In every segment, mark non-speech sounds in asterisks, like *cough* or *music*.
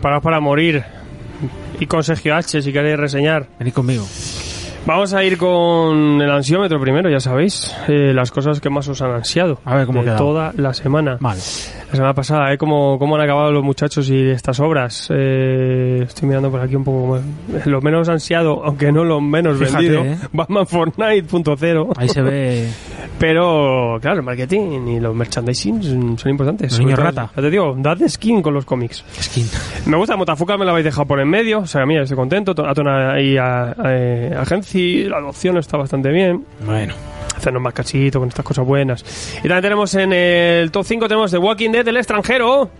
preparados para morir. Y con Sergio H, si queréis reseñar. Venid conmigo. Vamos a ir con el ansiómetro primero, ya sabéis. eh, las cosas que más os han ansiado. A ver cómo de toda la semana. Vale. La semana pasada, ¿eh? ¿Cómo, cómo han acabado los muchachos y estas obras? Eh, estoy mirando por aquí un poco más. Lo menos ansiado, aunque no lo menos Fíjate, vendido. ¿eh? *laughs* Batman Fortnite.0. Ahí se ve. *laughs* Pero, claro, el marketing y los merchandising son, importantes. Todo, rata. Ya te digo, dad skin con los cómics. Skin. Me gusta Motafuca, me la habéis dejado por en medio. O sea, mira, estoy contento. A Tona y a, a, a La adopción está bastante bien. Bueno. Hacernos más cachito con estas cosas buenas. Y también tenemos en el top 5 tenemos The Walking Dead del extranjero.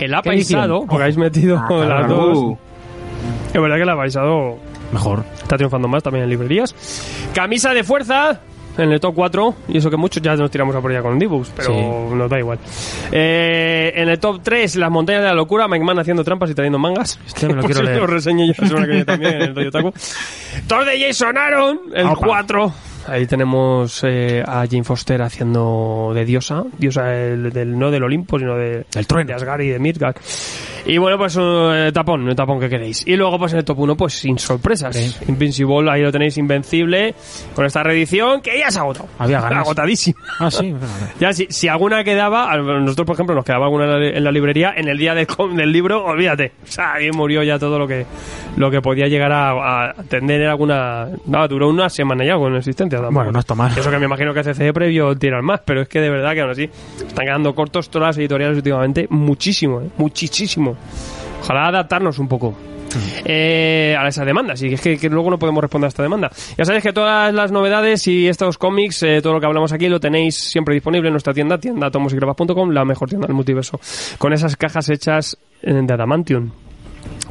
El apaisado, porque habéis metido Ah, las Uh, dos. Es verdad que el apaisado Mejor. está triunfando más también en librerías. Camisa de fuerza en el top 4. Y eso que muchos ya nos tiramos a por ella con D-Books, pero Sí. nos da igual. Eh, en el top 3, las montañas de la locura. Man haciendo trampas y trayendo mangas. Este me lo quiero *laughs* leer. Lo reseño yo la semana que viene también en el Rollo Otaku. Top de Jason Aaron, el Opa. 4. Ahí tenemos eh, a Jane Foster haciendo de diosa, diosa del, del- no del Olimpo, sino de, Del trueno. de Asgard y de Midgard. Y bueno, pues un eh, tapón, un tapón que queréis. Y luego, pues en el top 1, pues sin sorpresas. Sí. Invincible, ahí lo tenéis invencible, con esta reedición que ya se ha agotado. Había ganas. Agotadísima. Ah, sí. Ya, si, si alguna quedaba, a nosotros, por ejemplo, nos quedaba alguna en la, librería, en el día de com- del libro, olvídate. O sea, ahí murió ya todo lo que lo que podía llegar a, a tener alguna... No, duró una semana ya con Bueno, no está mal. Eso que me imagino que CCE previo tiran más, pero es que de verdad que aún así están quedando cortos todas las editoriales últimamente muchísimo, ¿eh? muchísimo. Ojalá adaptarnos un poco. eh, a esa demanda, así que es que, que luego no podemos responder a esta demanda. Ya sabéis que todas las novedades y estos cómics, eh, todo lo que hablamos aquí, lo tenéis siempre disponible en nuestra tienda, tienda tomosygravas.com, la mejor tienda del multiverso, con esas cajas hechas eh, de adamantium.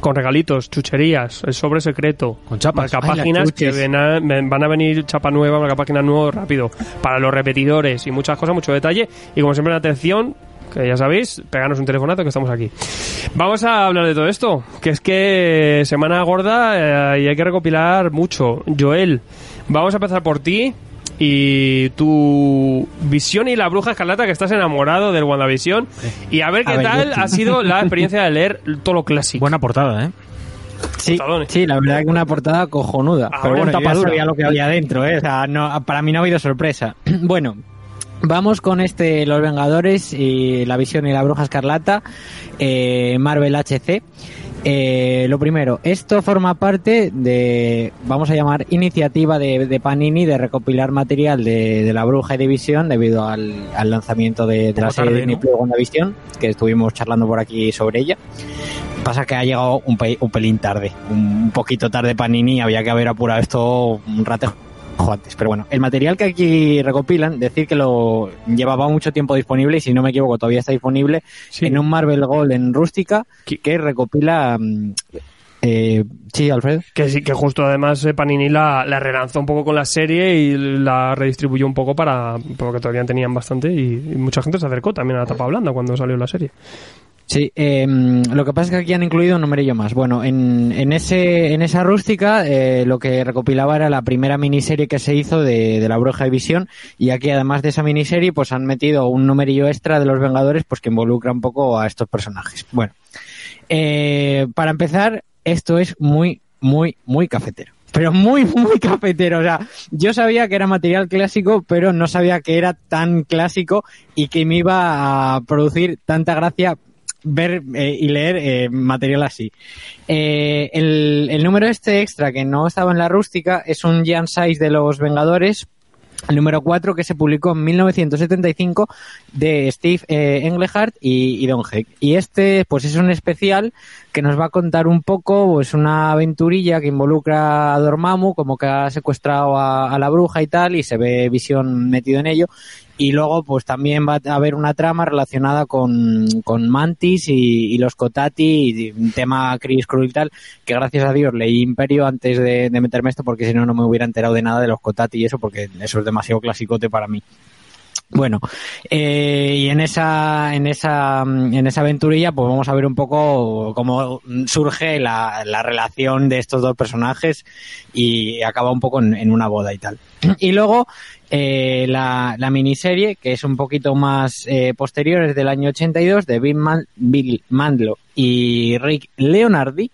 Con regalitos, chucherías, el sobre secreto, Con chapas. páginas las que ven a- van a venir chapa nueva, página nueva rápido, para los repetidores y muchas cosas, mucho detalle. Y como siempre, atención, que ya sabéis, pegarnos un telefonazo que estamos aquí. Vamos a hablar de todo esto, que es que semana gorda eh, y hay que recopilar mucho. Joel, vamos a empezar por ti y tu visión y la bruja escarlata que estás enamorado del WandaVision y a ver qué A tal ha sido la experiencia de leer todo lo clásico. Buena portada, ¿eh? Sí, Portadones. sí, la verdad que una portada cojonuda. Ahora pero bueno, yo ya sabía lo que había dentro, ¿eh? O sea, no, para mí no ha habido sorpresa. *clears throat* bueno, vamos con este Los Vengadores y la visión y la bruja escarlata, eh, Marvel HC. Eh, lo primero, esto forma parte de, vamos a llamar, iniciativa de, de Panini de recopilar material de, de la Bruja y División debido al, al lanzamiento de, de la serie de Disney ¿no? WandaVision, que estuvimos charlando por aquí sobre ella. Pasa que ha llegado un, pe- un pelín tarde, un poquito tarde Panini, había que haber apurado esto un rato antes. Pero bueno, el material que aquí recopilan, decir que lo llevaba mucho tiempo disponible y si no me equivoco todavía está disponible Sí. en un Marvel Gold en rústica que recopila... mm, eh, sí, Alfredo. Que sí, que justo además eh, Panini la, la relanzó un poco con la serie y la redistribuyó un poco para porque todavía tenían bastante y, y mucha gente se acercó también a la tapa blanda cuando salió la serie. Sí, eh, lo que pasa es que aquí han incluido un numerillo más. Bueno, en, en, ese, en esa rústica eh, lo que recopilaba era la primera miniserie que se hizo de, de la Bruja de Visión y aquí además de esa miniserie pues han metido un numerillo extra de los Vengadores pues que involucra un poco a estos personajes. Bueno, eh, para empezar, esto es muy, muy, muy cafetero. Pero muy, muy cafetero. O sea, yo sabía que era material clásico, pero no sabía que era tan clásico y que me iba a producir tanta gracia ver eh, y leer eh, material así. Eh, el, número este extra que no estaba en la rústica es un Jan 6 de los Vengadores, el número 4 que se publicó en 1975 de Steve eh, Englehart y, y Don Heck. Y este pues es un especial que nos va a contar un poco pues una aventurilla que involucra a Dormammu como que ha secuestrado a, a la bruja y tal y se ve Visión metido en ello y luego pues también va a haber una trama relacionada con, con Mantis y, y los Kotati y un tema Chris Cruel y tal que gracias a Dios leí Imperio antes de, meterme esto porque si no no me hubiera enterado de nada de los Kotati y eso porque eso es demasiado clasicote para mí bueno, eh, y en esa, en esa, en esa aventurilla, pues vamos a ver un poco cómo surge la, la relación de estos dos personajes y acaba un poco en una boda y tal. Y luego eh, la, la, miniserie, que es un poquito más eh, posterior, es del año 82, de Bill, Man Bill Mandlo y Rick Leonardi,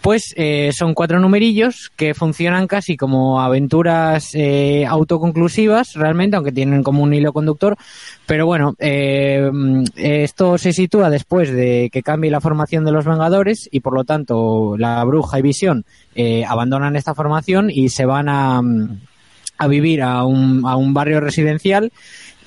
pues eh, son cuatro numerillos que funcionan casi como aventuras eh, autoconclusivas, realmente, aunque tienen como un hilo conductor. Pero bueno, eh, esto se sitúa después de que cambie la formación de los Vengadores y por lo tanto la Bruja y Visión eh, abandonan esta formación y se van a, a vivir a un, a un barrio residencial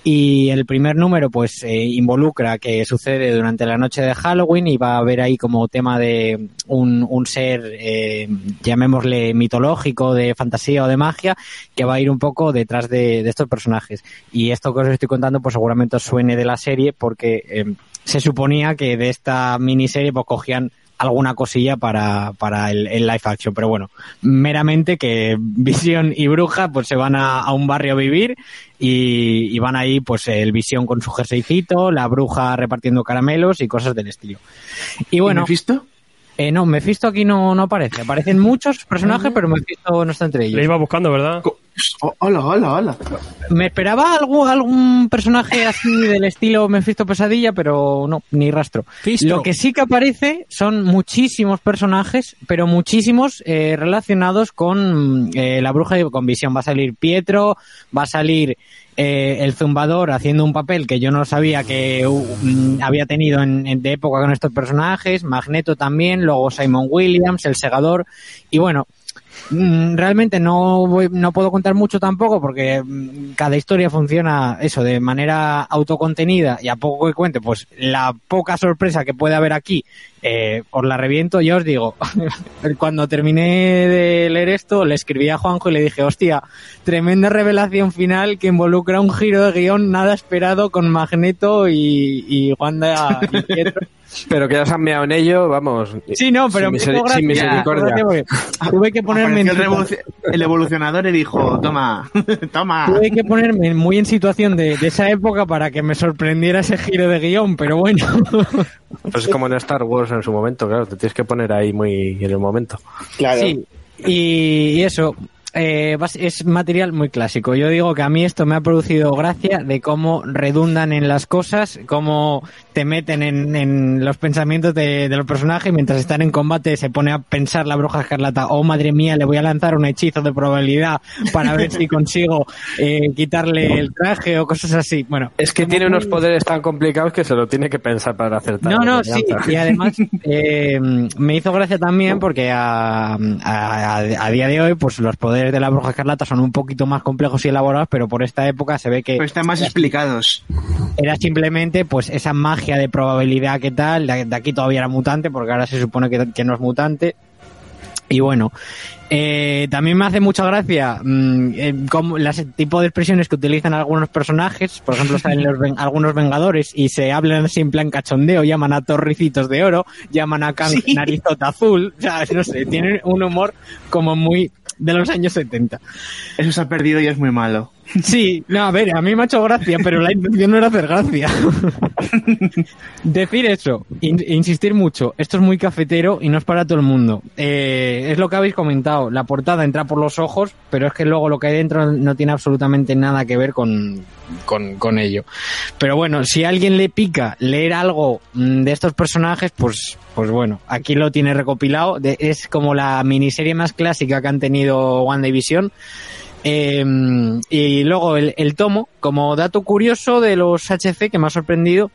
y el primer número pues eh, involucra que sucede durante la noche de Halloween y va a haber ahí como tema de un, un ser eh, llamémosle mitológico de fantasía o de magia que va a ir un poco detrás de, de estos personajes. Y esto que os estoy contando pues seguramente os suene de la serie porque eh, se suponía que de esta miniserie pues cogían alguna cosilla para, para el, el, live action. Pero bueno, meramente que *laughs* Visión y Bruja pues se van a, a un barrio a vivir y, y, van ahí pues el Visión con su jerseycito, la Bruja repartiendo caramelos y cosas del estilo. Y bueno... ¿Y Mephisto? Eh, no, Mephisto aquí no, no aparece. Aparecen muchos personajes, pero Mephisto no está entre ellos. Le iba buscando, ¿verdad? Oh, hola, hola, hola. Me esperaba algún, algún personaje así del estilo Mephisto Pesadilla, pero no, ni rastro. Fisto. Lo que sí que aparece son muchísimos personajes, pero muchísimos eh, relacionados con eh, la bruja y con visión. Va a salir Pietro, va a salir eh, el zumbador haciendo un papel que yo no sabía que uh, había tenido en, en, de época con estos personajes, Magneto también, luego Simon Williams, el segador, y bueno, realmente no voy, no puedo contar mucho tampoco porque mm, cada historia funciona eso de manera autocontenida y a poco que cuente pues la poca sorpresa que puede haber aquí eh, os la reviento ya os digo *laughs* cuando terminé de leer esto le escribí a Juanjo y le dije hostia tremenda revelación final que involucra un giro de guion nada esperado con Magneto y, y Wanda y Pietro *laughs* pero que ya se han meado en ello, vamos. Sí, no, pero sin, misericordia. Sin misericordia. Tuve que ponerme el, el, evolucionador y dijo, toma, *laughs* toma. Tuve que ponerme muy en situación de, de, esa época para que me sorprendiera ese giro de guion, pero bueno. Pues es como en Star Wars en su momento, claro, te tienes que poner ahí muy en el momento. Claro. Sí, y, y eso, eh, es material muy clásico. Yo digo que a mí esto me ha producido gracia de cómo redundan en las cosas, cómo te meten en, en los pensamientos de, de, los personajes mientras están en combate se pone a pensar la bruja escarlata, oh madre mía, le voy a lanzar un hechizo de probabilidad para ver si consigo eh, quitarle el traje o cosas así. Bueno, es que tiene unos poderes tan complicados que se lo tiene que pensar para acertar. No, no, sí, y además *laughs* eh, me hizo gracia también porque a, a, a, día de hoy pues los poderes de la bruja escarlata son un poquito más complejos y elaborados, pero por esta época se ve que... Pero están más explicados. Era simplemente pues esa magia de probabilidad que tal, de aquí todavía era mutante, porque ahora se supone que, que no es mutante. Y bueno, eh, también me hace mucha gracia mmm, eh, como las tipo de expresiones que utilizan algunos personajes. Por ejemplo, salen los ven, algunos Vengadores y se hablan así en plan cachondeo, llaman a Torricitos de Oro, llaman a Kang sí. Narizota Azul. O sea, no sé, tienen un humor como muy de los años 70. Eso se ha perdido y es muy malo. Sí, no, a ver, a mí me ha hecho gracia, pero la intención no era hacer gracia. *laughs* Decir eso, in, insistir mucho, esto es muy cafetero y no es para todo el mundo. Eh, es lo que habéis comentado, la portada entra por los ojos, pero es que luego lo que hay dentro no tiene absolutamente nada que ver con, con, con ello. Pero bueno, si a alguien le pica leer algo de estos personajes, pues, pues bueno, aquí lo tiene recopilado. De, es como la miniserie más clásica que han tenido One Division. Eh, y luego el, el, tomo, como dato curioso de los HC que me ha sorprendido,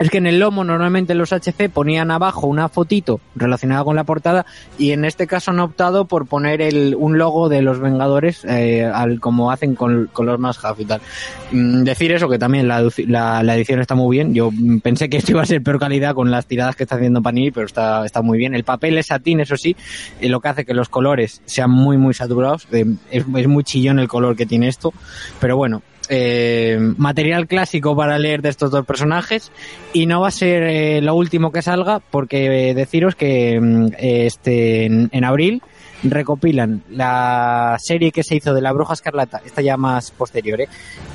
es que en el lomo normalmente los HC ponían abajo una fotito relacionada con la portada y en este caso han optado por poner el, un logo de los Vengadores eh, al, como hacen con, los más half y tal. Mm, decir eso, que también la, edición está muy bien. Yo pensé que esto iba a ser peor calidad con las tiradas que está haciendo Panini, pero está, está muy bien. El papel es satín, eso sí, y lo que hace que los colores sean muy, muy saturados. Eh, es muy chillón el color que tiene esto, pero bueno, eh, material clásico para leer de estos dos personajes y no va a ser eh, lo último que salga porque eh, deciros que este en, abril recopilan la serie que se hizo de la Bruja Escarlata, esta ya más posterior,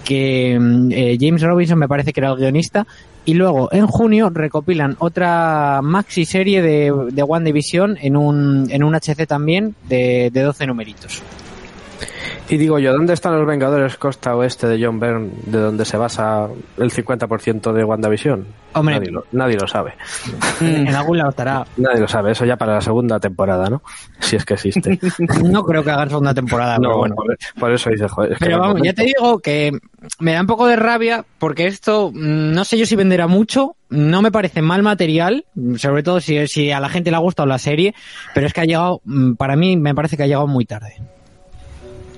que eh, James Robinson me parece que era el guionista, y luego en junio recopilan otra maxi serie de, de One Division en un, en un HC también de, de 12 numeritos. Y digo yo, ¿dónde están los Vengadores Costa Oeste de John Byrne, de donde se basa el 50% de WandaVision? Hombre. Nadie lo, nadie lo sabe. en algún lado estará. *laughs* Nadie lo sabe. Eso ya para la segunda temporada, ¿no? Si es que existe. *laughs* No creo que hagan segunda temporada, pero no, bueno. por, por eso dice, joder. es Pero vamos, ya te digo que me da un poco de rabia porque esto, mm, no sé yo si venderá mucho, no me parece mal material, sobre todo si, si a la gente le ha gustado la serie, pero es que ha llegado, mm, para mí me parece que ha llegado muy tarde.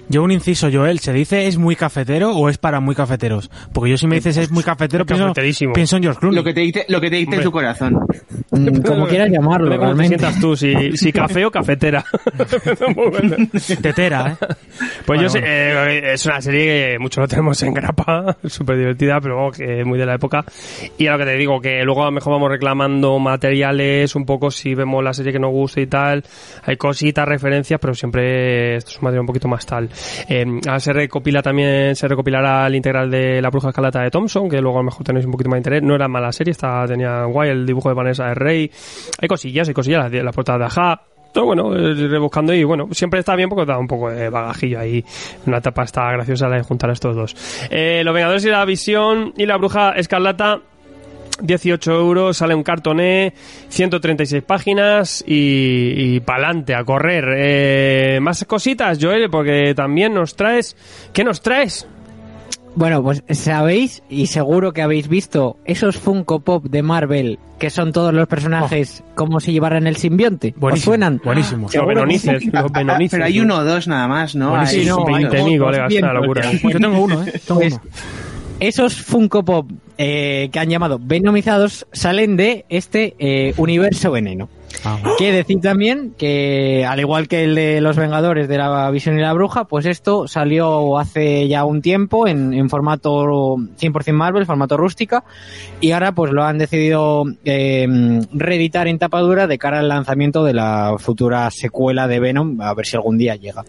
Yo un inciso, Joel, ¿se dice es muy cafetero o es para muy cafeteros? Porque yo si me dices es muy cafetero, pienso, pienso en George Clooney. Lo que te dice, lo que te dice en su corazón. Mm, Como quieras llamarlo, cómo te realmente. sientas tú, si, si café o cafetera. *laughs* *laughs* Tetera, ¿eh? Pues yo sé, eh, es una serie que muchos lo tenemos en grapa, *laughs* súper divertida, pero vamos, que es muy de la época. Y a lo que te digo, que luego a lo mejor vamos reclamando materiales, un poco si vemos la serie que nos gusta y tal, hay cositas, referencias, pero siempre esto es un material un poquito más tal. Eh, se recopila también, se recopilará el integral de La Bruja Escarlata de Thompson, que luego a lo mejor tenéis un poquito más de interés. No era mala serie, está, tenía guay el dibujo de Vanessa de Rey. Hay cosillas, hay cosillas, la, la portada de Aja. Todo bueno, eh, rebuscando y bueno, siempre está bien porque da un poco de bagajillo ahí. Una etapa está graciosa la de juntar a estos dos. Eh, Los Vengadores y la Visión y la Bruja Escarlata 18 euros, sale un cartoné, 136 páginas y, y pa'lante, a correr. Eh, más cositas, Joel, porque también nos traes... ¿Qué nos traes? Bueno, pues sabéis y seguro que habéis visto esos Funko Pop de Marvel que son todos los personajes como si llevaran el simbionte. ¿Os Buenísimo, suenan? buenísimo. Los Seguro que venonices, sí. los venonices. Pero hay uno o dos nada más, ¿no? Buenísimo, Hay- Sí, no, hay 20 todos mil, colega, es una cientos. locura. Yo tengo uno, ¿eh? Tengo Pues, uno. Esos Funko Pop eh, que han llamado Venomizados salen de este eh, universo veneno. Ah, Que decir también que, al igual que el de los Vengadores de la Visión y la Bruja, pues esto salió hace ya un tiempo en, en formato 100% Marvel, formato rústica, y ahora pues lo han decidido eh, reeditar en tapadura de cara al lanzamiento de la futura secuela de Venom, a ver si algún día llega.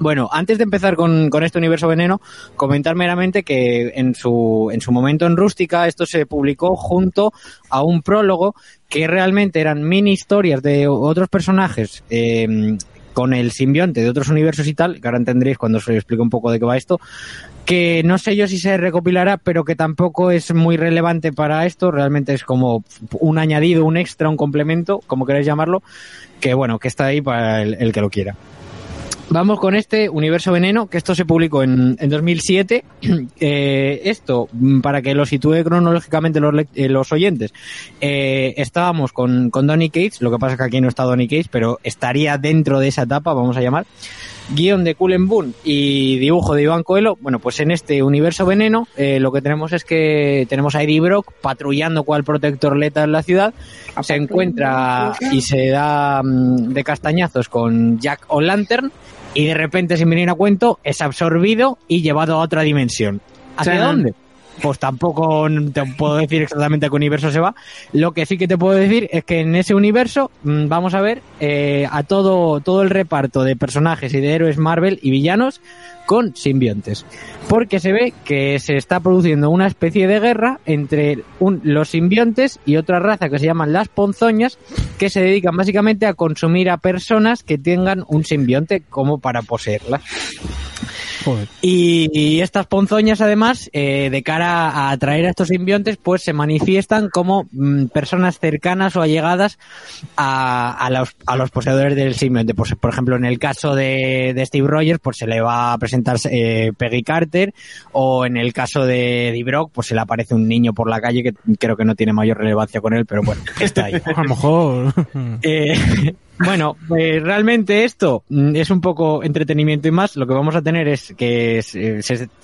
Bueno, antes de empezar con, con este universo veneno, comentar meramente que en su, en su momento en Rústica esto se publicó junto a un prólogo que realmente eran mini historias de otros personajes eh, con el simbionte de otros universos y tal, que ahora entenderéis cuando os explico un poco de qué va esto, que no sé yo si se recopilará, pero que tampoco es muy relevante para esto, realmente es como un añadido, un extra, un complemento, como queráis llamarlo, que bueno, que está ahí para el que lo quiera. Vamos con este Universo Veneno, que esto se publicó en, en 2007. *clears throat* Eh, esto, mm, para que lo sitúe cronológicamente los, eh, los oyentes, eh, estábamos con, con Donny Cates, lo que pasa es que aquí no está Donny Cates, pero estaría dentro de esa etapa, vamos a llamar. Guión de Cullen Boone y dibujo de Iván Coelho. Bueno, pues en este Universo Veneno eh, lo que tenemos es que tenemos a Eddie Brock patrullando cual protector leta en la ciudad. Se encuentra y se da mm, de castañazos con Jack O'Lantern y de repente, sin venir a cuento, es absorbido y llevado a otra dimensión. ¿Hacia dónde? Pues tampoco te puedo decir exactamente a qué universo se va. Lo que sí que te puedo decir es que en ese universo mm, vamos a ver eh, a todo, todo el reparto de personajes y de héroes Marvel y villanos con simbiontes. Porque se ve que se está produciendo una especie de guerra entre los simbiontes y otra raza que se llaman las ponzoñas, que se dedican básicamente a consumir a personas que tengan un simbionte como para poseerlas. Joder. Y, y estas ponzoñas, además, eh, de cara a atraer a estos simbiontes, pues se manifiestan como mm, personas cercanas o allegadas a, a los, a los poseedores del simbionte. Pues, por ejemplo, en el caso de, de Steve Rogers, pues se le va a presentar eh, Peggy Carter, o en el caso de Eddie Brock, pues se le aparece un niño por la calle que creo que no tiene mayor relevancia con él, pero bueno, está ahí. *laughs* A lo mejor. Eh, bueno, pues realmente esto mm, es un poco entretenimiento y más. Lo que vamos a tener es que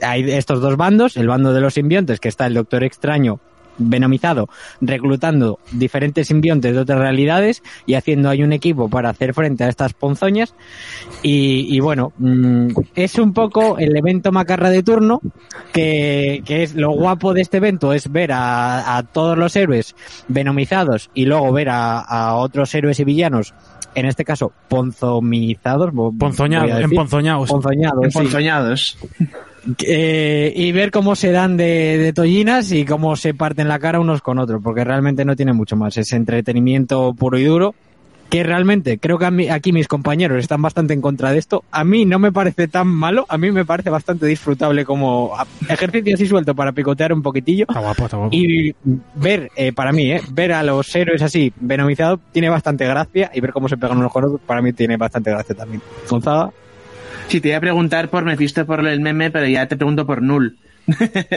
hay estos dos bandos, el bando de los simbiontes, que está el Doctor Extraño venomizado, reclutando diferentes simbiontes de otras realidades y haciendo ahí un equipo para hacer frente a estas ponzoñas. Y, y bueno, mm, es un poco el evento macarra de turno, que, que es lo guapo de este evento, es ver a, a todos los héroes venomizados y luego ver a, a otros héroes y villanos, en este caso ponzomizados, vo- voy a Ponzoñado, decir. emponzoñados. Ponzoñados, sí. Emponzoñados. Eh, y ver cómo se dan de, de tollinas y cómo se parten la cara unos con otros, porque realmente no tiene mucho más. Es entretenimiento puro y duro. Que realmente creo que a mí- aquí mis compañeros están bastante en contra de esto. A mí no me parece tan malo, a mí me parece bastante disfrutable como ejercicio así suelto para picotear un poquitillo. Está guapo, está guapo. Y ver, eh, para mí, eh, ver a los héroes así venomizados tiene bastante gracia y ver cómo se pegan unos con otros para mí tiene bastante gracia también. Gonzaga. Sí, te iba a preguntar por Mephisto por el meme, pero ya te pregunto por Null.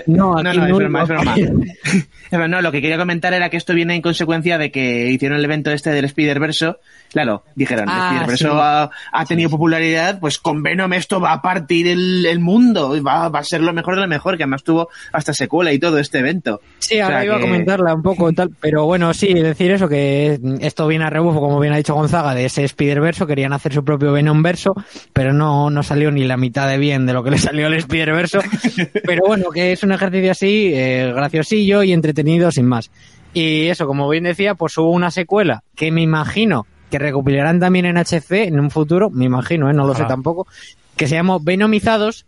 No, *laughs* No, aquí no, es no- broma, es broma. *laughs* Pero no, lo que quería comentar era que esto viene en consecuencia de que hicieron el evento este del Spider-Verso. Claro, dijeron, Ah, el Spider-Verso sí. ha, ha tenido popularidad, pues con Venom esto va a partir el, el mundo, va, va a ser lo mejor de lo mejor, que además tuvo hasta secuela y todo este evento. Sí, ahora O sea iba a comentarla un poco tal, pero bueno, sí, decir eso, que esto viene a rebufo, como bien ha dicho Gonzaga, de ese Spider-Verso, querían hacer su propio Venom verso, pero no, no salió ni la mitad de bien de lo que le salió al Spider-Verso, *laughs* pero bueno, que es un ejercicio así, eh, graciosillo y entretenido sin más. Y eso, como bien decía, pues hubo una secuela que me imagino que recopilarán también en HC en un futuro, me imagino, ¿eh? no lo sé tampoco, que se llamó Venomizados,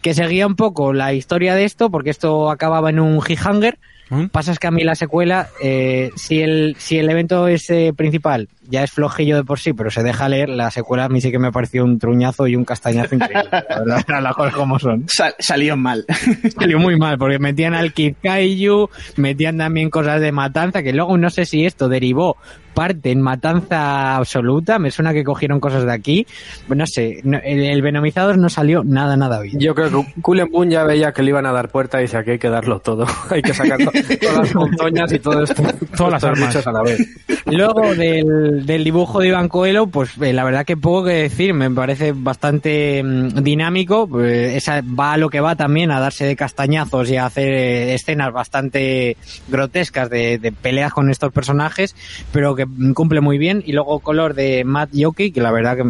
que seguía un poco la historia de esto, porque esto acababa en un cliffhanger, ¿Mm? Pasa es que a mí la secuela, eh, si el si el evento ese principal ya es flojillo de por sí, pero se deja leer, la secuela a mí sí que me pareció un truñazo y un castañazo increíble. *laughs* La verdad, las cosas como son. Sal- salió mal. *laughs* Salió muy mal, porque metían al Kid Kaiju, metían también cosas de matanza, que luego no sé si esto derivó parte en matanza absoluta, me suena que cogieron cosas de aquí, no sé, no- el, el Venomizados no salió nada, nada bien. Yo creo que Cullen Boon ya veía que le iban a dar puerta y dice aquí hay que darlo todo. *laughs* hay que sacar to- *laughs* todas las montañas y todo esto. Todas las armas. a la vez. Luego del, del dibujo de Iván Coelho, pues eh, la verdad que poco que decir, me parece bastante mm, dinámico, pues, esa va a lo que va también a darse de castañazos y a hacer eh, escenas bastante grotescas de, de peleas con estos personajes, pero que mm, cumple muy bien. Y luego color de Matt Yoki, que la verdad que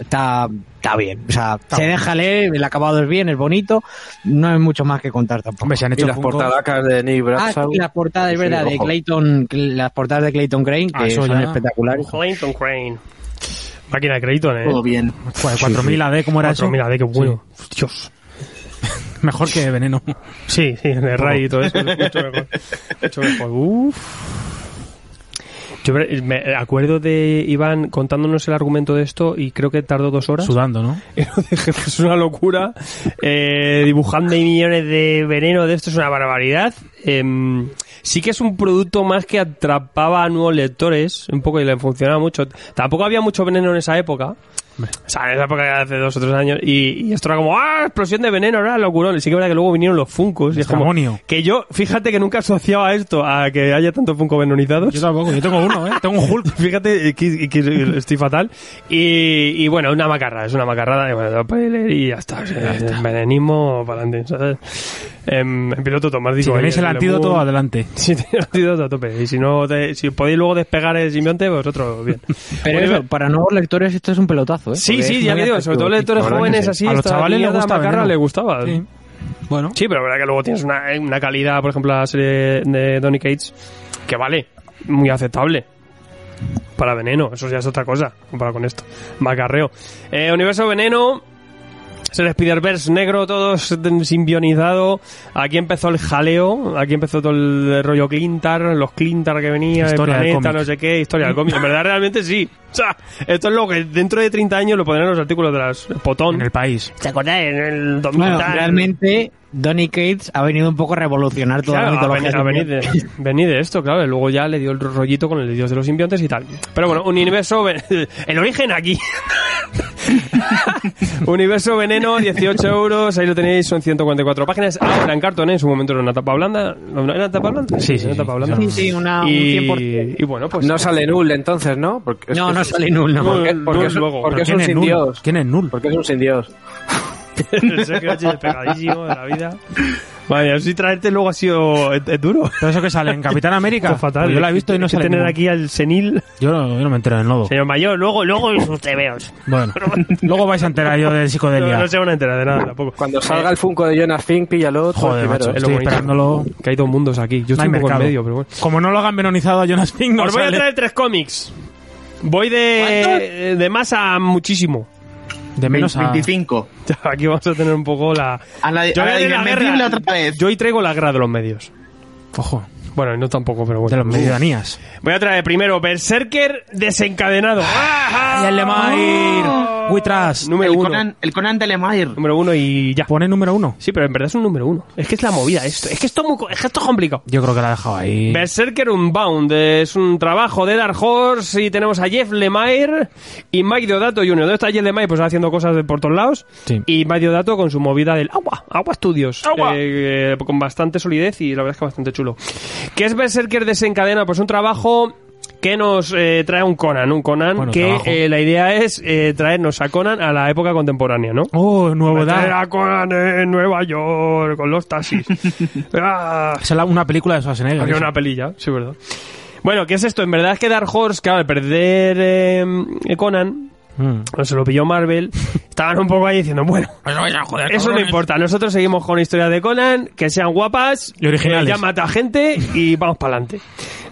está, está bien, o sea, se deja leer, el acabado es bien, es bonito, no hay mucho más que contar tampoco. Hombre, se han Y hecho las Funko. portadacas de Nick Ah, Bradshaw. sí, las portadas, es Sí, verdad, de. Clayton, las portadas de Clayton Crane, Ah, que eso son ya. espectaculares. Clayton Crane. Máquina de crédito, ¿eh? Todo bien. Joder, 4000 AD, ¿cómo era eso? 4000 AD, qué bueno. Dios. *laughs* Mejor que Veneno. Sí, sí, de Ray y todo eso. es mucho mejor. *laughs* Mucho mejor. Uf. Yo me- acuerdo de Iván contándonos el argumento de esto y creo que tardó dos horas. Sudando, ¿no? *laughs* Es una locura. Eh, dibujando millones de veneno de esto es una barbaridad. Em, sí que es un producto más que atrapaba a nuevos lectores, un poco y le funcionaba mucho. Tampoco había mucho veneno en esa época. O sea, en esa época hace dos o tres años. Y, y esto era como, ¡ah! Explosión de veneno, era locurón. Y sí que es verdad que luego vinieron los funcos. Y es como, que yo, fíjate que nunca asociaba esto a que haya tantos funko venonizados. Yo tampoco, yo tengo uno, ¿eh? *laughs* Tengo un Hulk. Fíjate que, que estoy fatal. Y, y bueno, una macarra, es una macarrada. Y, bueno, y ya está. Es Venenismo para adelante. ¿sabes? Em, en piloto automático. Si tenéis el en antídoto, Lemur. adelante. *laughs* Si tenéis el antídoto a tope. Y si no, te- si podéis luego despegar el simbionte, vosotros bien. *laughs* Pero Bueno, eso, para nuevos lectores esto es un pelotazo, ¿eh? Sí, Porque sí, es ya te digo, sobre todo lectores jóvenes así, A los chavales les mierda gusta macarra Veneno. les gustaba. Sí. Bueno. Sí, pero la verdad que luego tienes una, una calidad, por ejemplo, la serie de Donny Cates, que vale, muy aceptable. Para Veneno, eso ya es otra cosa, comparado con esto. Macarreo. Eh, Universo Veneno, es el Spider-Verse negro, todo simbionizado. Aquí empezó el jaleo, aquí empezó todo el rollo Clintar, los Clintar que venía, Historia el planeta, no sé qué, historia del cómic. En verdad, realmente sí. O sea, esto es lo que dentro de 30 años lo pondrán en los artículos de las Potón. En el país. ¿Se acuerdan? En el 2000 Bueno, realmente Donny Cates ha venido un poco a revolucionar toda Claro, la a mitología. venir, a venir de, venir de esto, claro. y Luego ya le dio el rollito con el dios de los simbiontes y tal. Pero bueno, un universo... *laughs* El origen aquí. *laughs* universo veneno, 18 euros. Ahí lo tenéis, son 144 páginas. Ahora en cartón, ¿eh? en su momento era una tapa blanda. ¿No ¿Era tapa blanda? Sí, sí, sí. tapa blanda. Sí, sí, una, un y, 100%. y bueno, pues... No sale Null entonces, ¿no? Porque No, no sale null, no. Porque, porque es, luego. porque es ¿Quién un es sin? Dios. ¿Quién es Null? Porque es un sin Dios. *laughs* Sergio *laughs* H. despegadísimo de la vida. Vaya, si traerte luego ha sido... Es, es duro. ¿Todo eso que sale en Capitán América? Esto es fatal. Pues yo la he visto y no sale tener ningún- aquí al senil... Yo no, yo no me entero del nodo. Señor mayor, luego, luego sus tebeos. *laughs* Bueno, luego vais a enterar yo del No, psicodelia. no se van a enterar de nada tampoco. Cuando salga el Funko de Jonas Fink, píllalo. Joder, macho, ¿eh? es estoy bonito. esperándolo. Que hay dos mundos aquí. Yo No estoy un poco en medio, pero bueno. Como no lo hagan venonizado a Jonas Fink, no Os voy a sale. traer tres cómics. Voy de, de más a muchísimo. De menos a... 25. *laughs* Aquí vamos a tener un poco la... A la, Yo a voy la la guerra. otra vez. Yo hoy traigo la guerra de los medios. Ojo. Bueno, no tampoco, pero De bueno. las medianías. Voy a traer primero Berserker desencadenado. ¡Y el Lemire! Witras. Número el, uno. Conan, el Conan de Lemire. Número uno y ya. Pone número uno. Sí, pero en verdad es un número uno. Es que es la movida esto. Es que esto es, muy es que esto es complicado. Yo creo que la ha dejado ahí. Berserker Unbound es un trabajo de Dark Horse y tenemos a Jeff Lemire y Mike Deodato Jr. ¿Dónde está Jeff Lemire? Pues haciendo cosas de por todos lados. Sí. Y Mike Deodato con su movida del agua, agua studios. Agua. Eh, eh, con bastante solidez y la verdad es que bastante chulo. ¿Qué es Berserker desencadena? Pues un trabajo que nos eh, trae un Conan, un Conan Bueno, que eh, la idea es eh, traernos a Conan a la época contemporánea, ¿no? Oh, Traer novedad. a Conan en Nueva York con los taxis. *laughs* Ah. Es una película de Schwarzenegger. Había una pelilla, sí, verdad. Bueno, ¿qué es esto? En verdad es que Dark Horse, claro, al perder eh, Conan, Mm. se lo pilló Marvel, *laughs* estaban un poco ahí diciendo, bueno, eso no importa, nosotros seguimos con historias de Conan, que sean guapas, Y originales. ya mata gente y vamos para adelante.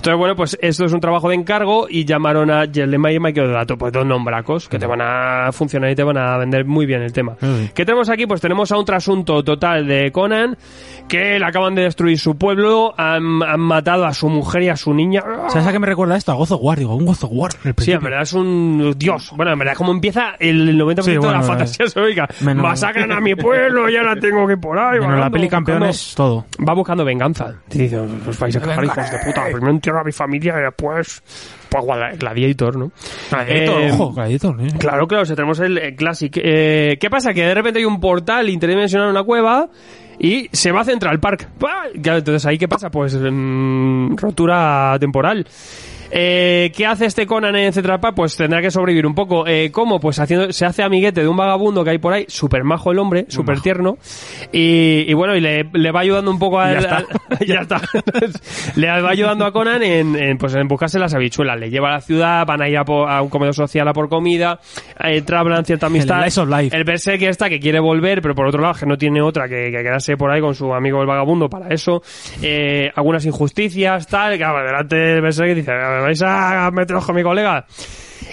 Entonces, bueno, pues esto es un trabajo de encargo y llamaron a Jelema y Michael Deodato, pues dos nombracos que te van a funcionar y te van a vender muy bien el tema. Mm. ¿Qué tenemos aquí? Pues tenemos a un trasunto total de Conan, que le acaban de destruir su pueblo, han, han matado a su mujer y a su niña. ¿Sabes a qué me recuerda esto? A Gozo War, digo, un Gozo War. en el Sí, en verdad es un dios. Bueno, en verdad, como empieza el 90% Sí, de bueno, la eh, fantasía heroica. menos- Masacran a mi pueblo y ahora tengo que ir por ahí. Menos la peli buscando- campeones, todo. Va buscando venganza. Dice, os vais a cagar, hijos de puta. Primero a mi familia y después... Pues Gladi- Gladiator, ¿no? Gladiator, Eh, ojo, Gladiator. eh. Claro, claro, si tenemos el, eh, Classic. Eh, ¿Qué pasa? Que de repente hay un portal interdimensional en una cueva y se va a Central Park. ¡Pah! Claro, entonces ahí, ¿qué pasa? Pues mm, rotura temporal. Eh, ¿Qué hace este Conan en Central Park? Pues tendrá que sobrevivir un poco. Eh, ¿Cómo? Pues haciendo, se hace amiguete de un vagabundo que hay por ahí, súper majo el hombre, súper tierno. Y, y bueno, y le, le va ayudando un poco a... Ya está. a- *laughs* ya está. *laughs* le va ayudando a Conan en, en, pues en buscarse las habichuelas. Le lleva a la ciudad, van a ir a, un comedor social a por comida, eh, trablan cierta amistad. slice of life. El Berserk está que quiere volver, pero por otro lado que no tiene otra que, que quedarse por ahí con su amigo el vagabundo para eso. Eh, algunas injusticias, tal, que adelante el Berserk dice, "¿Me vais a meteros con mi colega?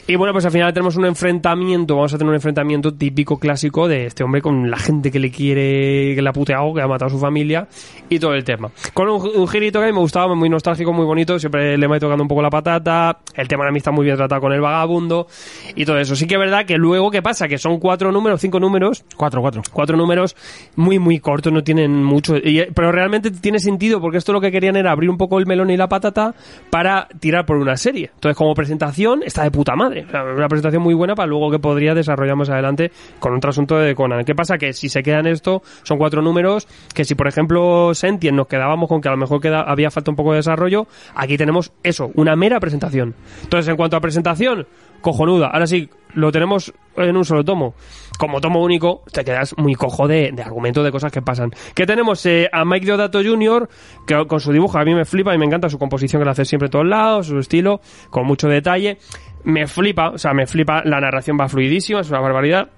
Y bueno, pues al final tenemos un enfrentamiento, vamos a tener un enfrentamiento típico clásico de este hombre con la gente que le quiere, que le ha puteado, que ha matado a su familia y todo el tema. Con un, un girito que a mí me gustaba, muy nostálgico, muy bonito, siempre le va tocando un poco la patata, el tema de la amistad muy bien tratado con el vagabundo y todo eso. Sí que es verdad que luego, ¿qué pasa? Que son cuatro números, cinco números, Cuatro, cuatro. cuatro números muy muy cortos, no tienen mucho, y- pero realmente tiene sentido porque esto lo que querían era abrir un poco el melón y la patata para tirar por una serie. Entonces, como presentación, está de puta madre. Una presentación muy buena para luego que podría desarrollar más adelante con otro asunto de Conan. ¿Qué pasa? Que si se queda en esto, son cuatro números, que si por ejemplo Sentient nos quedábamos con que a lo mejor había falta un poco de desarrollo, aquí tenemos eso, una mera presentación. Entonces, en cuanto a presentación, cojonuda. Ahora sí, lo tenemos en un solo tomo. Como tomo único, te quedas muy cojo de, argumentos de cosas que pasan. Que tenemos eh, a Mike Deodato Jr., que con su dibujo a mí me flipa y me encanta su composición que la hace siempre en todos lados, su estilo, con mucho detalle. Me flipa, o sea, me flipa, la narración va fluidísima, es una barbaridad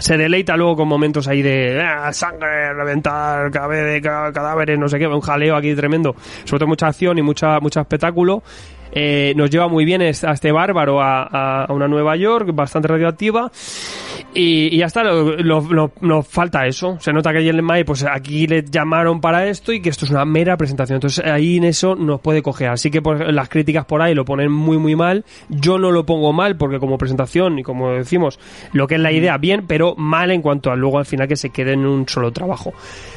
se deleita luego con momentos ahí de ah, sangre, reventar cadáveres, no sé qué, un jaleo aquí tremendo. Sobre todo mucha acción y mucha, mucho espectáculo. Eh, nos lleva muy bien a este bárbaro a, una Nueva York bastante radioactiva. Y, y ya está, nos falta eso. Se nota que Jelen May, pues aquí le llamaron para esto y que esto es una mera presentación. Entonces ahí en eso nos puede coger. Así que pues, las críticas por ahí lo ponen muy, muy mal. Yo no lo pongo mal porque como presentación y como decimos, lo que es la idea, bien, pero mal en cuanto a luego al final que se quede en un solo trabajo.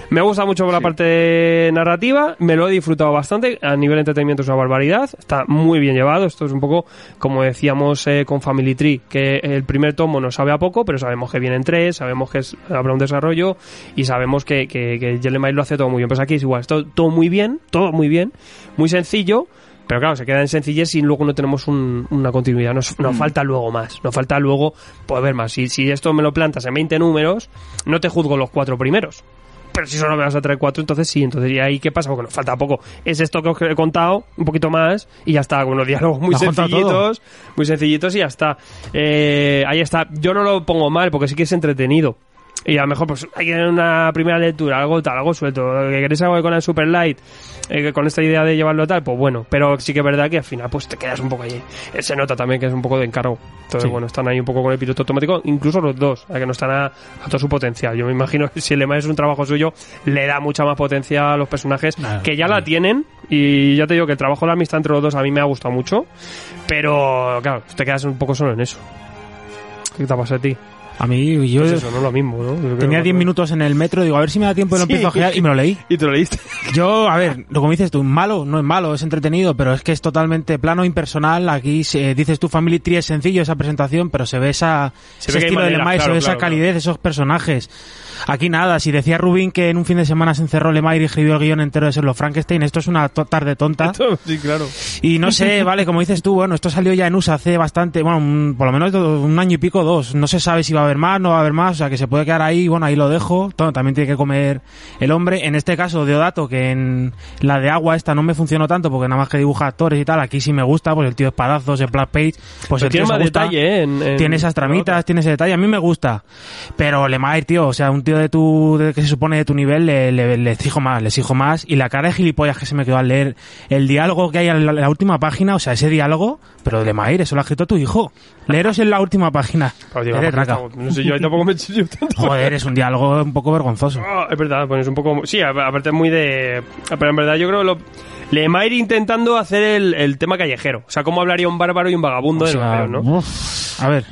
Me gusta mucho la parte narrativa, me lo he disfrutado bastante. A nivel de entretenimiento es una barbaridad. Está muy bien llevado. Esto es un poco como decíamos eh, con Family Tree, que el primer tomo nos sabe a poco, pero sabemos que vienen tres, sabemos que es- habrá un desarrollo y sabemos que, que, que Jellemai lo hace todo muy bien. Pues aquí es igual, es todo, todo muy bien, todo muy bien, muy sencillo. Pero claro, se queda en sencillez y luego no tenemos un- una continuidad. Nos, nos falta luego más. Nos falta luego poder ver más. Si, si esto me lo plantas en 20 números, no te juzgo los cuatro primeros. Pero si solo me vas a traer cuatro, entonces sí. Entonces, ¿y ahí qué pasa? Porque nos falta poco. Es esto que os he contado, un poquito más, y ya está. Con unos diálogos muy sencillitos, muy sencillitos y ya está. Eh, ahí está. Yo no lo pongo mal, porque sí que es entretenido. Y a lo mejor pues hay que tener una primera lectura, algo tal, algo suelto, que queréis algo con el Super Light, eh, con esta idea de llevarlo tal, pues bueno, pero sí que es verdad que al final pues te quedas un poco allí. Eh, Se nota también que es un poco de encargo. Entonces, Sí. bueno, están ahí un poco con el piloto automático, incluso los dos, eh, que no están a, a todo su potencial. Yo me imagino que si el EMA es un trabajo suyo, le da mucha más potencia a los personajes que ya la tienen, y ya te digo que el trabajo de la amistad entre los dos a mí me ha gustado mucho, pero claro, te quedas un poco solo en eso. ¿Qué te ha pasado a ti? A mí, yo Pues eso, no es lo mismo, ¿no? Tenía que- 10 minutos en el metro, digo, a ver si me da tiempo y lo Sí. empiezo a ojear y me lo leí. *laughs* ¿Y te lo leíste? Yo, a ver, lo como dices tú, malo, no es malo, es entretenido, pero es que es totalmente plano, impersonal. Aquí se- dices tú, Family Tree es sencillo esa presentación, pero se ve esa, Se ese ve estilo de manera, Lemay, se claro, ve esa claro, calidez, esos personajes. Aquí nada, si decía Rubin que en un fin de semana se encerró Lemay y escribió el guion entero de Serlo Frankenstein, esto es una to- tarde tonta. sí, claro. Y no sé, *laughs* vale, como dices tú, bueno, esto salió ya en USA hace bastante, bueno, un- por lo menos un año y pico, dos. No se sabe si va a haber más, no va a haber más, o sea, que se puede quedar ahí, bueno, ahí lo dejo. Todo, también tiene que comer el hombre. En este caso, Deodato, que en la de agua esta no me funcionó tanto porque nada más que dibuja actores y tal, aquí sí me gusta, pues el tío espadazos, el Black Page, pues Pero el tiene tío se más gusta. detalle, ¿eh? En- en- tiene esas tramitas, tiene ese detalle, a mí me gusta. Pero Lemay, tío, o sea, un tío de tu, de- que se supone de tu nivel, le, le, le exijo más, le exijo más. Y la cara de gilipollas que se me quedó al leer el diálogo que hay en la, última página, o sea, ese diálogo, pero Lemay, eso lo ha escrito tu hijo. Leeros en la última página. Digo, No sé, yo ahí tampoco me he tanto. Joder, es un diálogo un poco vergonzoso. Ah, es verdad, pues es un poco... Sí, aparte es muy de... Pero en verdad yo creo que lo... Lemire intentando hacer el, el tema callejero. O sea, cómo hablaría un bárbaro y un vagabundo O de los sea, feos, ¿no? uf, a ver,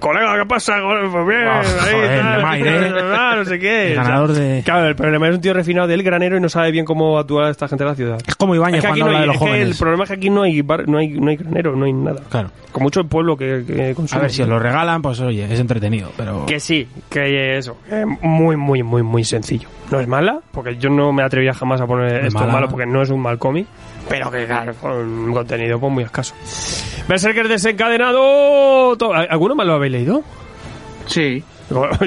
Colega, ¿qué pasa? Pues bien, Ah, ahí, joder, tal, ¿eh? *laughs* ah, no sé qué. El O sea, ganador de- Claro, el problema es un tío refinado del granero y no sabe bien cómo actuar esta gente de la ciudad. es como Ibañez Es que cuando no habla hay- de los es que el jóvenes. problema es que aquí no hay, bar- no hay, no hay granero, no hay nada. Claro. Con mucho el pueblo que, que consume. A ver, si os lo regalan, pues oye, es entretenido, pero... Que sí, que eso, que muy, muy, muy, muy sencillo. No es mala, porque yo no me atrevía jamás a poner es esto mala. malo, porque no es un mal cómic, pero que claro, con un contenido pues muy escaso. Berserker desencadenado... ¿Alguno más lo habéis leído? Sí. *laughs*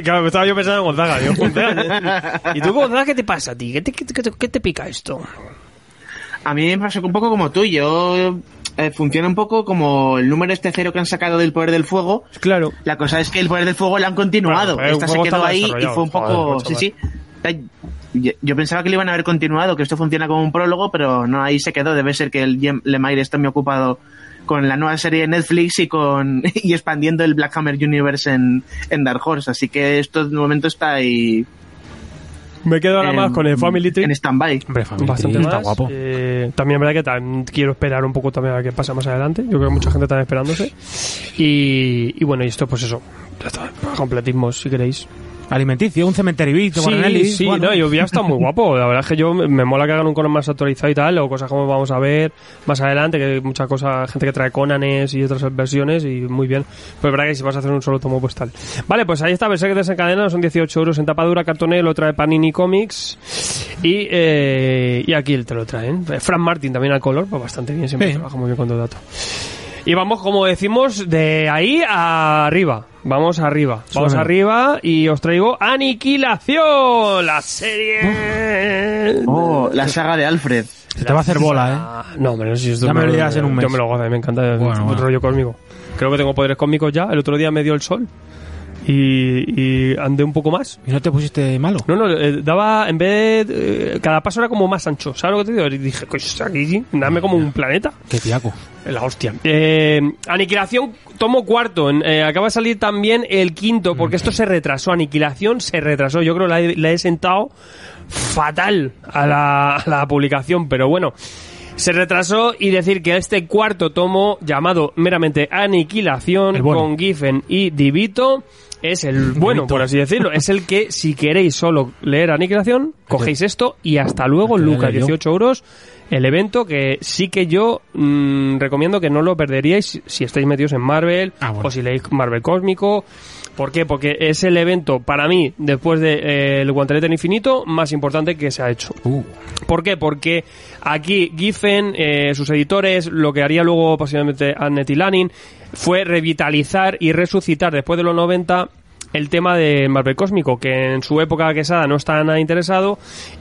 Claro, estaba yo pensando en Gonzaga. Digo, Gonzaga, *laughs* ¿Y tú, Gonzaga, qué te pasa a ti? ¿Qué te, qué te- qué te- qué te pica esto? A mí me pasó un poco como tú. Yo eh, funciona un poco como el número este cero que han sacado del poder del fuego. Claro. La cosa es que el poder del fuego lo han continuado. Bueno, Esta se quedó ahí y fue un poco. Joder, sí, sí. Yo, yo pensaba que lo iban a haber continuado, que esto funciona como un prólogo, pero no, ahí se quedó. Debe ser que el Jem- Lemire está muy ocupado con la nueva serie de Netflix y con *laughs* y expandiendo el Black Hammer Universe en, en Dark Horse. Así que esto de momento está ahí. Me quedo ahora en- más con el Family Tree. En stand-by. Hombre, Family Bastante más. está guapo. Eh, también verdad que quiero esperar un poco también a qué pasa más adelante. Yo creo que mucha gente está esperándose. Y, y bueno, y esto pues eso. Ya está. Completismo, si queréis. Alimenticio, un cementerio Sí, Bornelli, sí, bueno. no, y hubiera estado muy guapo. La verdad es que yo me mola que hagan un Conan más actualizado y tal, o cosas como vamos a ver más adelante, que hay mucha cosa, gente que trae Conanes y otras versiones, y muy bien. Pues es verdad que si vas a hacer un solo tomo, pues tal. Vale, pues ahí está, Berserk desencadenado, son 18 euros en tapadura, cartonel, lo trae Panini Comics, y, eh, y aquí te lo traen. Frank Martin también al color, pues bastante bien, siempre Sí. trabaja muy bien con todo dato. Y vamos, como decimos, de ahí a arriba. Vamos arriba. Vamos Suena. arriba y os traigo Aniquilación, la serie. Oh, la saga de Alfred. Se te va a hacer bola, ¿eh? Ah, No, hombre, no sé si esto Ya me lo dirás en un mes. Yo me lo gozo, me encanta el Bueno, bueno. rollo cósmico. Creo que tengo poderes cósmicos ya. El otro día me dio el sol y, y andé un poco más. ¿Y no te pusiste malo? No, no, eh, daba, en vez de, eh, cada paso era como más ancho, ¿sabes lo que te digo? Y dije, pues aquí dame como un planeta. Qué tiaco. La hostia. Eh, Aniquilación, tomo cuarto. Eh, acaba de salir también el quinto, porque esto se retrasó. Aniquilación se retrasó. Yo creo que la he, la he sentado fatal a la, a la publicación, pero bueno. Se retrasó y decir que este cuarto tomo, llamado meramente Aniquilación, bueno. con Giffen y Divito, es el bueno, por así decirlo. es el que, si queréis solo leer Aniquilación, cogéis esto y hasta luego, Lucas, leer yo. 18 euros el evento que sí que yo mm, recomiendo que no lo perderíais si, estáis metidos en Marvel Ah, bueno. o si leéis Marvel Cósmico. ¿Por qué? Porque es el evento, para mí, después del de, eh, el Guantelete del Infinito, más importante que se ha hecho. Uh, ¿Por qué? Porque aquí Giffen, eh, sus editores, lo que haría luego posiblemente Annette y Lanning, fue revitalizar y resucitar después de los 90 el tema de Marvel Cósmico, que en su época quesada no estaba nada interesado,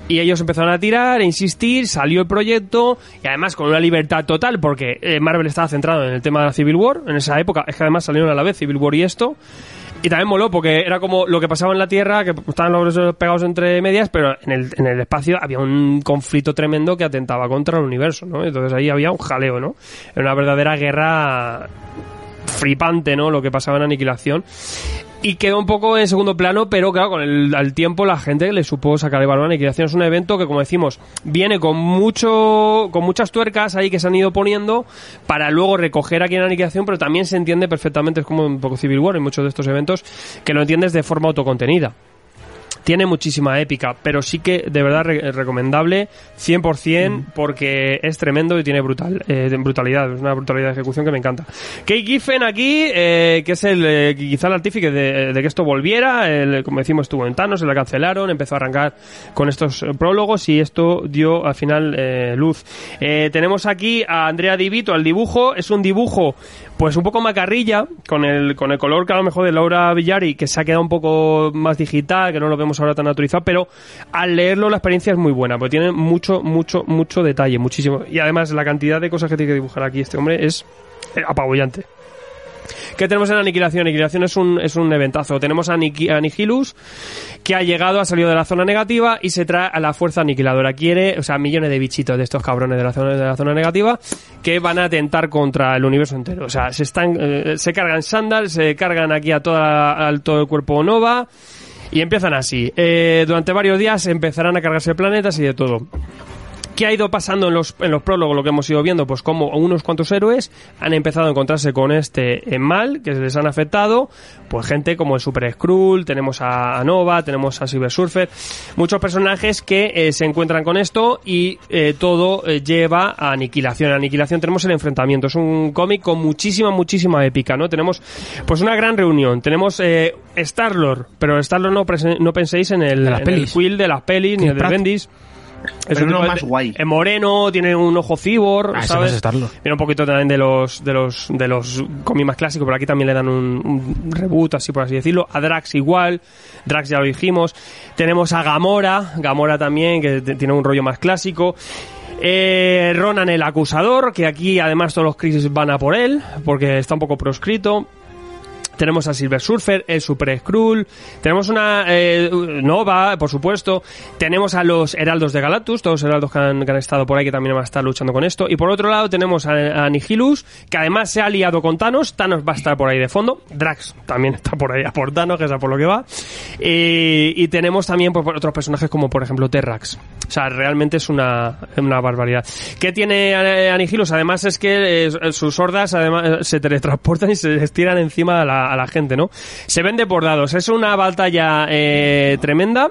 y ellos empezaron a tirar, a insistir, salió el proyecto, y además con una libertad total, porque eh, Marvel estaba centrado en el tema de la Civil War, en esa época, es que además salieron a la vez Civil War y esto, Y también moló porque era como lo que pasaba en la Tierra, que estaban los pegados entre medias, pero en el, en el espacio había un conflicto tremendo que atentaba contra el universo, ¿no? Entonces ahí había un jaleo, ¿no? Era una verdadera guerra flipante, ¿no? Lo que pasaba en Aniquilación. Y quedó un poco en segundo plano, pero claro, con el al tiempo la gente le supo sacar el a Aniquilación. Es un evento que, como decimos, viene con mucho con muchas tuercas ahí que se han ido poniendo para luego recoger aquí en Aniquilación, pero también se entiende perfectamente, es como un poco Civil War en muchos de estos eventos, que lo entiendes de forma autocontenida tiene muchísima épica, pero sí que de verdad re- recomendable 100% porque es tremendo y tiene brutal eh, brutalidad, es una brutalidad de ejecución que me encanta. Kate Giffen aquí, eh, que es el eh, quizá el artífice de, de que esto volviera, el- como decimos estuvo en Thanos, se la cancelaron, empezó a arrancar con estos eh, prólogos y esto dio al final eh, luz. Eh, tenemos aquí a Andrea Divito al dibujo, es un dibujo pues un poco macarrilla, con el, con el color que a lo mejor de Laura Villari, que se ha quedado un poco más digital, que no lo vemos ahora tan naturalizado, pero al leerlo la experiencia es muy buena, porque tiene mucho, mucho, mucho detalle, muchísimo. Y además la cantidad de cosas que tiene que dibujar aquí este hombre es eh, apabullante. ¿Qué tenemos en Aniquilación? Aniquilación es un, es un eventazo. Tenemos a, Aniki- a Nihilus, que ha llegado, ha salido de la zona negativa y se trae a la fuerza aniquiladora. Quiere, o sea, millones de bichitos de estos cabrones de la zona, de la zona negativa que van a atentar contra el universo entero. O sea, se están, eh, se cargan Sandal, se cargan aquí a, toda, a todo el cuerpo Nova y empiezan así. Eh, durante varios días empezarán a cargarse planetas y de todo. ¿Qué ha ido pasando en los, en los prólogos? Lo que hemos ido viendo, pues como unos cuantos héroes han empezado a encontrarse con este eh, mal que les han afectado. Pues gente como el Super Skrull, tenemos a, Nova, tenemos a Silver Surfer. Muchos personajes que eh, se encuentran con esto y eh, todo eh, lleva a aniquilación. En aniquilación tenemos el enfrentamiento. Es un cómic con muchísima, muchísima épica, ¿no? Tenemos pues una gran reunión. Tenemos eh, Star-Lord, pero Star-Lord no, no penséis en el, De las en el. Quill de las pelis ni el de. Bendis. Pero un uno más de- guay. Es moreno, tiene un ojo cibor, Ah, ¿sabes? es Star-Lord. Viene un poquito también de los de los de los cómics más clásicos, pero aquí también le dan un, un reboot, así por así decirlo. A Drax igual, Drax ya lo dijimos. Tenemos a Gamora, Gamora también, que tiene un rollo más clásico. Eh, Ronan el acusador, que aquí además todos los crisis van a por él, porque está un poco proscrito. Tenemos a Silver Surfer, el Super Skrull, tenemos una eh, Nova, por supuesto, tenemos a los Heraldos de Galactus, todos los heraldos que han, estado por ahí que también van a estar luchando con esto, y por otro lado tenemos a, a Nihilus, que además se ha aliado con Thanos, Thanos va a estar por ahí de fondo, Drax también está por ahí a por Thanos, que es a por lo que va, y, y tenemos también pues, otros personajes como por ejemplo Terrax, o sea, realmente es una, una barbaridad. ¿Qué tiene eh, Anihilus? Además es que eh, sus hordas además eh, se teletransportan y se les tiran encima a la, a la gente, ¿no? Se ven desbordados. Es una batalla eh, tremenda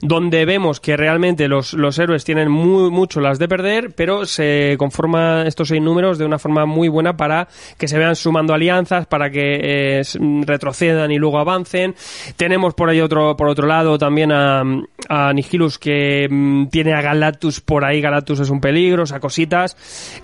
donde vemos que realmente los, los héroes tienen muy, mucho las de perder, pero se conforman estos seis números de una forma muy buena para que se vean sumando alianzas, para que eh, retrocedan y luego avancen. Tenemos por ahí otro, por otro lado también a, a Nihilus que mm, tiene a Galactus por ahí. Galactus es un peligro, o sea, cositas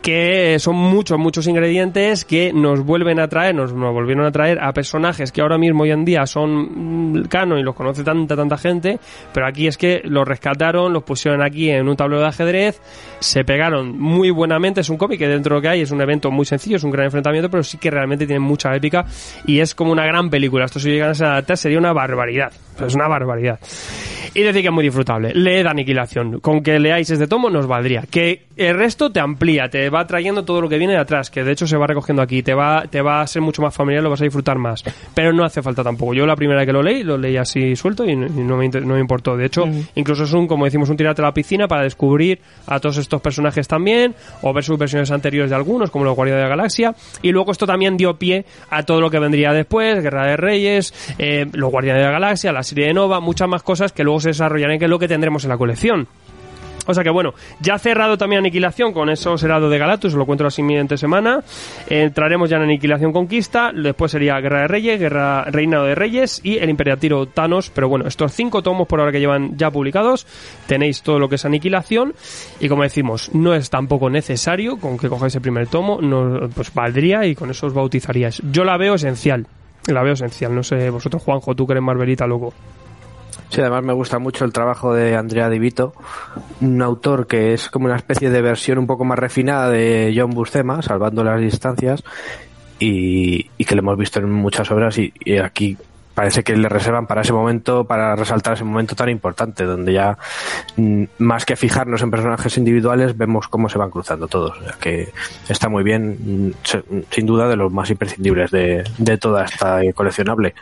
que son muchos, muchos ingredientes que nos vuelven a traer, nos, nos volvieron a traer a personajes que ahora mismo hoy en día son mm, canon y los conoce tanta, tanta gente, pero aquí es que los rescataron, los pusieron aquí en un tablero de ajedrez, se pegaron muy buenamente, es un cómic que dentro de lo que hay es un evento muy sencillo, es un gran enfrentamiento, pero sí que realmente tiene mucha épica y es como una gran película. Esto si llegan a adaptar sería una barbaridad, es una barbaridad. Y decir que es muy disfrutable. Leed Aniquilación. Con que leáis este tomo nos valdría. Que el resto te amplía, te va trayendo todo lo que viene de atrás, que de hecho se va recogiendo aquí. Te va, te va a ser mucho más familiar, lo vas a disfrutar más. Pero no hace falta tampoco. Yo la primera vez que lo leí, lo leí así suelto y no, y no me, no me importó. De hecho, incluso es un, como decimos, un tirate a la piscina para descubrir a todos estos personajes también, o ver sus versiones anteriores de algunos, como los Guardianes de la Galaxia. Y luego esto también dio pie a todo lo que vendría después, Guerra de Reyes, eh, los Guardianes de la Galaxia, la serie de Nova, muchas más cosas que luego se desarrollarán, que es lo que tendremos en la colección. O sea que bueno, ya cerrado también Aniquilación con esos helados de Galactus, os lo cuento la siguiente semana. Entraremos ya en Aniquilación Conquista, después sería Guerra de Reyes, Guerra Reinado de Reyes y el Imperiatiro Thanos. Pero bueno, estos cinco tomos por ahora que llevan ya publicados, tenéis todo lo que es Aniquilación. Y como decimos, no es tampoco necesario con que cojáis el primer tomo, pues valdría y con eso os bautizaríais. Yo la veo esencial. La veo esencial, no sé, vosotros Juanjo, tú que eres Marvelita, loco. Sí, además me gusta mucho el trabajo de Andrea Di Vito, un autor que es como una especie de versión un poco más refinada de John Buscema, salvando las distancias, y, que lo hemos visto en muchas obras y, aquí parece que le reservan para ese momento, para resaltar ese momento tan importante, donde ya mm, más que fijarnos en personajes individuales, vemos cómo se van cruzando todos. O sea, que está muy bien, mm, sin duda de los más imprescindibles de, de toda esta coleccionable.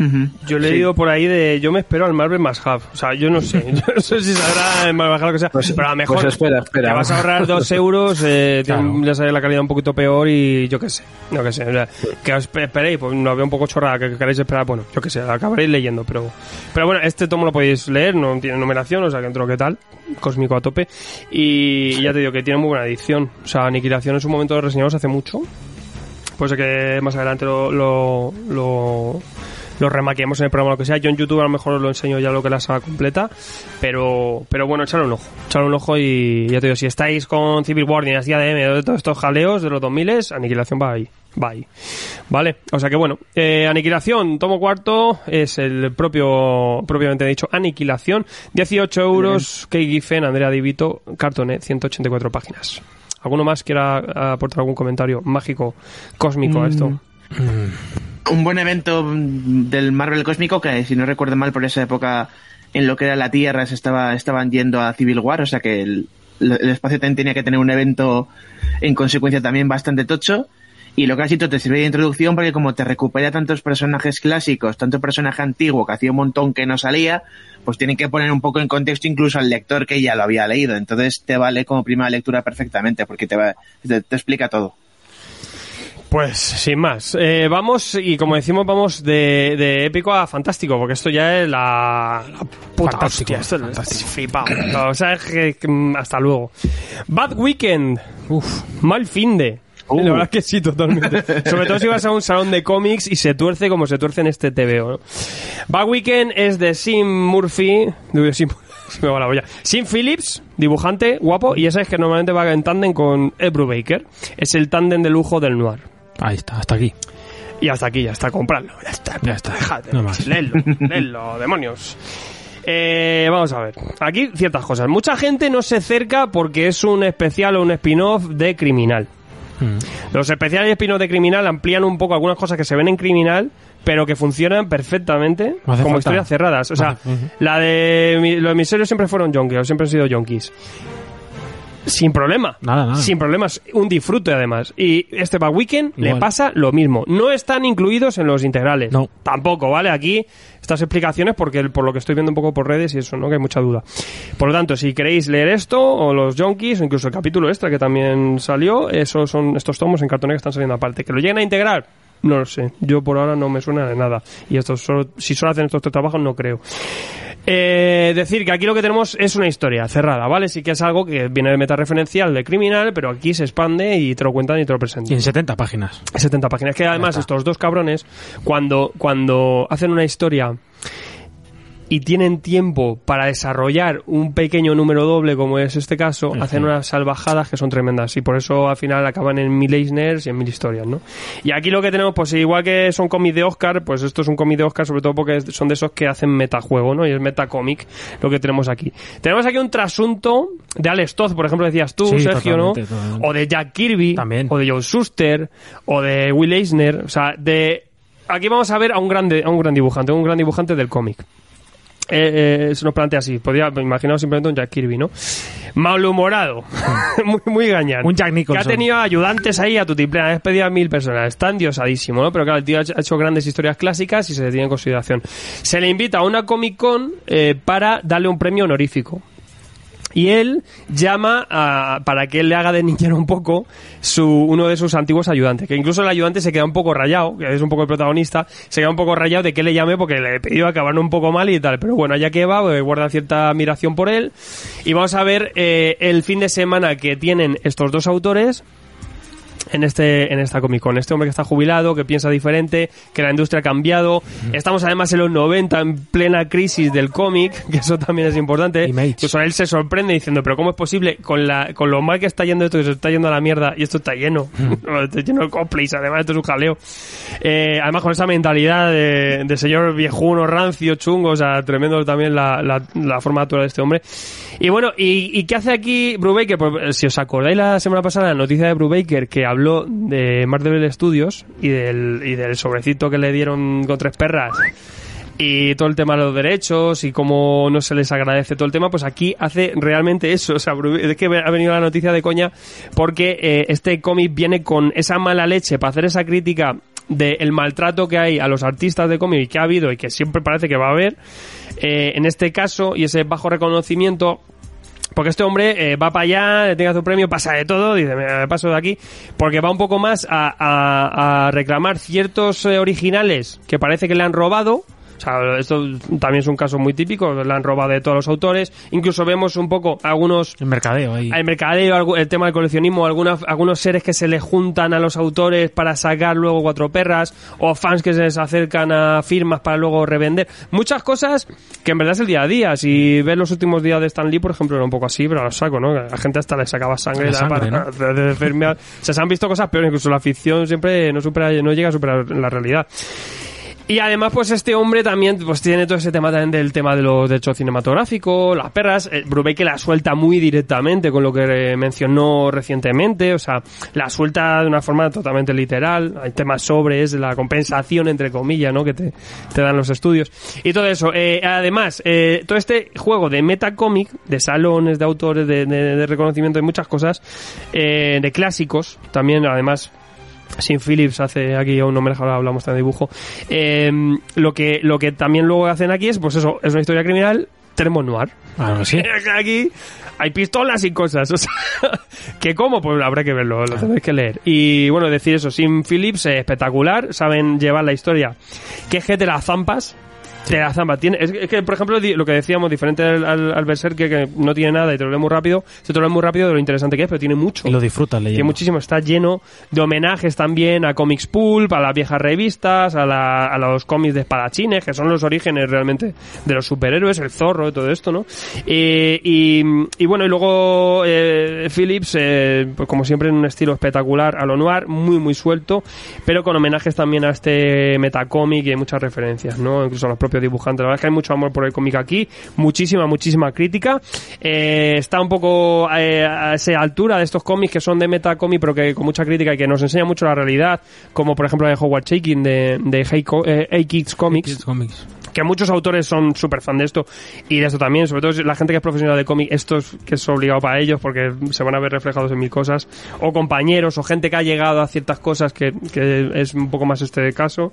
Ujú. Yo he Sí. leído por ahí de yo me espero al Marvel Must Have. O sea, yo no sé. *laughs* Yo no sé si saldrá el Marvel lo que sea. pero a lo mejor pues espera, espera. te vas a ahorrar dos *laughs* euros, eh, ya sale la calidad un poquito peor y yo qué sé. Yo qué sé. o sea, que os espe- esperéis, pues no veo un poco chorrada que queréis esperar. Bueno, yo qué sé, la acabaréis leyendo. Pero, pero bueno, este tomo lo podéis leer, no tiene numeración, o sea que entro qué tal. Cósmico a tope. Y ya te digo que tiene muy buena edición. O sea, Aniquilación en su momento lo reseñamos hace mucho. Pues que más adelante lo, lo, lo, lo remaqueemos en el programa o lo que sea. Yo en YouTube a lo mejor os lo enseño ya lo que es la saga completa. Pero, pero bueno, echarle un ojo. Echarle un ojo y ya te digo, si estáis con Civil War, Dinastía de M, de todos estos jaleos de los 2000, Aniquilación va ahí. Va ahí. Vale, o sea que bueno, eh, Aniquilación, tomo cuarto, es el propio, propiamente dicho, Aniquilación, 18 euros, Key Giffen, Andrea Divito, cartone, 184 páginas. ¿Alguno más quiera aportar algún comentario mágico, cósmico a esto? Un buen evento del Marvel cósmico que si no recuerdo mal por esa época en lo que era la Tierra se estaba estaban yendo a Civil War o sea que el, el espacio también tenía que tener un evento en consecuencia también bastante tocho. Y lo que has dicho te sirve de introducción porque como te recupera tantos personajes clásicos tanto personaje antiguo que hacía un montón que no salía pues tienen que poner un poco en contexto incluso al lector que ya lo había leído. Entonces te vale como primera lectura perfectamente porque te, va, te explica todo Pues sin más, eh, vamos y como decimos vamos de, de épico a fantástico, porque esto ya es la, la puta Fantástico, hostia, esto fantástico. es flipado. O sea, es que, mm, hasta luego. Bad Weekend, Uf. mal fin de. Uh. La verdad es que sí, totalmente. *laughs* Sobre todo si vas a un salón de cómics y se tuerce como se tuerce en este TVO. ¿no? Bad Weekend es de Sim Murphy. Sim, *laughs* me va la olla. Sim Phillips, dibujante, guapo, y ese es que normalmente va en tándem con Ed Brubaker. Es el tándem de lujo del noir. Ahí está, hasta aquí. Y hasta aquí, ya está, comprarlo. Ya está, Ya está, Déjate, no más. Leedlo, leedlo, *laughs* demonios. Eh, vamos a ver. Aquí ciertas cosas. Mucha gente no se acerca porque es un especial o un spin-off de Criminal. Mm. Los especiales y spin-off de Criminal amplían un poco algunas cosas que se ven en Criminal, pero que funcionan perfectamente como falta. historias cerradas. O sea, la de los miserios siempre fueron yonkis, o siempre han sido yonkis. Sin problema. Nada, nada. Sin problemas. Un disfrute además. Y este Bad Weekend le pasa lo mismo. No están incluidos en los integrales. No. Tampoco, ¿vale? Aquí estas explicaciones porque por lo que estoy viendo un poco por redes y eso, ¿no? Que hay mucha duda. Por lo tanto, si queréis leer esto o los Junkies o incluso el capítulo extra que también salió, esos son estos tomos en cartones que están saliendo aparte. ¿Que lo lleguen a integrar? No lo sé. Yo por ahora no me suena de nada. Y esto solo, si solo hacen estos tres trabajos, no creo. Eh, decir que aquí lo que tenemos es una historia cerrada, ¿vale? Sí que es algo que viene de metareferencial de criminal, pero aquí se expande y te lo cuentan y te lo Y presentan. en 70 páginas. 70 páginas. Que además estos dos cabrones, cuando, cuando hacen una historia y tienen tiempo para desarrollar un pequeño número doble, como es este caso, hacen unas salvajadas que son tremendas. Y por eso al final acaban en mil Eisners y en mil historias, ¿no? Y aquí lo que tenemos, pues igual que son cómics de Oscar, pues esto es un cómic de Oscar, sobre todo porque son de esos que hacen metajuego, ¿no? Y es metacómic lo que tenemos aquí. Tenemos aquí un trasunto de Alex Toth, por ejemplo, decías tú, Sí, Sergio, ¿no? totalmente. O de Jack Kirby, También. o de Joe Shuster, o de Will Eisner, o sea, de... Aquí vamos a ver a un, grande, a un gran dibujante, un gran dibujante del cómic. Eh, eh, se nos plantea así, podría imaginaros simplemente un Jack Kirby, ¿no? Malhumorado, *laughs* muy, muy gañán. Un Jack Que Nicholson. ha tenido ayudantes ahí a tu triple, ha despedido a mil personas, está endiosadísimo, ¿no? Pero claro, el tío ha hecho- ha hecho grandes historias clásicas y se le tiene en consideración. Se le invita a una Comic Con eh, para darle un premio honorífico. Y él llama a- para que él le haga de un poco su, uno de sus antiguos ayudantes. Que incluso el ayudante se queda un poco rayado, que es un poco el protagonista, se queda un poco rayado de que le llame porque le pedido acabar un poco mal y tal. Pero bueno, allá que va, pues, guarda cierta admiración por él. Y vamos a ver eh, el fin de semana que tienen estos dos autores en este en esta Comic Con. Este hombre que está jubilado, que piensa diferente, que la industria ha cambiado. Estamos además en los 90 en plena crisis del cómic, *laughs* que eso también es importante. Incluso él se sorprende diciendo, pero ¿cómo es posible con la con lo mal que está yendo esto, que se está yendo a la mierda y esto está lleno? *laughs* está lleno de cosplays, además esto es un jaleo. Eh, además con esa mentalidad de, de señor viejuno, rancio, chungo, o sea, tremendo también la, la, la forma natural de este hombre. Y bueno, ¿y, y qué hace aquí Brubaker? Pues si os acordáis la semana pasada la noticia de Brubaker, que habló de Marvel Studios y del, y del sobrecito que le dieron con tres perras y todo el tema de los derechos y cómo no se les agradece todo el tema, pues aquí hace realmente eso. *laughs* O sea, es que ha venido la noticia de coña porque eh, este cómic viene con esa mala leche para hacer esa crítica del maltrato que hay a los artistas de cómic y que ha habido y que siempre parece que va a haber. Eh, en este caso, y ese bajo reconocimiento, porque este hombre eh, va para allá, le tenga su premio, pasa de todo, dice, me paso de aquí, porque va un poco más a, a- a reclamar ciertos eh, originales que parece que le han robado. O sea, esto también es un caso muy típico, le han robado de todos los autores. Incluso vemos un poco algunos El mercadeo ahí. el mercadeo, el tema del coleccionismo, algunas, algunos seres que se le juntan a los autores para sacar luego cuatro perras, o fans que se les acercan a firmas para luego revender. Muchas cosas que en verdad es el día a día. Si ves los últimos días de Stan Lee, por ejemplo, era un poco así, pero a lo saco, ¿no? La gente hasta le sacaba sangre, La sangre, para, *laughs* de- de. O sea, se han visto cosas peores, incluso la ficción siempre no supera, no llega a superar la realidad. Y además, pues este hombre también pues tiene todo ese tema también del tema de los derechos cinematográficos, las perras. Eh, Brubaker la suelta muy directamente con lo que eh, mencionó recientemente, o sea, la suelta de una forma totalmente literal. Hay temas sobre es la compensación, entre comillas, ¿no? Que te, te dan los estudios. Y todo eso. Eh, además, eh, todo este juego de metacomic, de salones, de autores, de, de- de reconocimiento de muchas cosas, eh, de clásicos, también además sin Phillips hace aquí un nombre ahora hablamos de dibujo. Eh, lo que lo que también luego hacen aquí es pues eso es una historia criminal tenemos noir. Sí. *laughs* aquí hay pistolas y cosas o sea, *laughs* que cómo pues habrá que verlo lo tenéis que leer. Y bueno decir eso sin Phillips espectacular saben llevar la historia. Que es que te la zampas la zampas tiene es, que- es que por ejemplo lo que decíamos diferente al, al, al Berserk que no tiene nada y te lo lee muy rápido se te lo lee muy rápido de lo interesante que es pero tiene mucho Y lo disfrutas tiene leyendo. muchísimo, está lleno de homenajes también a Comics Pulp, a las viejas revistas, a, la- a los cómics de espadachines, que son los orígenes realmente de los superhéroes, el zorro y todo esto, ¿no? Eh, y, y bueno, y luego eh, Phillips, eh, pues como siempre en un estilo espectacular a lo noir, muy muy suelto, pero con homenajes también a este metacómic y hay muchas referencias, ¿no? Incluso a los propios dibujantes. La verdad es que hay mucho amor por el cómic aquí, muchísima, muchísima crítica. Eh, está un poco eh, a esa altura de estos cómics que son de metacómic, pero que con mucha crítica y que nos enseña mucho la realidad, como por ejemplo de Howard Shaking de, de Hey, eh, Kids Comics. Que muchos autores son súper fan de esto y de esto también, sobre todo la gente que es profesional de cómic, esto es que es obligado para ellos porque se van a ver reflejados en mil cosas, o compañeros, o gente que ha llegado a ciertas cosas que, que es un poco más este caso,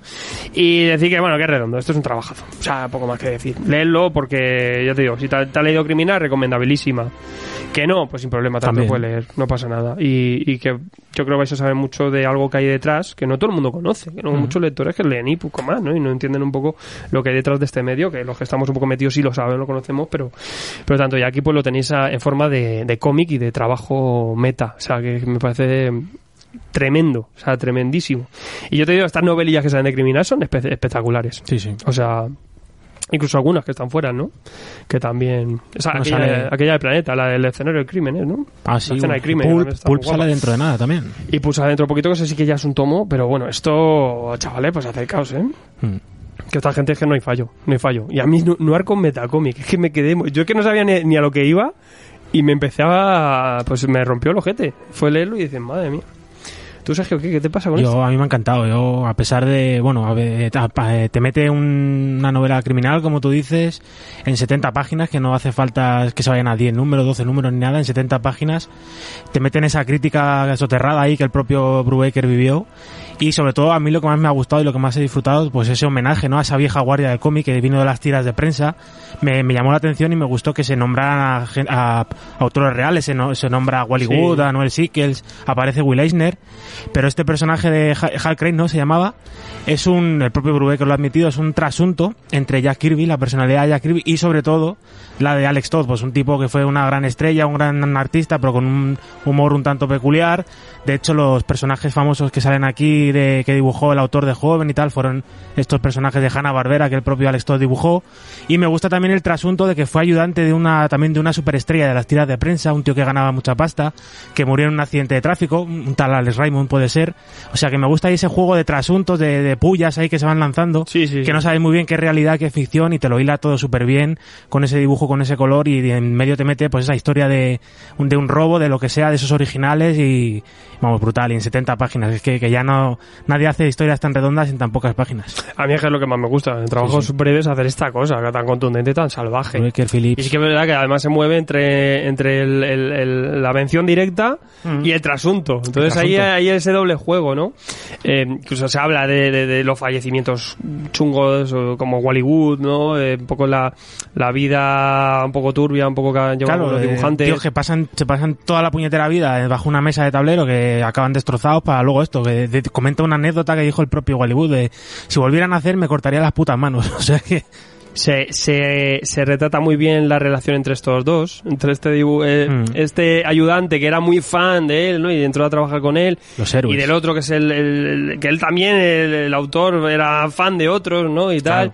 y decir que bueno, que es redondo, esto es un trabajazo, o sea, poco más que decir, léelo porque, ya te digo, si te, te ha leído Criminal, recomendabilísima, que no, pues sin problema, también También. puede leer, no pasa nada, y, y que yo creo que vais a saber mucho de algo que hay detrás, que no todo el mundo conoce, que no muchos lectores que leen y poco más, ¿no? Y no entienden un poco lo que hay detrás de este medio, que los que estamos un poco metidos sí lo saben, lo conocemos, pero, pero tanto, y aquí pues lo tenéis a- en forma de, de cómic y de trabajo meta, o sea, que me parece tremendo, o sea, tremendísimo. Y yo te digo, estas novelillas que salen de criminal son espe- espectaculares. Sí, sí. O sea, incluso algunas que están fuera, ¿no? Que también... O sea, aquella, sale- aquella del planeta, la del escenario del crimen, ¿eh? ¿no? Ah, sí. La escena de bueno. crimen, Pulp, Pulp sale dentro de nada también. Y pulsa dentro un poquito, que eso sí que ya es un tomo, pero bueno, esto, chavales, pues acercaos, ¿eh? Mm. Que esta gente es que no hay fallo, no hay fallo. Y a mí, no- Noir con Metacómic, es que me quedé... Yo es que no sabía ni, ni a lo que iba y me empecé a... Pues me rompió el ojete. Fue leerlo y dices, madre mía. ¿Tú, Sergio, qué, qué te pasa con esto? Yo, a mí me ha encantado. Yo, a pesar de, bueno, a ver, pa- eh, te mete un- una novela criminal, como tú dices, en 70 páginas, que no hace falta que se vayan a 10 números, 12 números ni nada, en 70 páginas. Te meten esa crítica soterrada ahí que el propio Brubaker vivió. Y sobre todo, a mí lo que más me ha gustado y lo que más he disfrutado, pues ese homenaje, ¿no? A esa vieja guardia del cómic que vino de las tiras de prensa. Me, me llamó la atención y me gustó que se nombraran a, autores reales. Se, no- se nombra a Wally Sí. Wood, a Noel Sickles, aparece Will Eisner. Pero este personaje de Ha- Hal Crane, ¿no? Se llamaba. Es un, el propio Brubaker lo ha admitido, es un trasunto entre Jack Kirby, la personalidad de Jack Kirby, y sobre todo la de Alex Todd, pues un tipo que fue una gran estrella, un gran artista, pero con un humor un tanto peculiar. De hecho, los personajes famosos que salen aquí, de, que dibujó el autor de Joven y tal, fueron estos personajes de Hanna Barbera que el propio Alex Todd dibujó. Y me gusta también el trasunto de que fue ayudante de una, también de una superestrella de las tiras de prensa, un tío que ganaba mucha pasta, que murió en un accidente de tráfico, un tal Alex Raymond, puede ser. O sea que me gusta ese juego de trasuntos, de, de pullas ahí que se van lanzando, Sí, sí, que sí. no sabes muy bien qué realidad, qué ficción y te lo hila todo súper bien con ese dibujo, con ese color y en medio te mete pues esa historia de, un- de un robo, de lo que sea, de esos originales y vamos, brutal, y en 70 páginas. Es que, que ya no, nadie hace historias tan redondas en tan pocas páginas. A mí es que es lo que más me gusta. En trabajos breves hacer esta cosa, tan contundente, tan salvaje. Y sí que es verdad que además se mueve entre, entre el- el- el- la mención directa y el trasunto. Entonces ahí. Hay ese doble juego, ¿no? Eh, incluso se habla de, de- de los fallecimientos chungos, como Wallywood, ¿no? Eh, un poco la, la vida un poco turbia, un poco que han llevado Claro, los eh, dibujantes. tíos que pasan, se pasan toda la puñetera vida eh, bajo una mesa de tablero que acaban destrozados para luego esto. Que de- comenta una anécdota que dijo el propio Hollywood de si volvieran a hacer me cortaría las putas manos. *laughs* O sea que se, se, se retrata muy bien la relación entre estos dos, entre este eh, Mm. este ayudante que era muy fan de él, ¿no? Y entró a trabajar con él. Los héroes. Y del otro que es el, el- el- que él también, el, el autor, era fan de otros, ¿no? Y tal.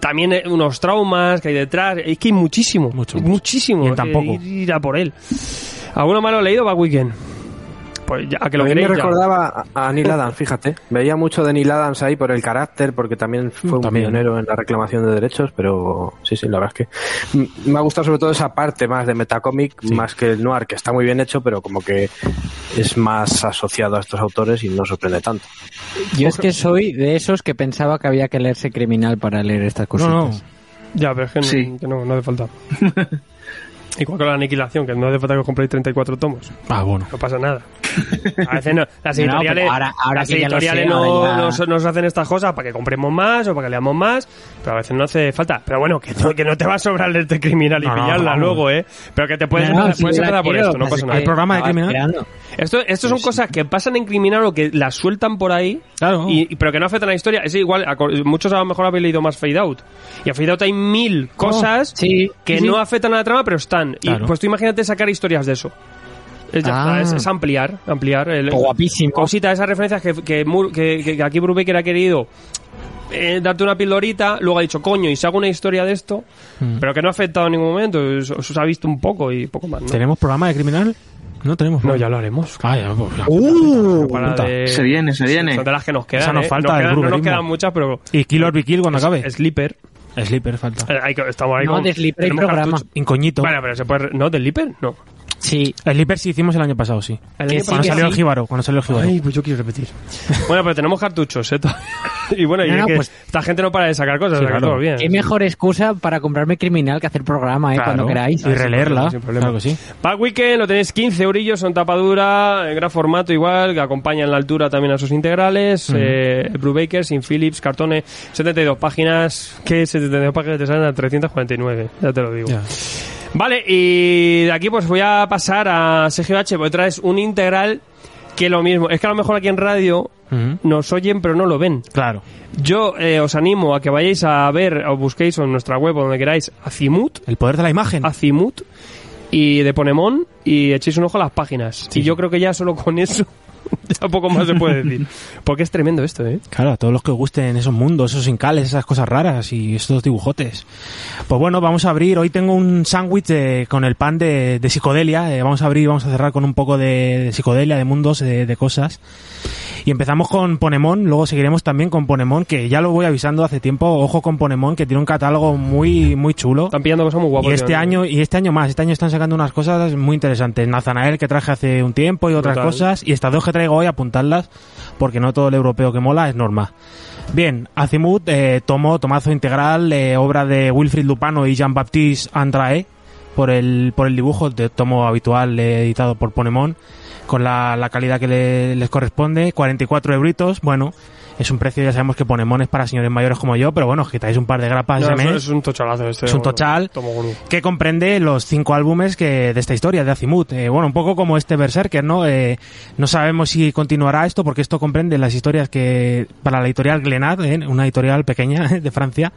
También eh, unos traumas que hay detrás. Es que hay muchísimo. Mucho, muchísimo. Y en que tan poco. Ir, ir a por él. ¿Alguno más lo ha leído, Back Weekend? Pues ya, a que lo a mí me queréis ya. recordaba a a Neil Adams, fíjate. Veía mucho de Neil Adams ahí por el carácter, porque también fue un pionero en la reclamación de derechos, pero sí, sí, la verdad es que mm, me ha gustado sobre todo esa parte más de Metacomic, más que el noir, que está muy bien hecho, pero como que es más asociado a estos autores y no sorprende tanto. Yo es que soy de esos que pensaba que había que leerse criminal para leer estas no, cositas. no. Ya, pero es que, no- Sí. que no, no hace falta. *laughs* Igual con la aniquilación, que no hace falta que os compréis 34 tomos. Ah, bueno. No pasa nada. A veces no, las *laughs* No, editoriales, pero ahora- ahora las editoriales sé, no, ahora ya- nos, nos hacen estas cosas para que compremos más o para que leamos más, pero a veces no hace falta. Pero bueno, que no, que no te va a sobrar leerte criminal y No, no, pillarla luego, ¿eh? Pero que te puedes No, no, empezar, si puedes empezar por esto, no pues pasa nada. Hay programa de criminal. esperando. Esto, esto son cosas que pasan en criminal o que las sueltan por ahí, Claro. y, y- pero que no afectan a la historia. Es igual, a muchos a lo mejor habéis leído más Fade Out. Y a Fade Out hay mil cosas sí, que sí, sí. no afectan a la trama, pero están. Claro. Y pues tú imagínate sacar historias de eso. Es, Ah. está, es, es ampliar, ampliar. El, Pues guapísimo. Cositas, esas referencias que, que, Mur- que- que- que aquí Brubaker ha querido eh, darte una pildorita, luego ha dicho, coño, y se hago una historia de esto, Mm. pero que no ha afectado en ningún momento, eso, eso se ha visto un poco y poco más, ¿no? ¿Tenemos programa de criminal? No tenemos. No, ya lo haremos. Ah, ya, pues. Uh, Para puta. de- Se viene, se viene. Son de las que nos quedan. Esa nos ¿eh? falta del quedan- no nos quedan muchas, pero. Y Kill or Be Kill cuando acabe. Sleeper. Sleeper falta. Eh, hay que- estamos ahí No, con- de Sleeper hay tenemos programa. cartuchos. Incoñito. Bueno, pero se puede. ¿No? ¿Del Sleeper? No. Sí. Sleeper sí hicimos el año pasado, sí. El año sí, Cuando salió el sí. Jíbaro. Cuando salió el Jíbaro. Ay, pues yo quiero repetir. *laughs* bueno, pero tenemos cartuchos, ¿eh? *laughs* y bueno, y No, es no, que pues- esta gente no para de sacar cosas, Sí, claro. bien. Qué mejor excusa para comprarme criminal que hacer programa, ¿eh? Claro. Cuando queráis. Y releerla. sin problema. Claro que sí. Pack Weekend lo tenéis 15 eurillos, son tapadura, en gran formato igual, que acompañan la altura también a sus integrales. eh, Brubaker, sin Philips, cartones, 72 páginas, que 72 páginas te salen a 349, ya te lo digo. Ya. Vale, y de aquí pues voy a pasar a CGH, porque traes un integral que lo mismo. Es que a lo mejor aquí en radio nos oyen pero no lo ven. Claro. Yo eh, os animo a que vayáis a ver o busquéis en nuestra web o donde queráis Azimut, El poder de la imagen. Azimut y de Ponemon y echéis un ojo a las páginas. Sí, y yo creo que ya solo con eso *laughs* ya poco más se puede decir. *laughs* Porque es tremendo esto, ¿eh? Claro, a todos los que os gusten esos mundos, esos incales, esas cosas raras y estos dibujotes. Pues bueno, vamos a abrir. Hoy tengo un sándwich eh, con el pan de, de psicodelia. Eh, vamos a abrir y vamos a cerrar con un poco de, de psicodelia, de mundos, de, de cosas. Y empezamos con Ponemon, luego seguiremos también con Ponemon, que ya lo voy avisando hace tiempo. Ojo con Ponemon, que tiene un catálogo muy, muy chulo. Están pillando cosas muy guapas. Y este año, y este año más, este año están sacando unas cosas muy interesantes. Nazanael que traje hace un tiempo y otras Brutal. cosas. Y estas dos que traigo hoy, apuntarlas, porque no todo el europeo que mola es norma. Bien, Azimut eh, tomó tomazo integral, eh, obra de Wilfried Lupano y Jean-Baptiste Andrae, por el, por el dibujo de tomo habitual eh, editado por Ponemon, con la, la calidad que le- les corresponde, 44 euritos, bueno, es un precio, ya sabemos que Ponemon es para señores mayores como yo, pero bueno, os quitáis un par de grapas No, ese es, mes es un tochalazo este. Es un tochal. que comprende los cinco álbumes que de esta historia de Azimut. Eh, bueno, un poco como este Berserker, ¿no? Eh, no sabemos si continuará esto porque esto comprende las historias que para la editorial Glenad, eh, una editorial pequeña *laughs* de Francia,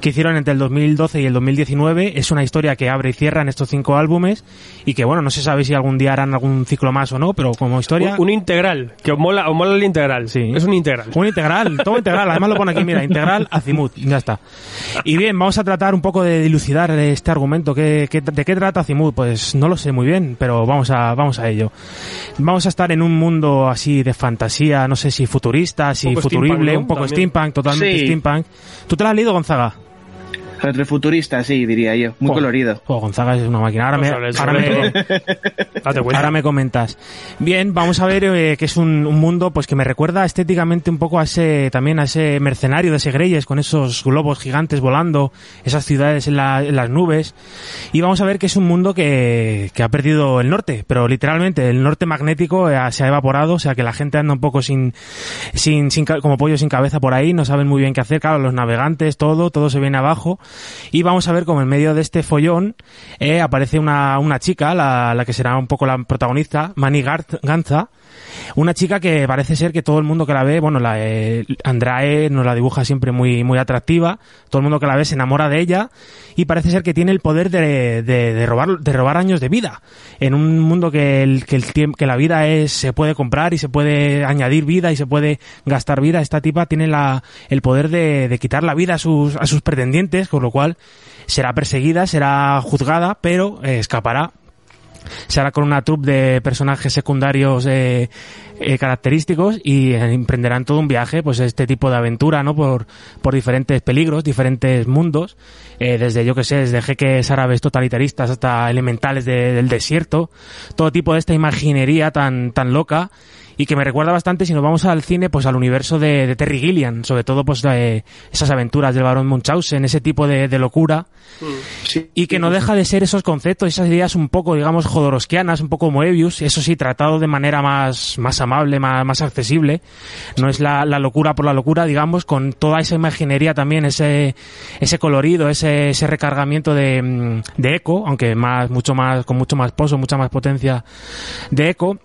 que hicieron entre el 2012 y el 2019. Es una historia que abre y cierra en estos cinco álbumes y que, bueno, no se sabe si algún día harán algún ciclo más o no, pero como historia... Un, un integral, que os mola, os mola el integral. Sí. Es un integral. Un integral, todo integral. Además lo pone aquí, mira, integral Azimut, ya está. Y bien, vamos a tratar un poco de dilucidar este argumento. ¿Qué, qué- de qué trata Azimut? Pues no lo sé muy bien, pero vamos a, vamos a ello. Vamos a estar en un mundo así de fantasía, no sé si futurista, si Un poco futurible, steampunk, ¿no? un poco steampunk, totalmente Sí. steampunk. ¿Tú te lo has leído, Gonzaga? Retrofuturista, sí, diría yo. Muy colorido. jo, Gonzaga es una máquina. Ahora me, Pues ahora me- todo. *laughs* Date cuenta. Ahora me comentas. Bien, vamos a ver eh, que es un, un mundo pues que me recuerda estéticamente un poco a ese también a ese mercenario de ese Greyes con esos globos gigantes volando, esas ciudades en, la- en las nubes. Y vamos a ver que es un mundo que, que ha perdido el norte, pero literalmente el norte magnético eh, se ha evaporado, o sea que la gente anda un poco sin, sin, sin como pollo sin cabeza por ahí, no saben muy bien qué hacer, claro, los navegantes, todo, todo se viene abajo. Y vamos a ver como en medio de este follón eh, aparece una, una chica, la, la que será un poco la protagonista, Mani Gar- Ganza, una chica que parece ser que todo el mundo que la ve, bueno, la, eh, Andrae nos la dibuja siempre muy, muy atractiva, todo el mundo que la ve se enamora de ella y parece ser que tiene el poder de, de, de robar, de robar años de vida. En un mundo que, el, que, el que la vida es, se puede comprar y se puede añadir vida y se puede gastar vida, esta tipa tiene la, el poder de, de quitar la vida a sus, a sus pretendientes, con lo cual será perseguida, será juzgada, pero eh, escapará se hará con una troupe de personajes secundarios eh, eh, característicos y eh, emprenderán todo un viaje, pues este tipo de aventura, ¿no? Por, por diferentes peligros, diferentes mundos, eh, desde yo que sé, desde jeques árabes totalitaristas hasta elementales de- del desierto, todo tipo de esta imaginería tan, tan loca y que me recuerda bastante si nos vamos al cine pues al universo de, de Terry Gilliam sobre todo pues eh, esas aventuras del barón Munchausen ese tipo de, de locura Sí. y que no deja de ser esos conceptos, esas ideas un poco, digamos, jodorowskianas, un poco Moebius, eso sí, tratado de manera más, más amable, más, más accesible. No es la, la locura por la locura, digamos, con toda esa imaginería también, ese, ese colorido, ese, ese recargamiento de, mm, de eco, aunque más, mucho más, con mucho más pozo, mucha más potencia de eco.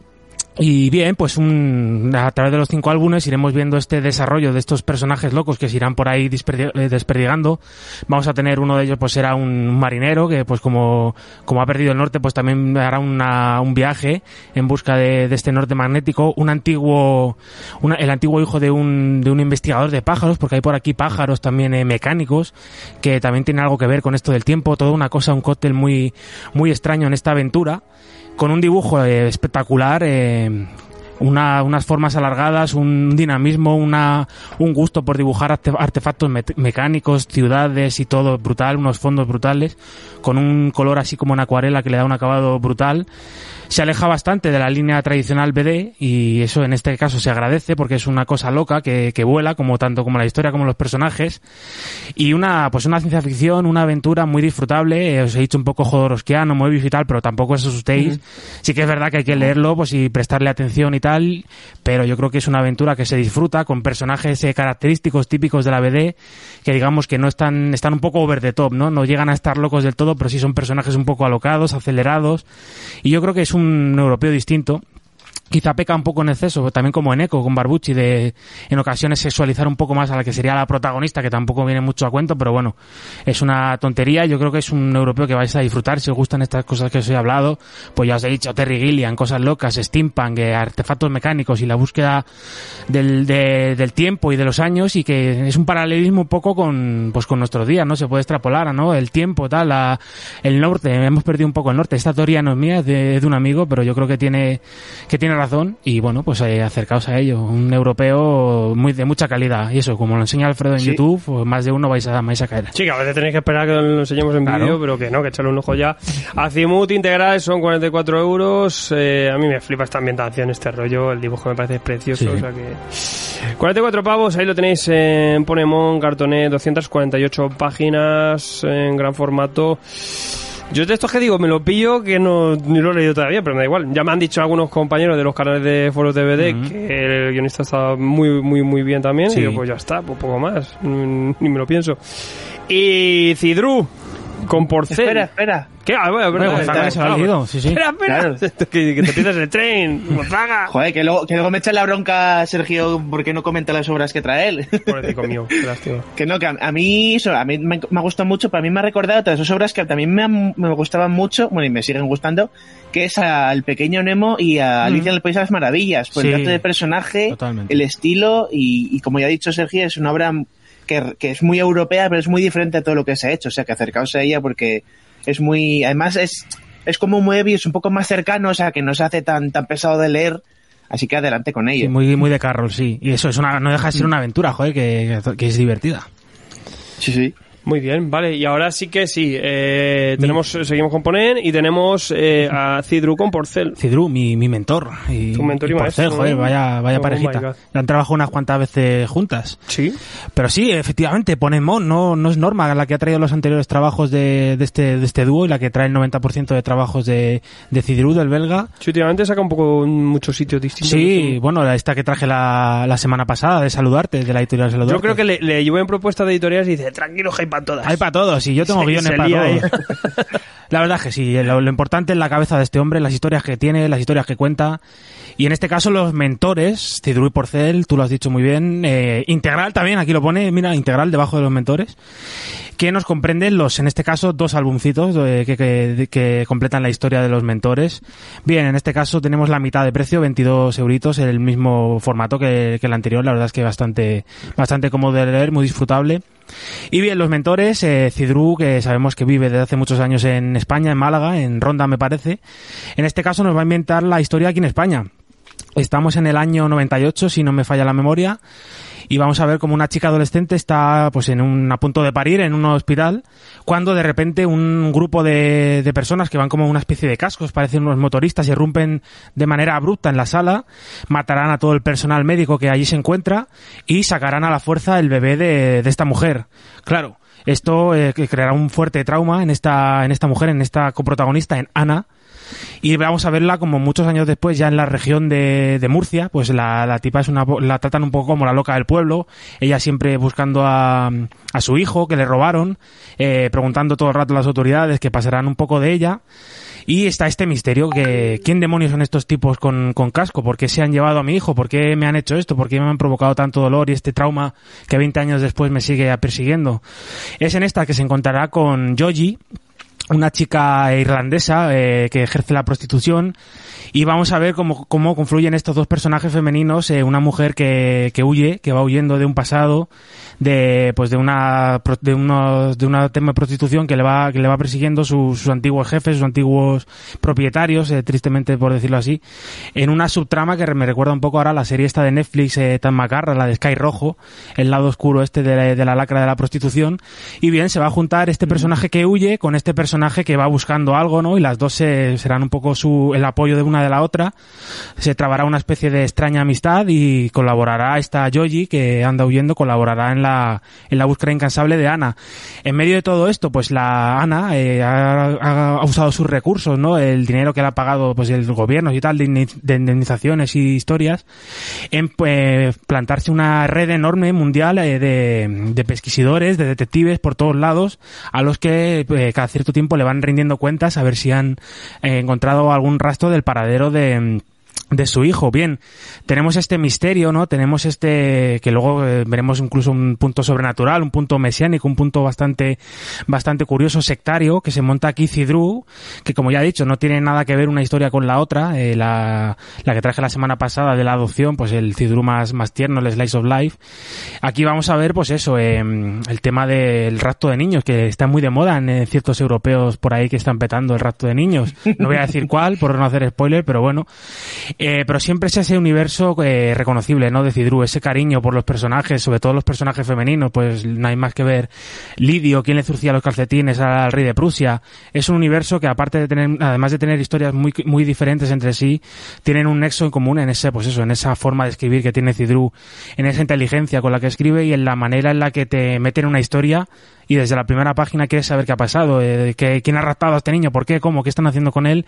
Y bien, pues un, a través de los cinco álbumes iremos viendo este desarrollo de estos personajes locos que se irán por ahí eh, desperdigando. Vamos a tener uno de ellos, pues será un marinero que, pues como, como ha perdido el norte, pues también hará una, un viaje en busca de, este norte magnético. Un antiguo, el antiguo hijo de un, de un investigador de pájaros, porque hay por aquí pájaros también eh, mecánicos que también tienen algo que ver con esto del tiempo. Toda una cosa, un cóctel muy, muy extraño en esta aventura con un dibujo eh, espectacular, eh, una- unas formas alargadas, un dinamismo, una, un gusto por dibujar arte- artefactos me- mecánicos, ciudades y todo brutal, unos fondos brutales, con un color así como en acuarela que le da un acabado brutal. Se aleja bastante de la línea tradicional BD y eso en este caso se agradece porque es una cosa loca que, que vuela como tanto como la historia como los personajes. Y una pues una ciencia ficción, una aventura muy disfrutable, eh, os he dicho un poco jodorowskiano, Moebius y tal, pero tampoco os asustéis. Sí que es verdad que hay que leerlo pues y prestarle atención y tal, pero yo creo que es una aventura que se disfruta con personajes eh, característicos típicos de la BD que digamos que no están están un poco over the top, ¿no? No llegan a estar locos del todo, pero sí son personajes un poco alocados, acelerados. Y yo creo que es un europeo distinto quizá peca un poco en exceso, también como en Eco, con Barbucci, de en ocasiones sexualizar un poco más a la que sería la protagonista, que tampoco viene mucho a cuento, pero bueno, es una tontería. Yo creo que es un europeo que vais a disfrutar si os gustan estas cosas que os he hablado. Pues ya os he dicho, Terry Gilliam, cosas locas, steampunk, eh, artefactos mecánicos y la búsqueda del, de- del tiempo y de los años y que es un paralelismo un poco con, pues con nuestros días, ¿no? Se puede extrapolar, ¿no? El tiempo, tal, la- el norte, hemos perdido un poco el norte. Esta teoría no es mía, es de, es de un amigo, pero yo creo que tiene, que tiene razón y bueno, pues eh, acercaos a ello. Un europeo muy de mucha calidad y eso, como lo enseña Alfredo en Sí. YouTube, pues más de uno vais a, vais a caer. Sí, que a veces tenéis que esperar que lo enseñemos en Claro. vídeo, pero que no, que echarle un ojo ya. Azimut integral son 44 euros. Eh, a mí me flipa esta ambientación, este rollo. El dibujo me parece precioso. Sí. O sea que... 44 pavos, ahí lo tenéis en Ponemon, Cartoné, 248 páginas en gran formato. Yo de estos que digo, me lo pillo que no ni lo he leído todavía, pero me da igual. Ya me han dicho algunos compañeros de los canales de foros DVD Ujú. que el guionista está muy, muy, muy bien también. Sí. Y yo, pues ya está, pues poco más. Ni me lo pienso. Y Cidru, con porcel. Espera, espera. ¿Qué? Ah, bueno, Bueno, se ha sí, sí. Espera, espera. Claro. *laughs* que, que te pierdes el tren, Gonzaga. Joder, que luego, que luego me echa la bronca Sergio porque no comenta las obras que trae él. *laughs* Pobrecito mío, lástima. que no, que a, a mí, eso, a mí me, me ha gustado mucho, para mí me ha recordado otras dos obras que también me, han- me gustaban mucho, bueno, y me siguen gustando, que es al Pequeño Nemo y a Alicia en el País de las Maravillas. Por Sí, el trato de personaje, totalmente. el estilo, y, y como ya ha dicho Sergio, es una obra que, que es muy europea, pero es muy diferente a todo lo que se ha hecho. O sea, que acercaos a ella porque es muy, además es, es como un Moebius un poco más cercano, o sea, que no se hace tan, tan pesado de leer. Así que adelante con ello. Sí, muy, muy de Carroll, sí. Y eso es una, no deja de ser una aventura, joder, que, que es divertida. Sí, sí. Muy bien, vale. Y ahora sí que sí. Eh, tenemos, seguimos con Ponen y tenemos eh, a Cidru con Porcel. Cidru, mi, mi mentor. Y, Tu mentor y Porcel, maestro, joder, vaya, vaya Oh, parejita. God. Han trabajado unas cuantas veces juntas. Sí. Pero sí, efectivamente, Ponemon no, no es Norma la que ha traído los anteriores trabajos de, de este, de este dúo y la que trae el 90% de trabajos de, de Cidru, del belga. Sí, últimamente saca un poco muchos sitios distintos. Sí, bueno, esta que traje la, la semana pasada de Saludarte, de la editorial Saludarte. Yo creo que le, le llevo en propuestas de editoriales y dice, tranquilo, hay para todas. Hay para todos, y yo tengo Se- guiones se para todos. *laughs* La verdad es que sí, lo, lo importante es la cabeza de este hombre, las historias que tiene, las historias que cuenta. Y en este caso los mentores, Cidru y Porcel, tú lo has dicho muy bien, eh, integral también, aquí lo pone, mira, integral debajo de los mentores, que nos comprenden los, en este caso, dos albumcitos eh, que, que, que completan la historia de los mentores. Bien, en este caso tenemos la mitad de precio, 22 euritos, el mismo formato que, que el anterior, la verdad es que bastante, bastante cómodo de leer, muy disfrutable. Y bien, los mentores, eh, Cidru, que sabemos que vive desde hace muchos años en España, en Málaga, en Ronda me parece, en este caso nos va a inventar la historia aquí en España. Estamos en el año 98, si no me falla la memoria, y vamos a ver como una chica adolescente está pues en un a punto de parir en un hospital cuando de repente un grupo de, de personas que van como una especie de cascos parecen unos motoristas irrumpen de manera abrupta en la sala matarán a todo el personal médico que allí se encuentra y sacarán a la fuerza el bebé de, de esta mujer. Claro esto eh, creará un fuerte trauma en esta en esta mujer en esta coprotagonista en Ana y vamos a verla como muchos años después ya en la región de, Murcia pues la, tipa es una la tratan un poco como la loca del pueblo. Ella siempre buscando a, a su hijo que le robaron eh, preguntando todo el rato a las autoridades que pasarán un poco de ella. Y está este misterio que quién demonios son estos tipos con, casco, por qué se han llevado a mi hijo, por qué me han hecho esto, por qué me han provocado tanto dolor y este trauma que 20 años después me sigue persiguiendo. Es en esta que se encontrará con Joji, una chica irlandesa eh, que ejerce la prostitución y vamos a ver cómo, cómo confluyen estos dos personajes femeninos, eh, una mujer que, que huye, que va huyendo de un pasado, de pues de una de unos de una tema de prostitución que le va que le va persiguiendo sus, sus antiguos jefes, sus antiguos propietarios, eh, tristemente por decirlo así, en una subtrama que me recuerda un poco ahora a la serie esta de Netflix eh, tan macarra, la de Sky Rojo, el lado oscuro este de la, de la lacra de la prostitución y bien se va a juntar este personaje que huye con este personaje que va buscando algo, ¿no? Y las dos se- serán un poco su el apoyo de una de la otra. Se trabará una especie de extraña amistad y colaborará esta Yoji que anda huyendo, colaborará en la en la búsqueda incansable de Ana. En medio de todo esto, pues la Ana eh, ha, ha usado sus recursos, ¿no? El dinero que le ha pagado pues el gobierno y tal de indemni- de indemnizaciones y historias en pues, plantarse una red enorme mundial eh, de, de pesquisidores, de detectives por todos lados, a los que eh, cada cierto tiempo le van rindiendo cuentas a ver si han eh, encontrado algún rastro del paradero de de su hijo. Bien, tenemos este misterio, ¿no? Tenemos este que luego eh, veremos incluso un punto sobrenatural, un punto mesiánico, un punto bastante bastante curioso sectario que se monta aquí Cidru, que como ya he dicho no tiene nada que ver una historia con la otra, eh, la, la que traje la semana pasada de la adopción, pues el Cidru más más tierno, el Slice of Life. Aquí vamos a ver pues eso, eh, el tema del rapto de niños que está muy de moda en ciertos europeos por ahí que están petando el rapto de niños. No voy a decir cuál por no hacer spoiler, pero bueno. Eh, pero siempre es ese universo eh, reconocible, ¿no? De Cidru, ese cariño por los personajes, sobre todo los personajes femeninos, pues no hay más que ver Lidio, quien le zurcía los calcetines al rey de Prusia. Es un universo que aparte de tener, además de tener historias muy, muy diferentes entre sí, tienen un nexo en común en ese, pues eso, en esa forma de escribir que tiene Cidru, en esa inteligencia con la que escribe y en la manera en la que te mete en una historia y desde la primera página quieres saber qué ha pasado, eh, quién ha raptado a este niño, por qué, cómo, qué están haciendo con él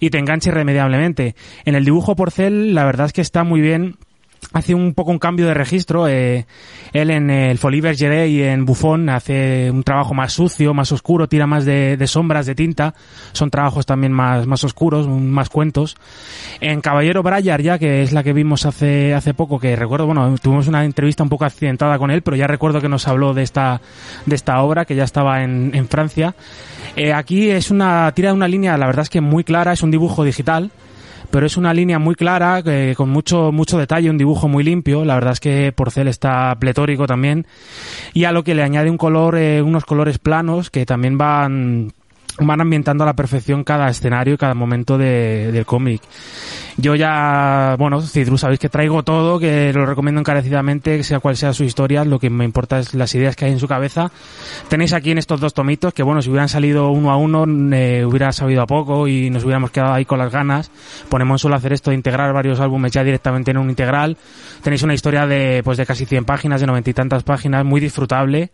y te engancha irremediablemente. En el dibujo porcel la verdad es que está muy bien hace un poco un cambio de registro. Eh, él en el Foliver Jedi y en Buffon hace un trabajo más sucio, más oscuro, tira más de, de, sombras, de tinta. Son trabajos también más, más oscuros, más cuentos. En Caballero Brayar ya, que es la que vimos hace, hace poco, que recuerdo, bueno, tuvimos una entrevista un poco accidentada con él, pero ya recuerdo que nos habló de esta, de esta obra, que ya estaba en, en Francia. Eh, aquí es una, tira una línea, la verdad es que muy clara, es un dibujo digital pero es una línea muy clara, eh, con mucho, mucho detalle, un dibujo muy limpio. La verdad es que Porcel está pletórico también. Y a lo que le añade un color, eh, unos colores planos que también van van ambientando a la perfección cada escenario y cada momento de, del cómic. Yo ya, bueno, Cidru, sabéis que traigo todo, que lo recomiendo encarecidamente, sea cual sea su historia, lo que me importa es las ideas que hay en su cabeza. Tenéis aquí en estos dos tomitos, que bueno, si hubieran salido uno a uno, eh, hubiera sabido a poco y nos hubiéramos quedado ahí con las ganas. Ponemos solo hacer esto de integrar varios álbumes ya directamente en un integral. Tenéis una historia de, pues de casi 100 páginas, de noventa y tantas páginas, muy disfrutable,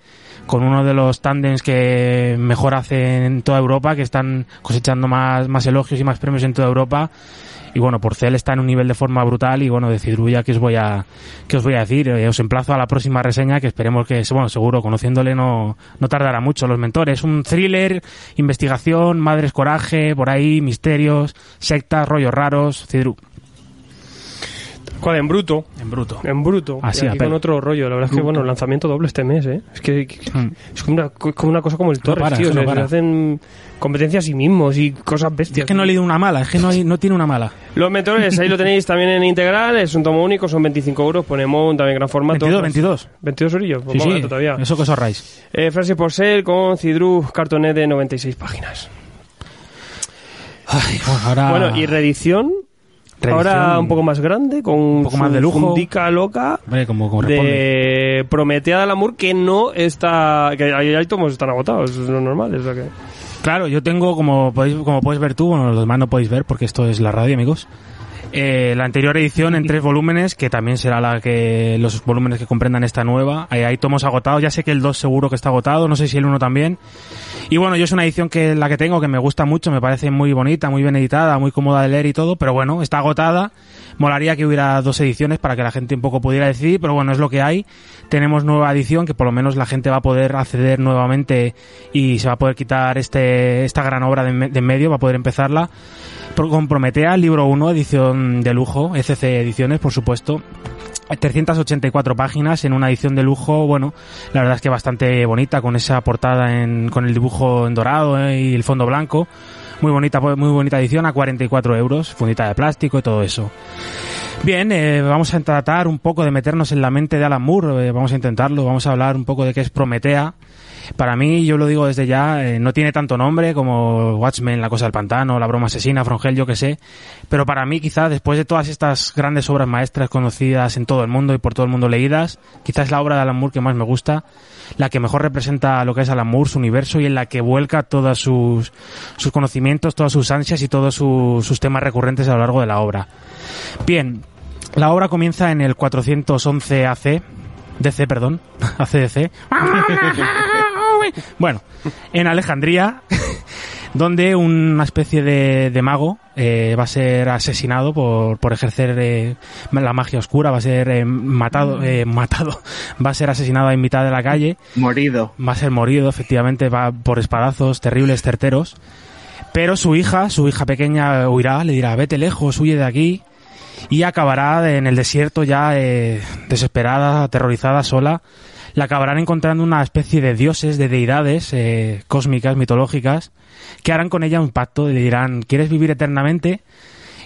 con uno de los tandems que mejor hacen en toda Europa, que están cosechando más, más elogios y más premios en toda Europa y bueno, Porcel está en un nivel de forma brutal y bueno, de Cidrulla que os voy a, que os voy a decir, eh, os emplazo a la próxima reseña que esperemos que, bueno, seguro, conociéndole no, no tardará mucho. Los mentores, un thriller, investigación, madres coraje, por ahí, misterios, sectas, rollos raros, Cidru. ¿Cuál? En bruto. En bruto. En bruto. Así, y aquí con otro rollo. La verdad es que, bueno, lanzamiento doble este mes, ¿eh? Es que, que Mm. es como una, como una cosa como el Torres, para, tío. no se- se hacen competencia a sí mismos y cosas bestias. Es que no he leído una mala, es que no, hay- no tiene una mala. *laughs* Los mentores, ahí lo tenéis también en integral, es un tomo único, son 25 euros, ponemos también gran formato. 22, Pues, 22. 22 orillos, pues Sí, sí, todavía. eso que os ahorráis. Eh, Francis Porcel con Cidru Cartonet de 96 páginas. Ay, bueno, ahora... Bueno, y reedición, Reedición, ahora un poco más grande, con un poco más de lujo. fundica loca Hombre, como corresponde. de Prometea del Amor que no está... que hay, hay tomos están agotados, es lo normal, es lo que... Claro, yo tengo, como podéis, como puedes ver tú, bueno, los demás no podéis ver porque esto es la radio, amigos. Eh, la anterior edición en tres volúmenes, que también será la que los volúmenes que comprendan esta nueva. Hay, hay tomos agotados, ya sé que el 2 seguro que está agotado, no sé si el 1 también. Y bueno, yo es una edición que la que tengo que me gusta mucho, me parece muy bonita, muy bien editada, muy cómoda de leer y todo, pero bueno, está agotada. Molaría que hubiera dos ediciones para que la gente un poco pudiera decidir, pero bueno, es lo que hay. Tenemos nueva edición que por lo menos la gente va a poder acceder nuevamente y se va a poder quitar este esta gran obra de, en medio, va a poder empezarla. Con Prometea, libro 1, edición de lujo, ECC Ediciones, por supuesto. 384 páginas en una edición de lujo, bueno, la verdad es que bastante bonita, con esa portada en, con el dibujo en dorado eh, y el fondo blanco. Muy bonita, muy bonita edición a 44 euros, fundita de plástico y todo eso. Bien, eh, vamos a tratar un poco de meternos en la mente de Alan Moore, eh, vamos a intentarlo, vamos a hablar un poco de qué es Prometea. Para mí, yo lo digo desde ya, eh, no tiene tanto nombre como Watchmen, La Cosa del Pantano, La Broma Asesina, Frongel, yo que sé, pero para mí quizá después de todas estas grandes obras maestras conocidas en todo el mundo y por todo el mundo leídas, quizás es la obra de Alan Moore que más me gusta, la que mejor representa lo que es Alan Moore, su universo y en la que vuelca todos sus, sus conocimientos, todas sus ansias y todos sus temas recurrentes a lo largo de la obra. Bien, la obra comienza en el 411 AC, DC, perdón, *laughs* ACDC. *laughs* bueno, en Alejandría, *laughs* donde una especie de, de mago eh, va a ser asesinado por, por ejercer eh, la magia oscura, va a ser eh, matado, eh, *laughs* matado, va a ser asesinado en mitad de la calle Morido. va a ser morido, efectivamente, va por espadazos terribles, certeros. Pero su hija, su hija pequeña huirá, le dirá, vete lejos, huye de aquí. Y acabará en el desierto ya desesperada, aterrorizada, sola. La acabarán encontrando una especie de dioses, de deidades eh, cósmicas, mitológicas, que harán con ella un pacto y le dirán, ¿quieres vivir eternamente?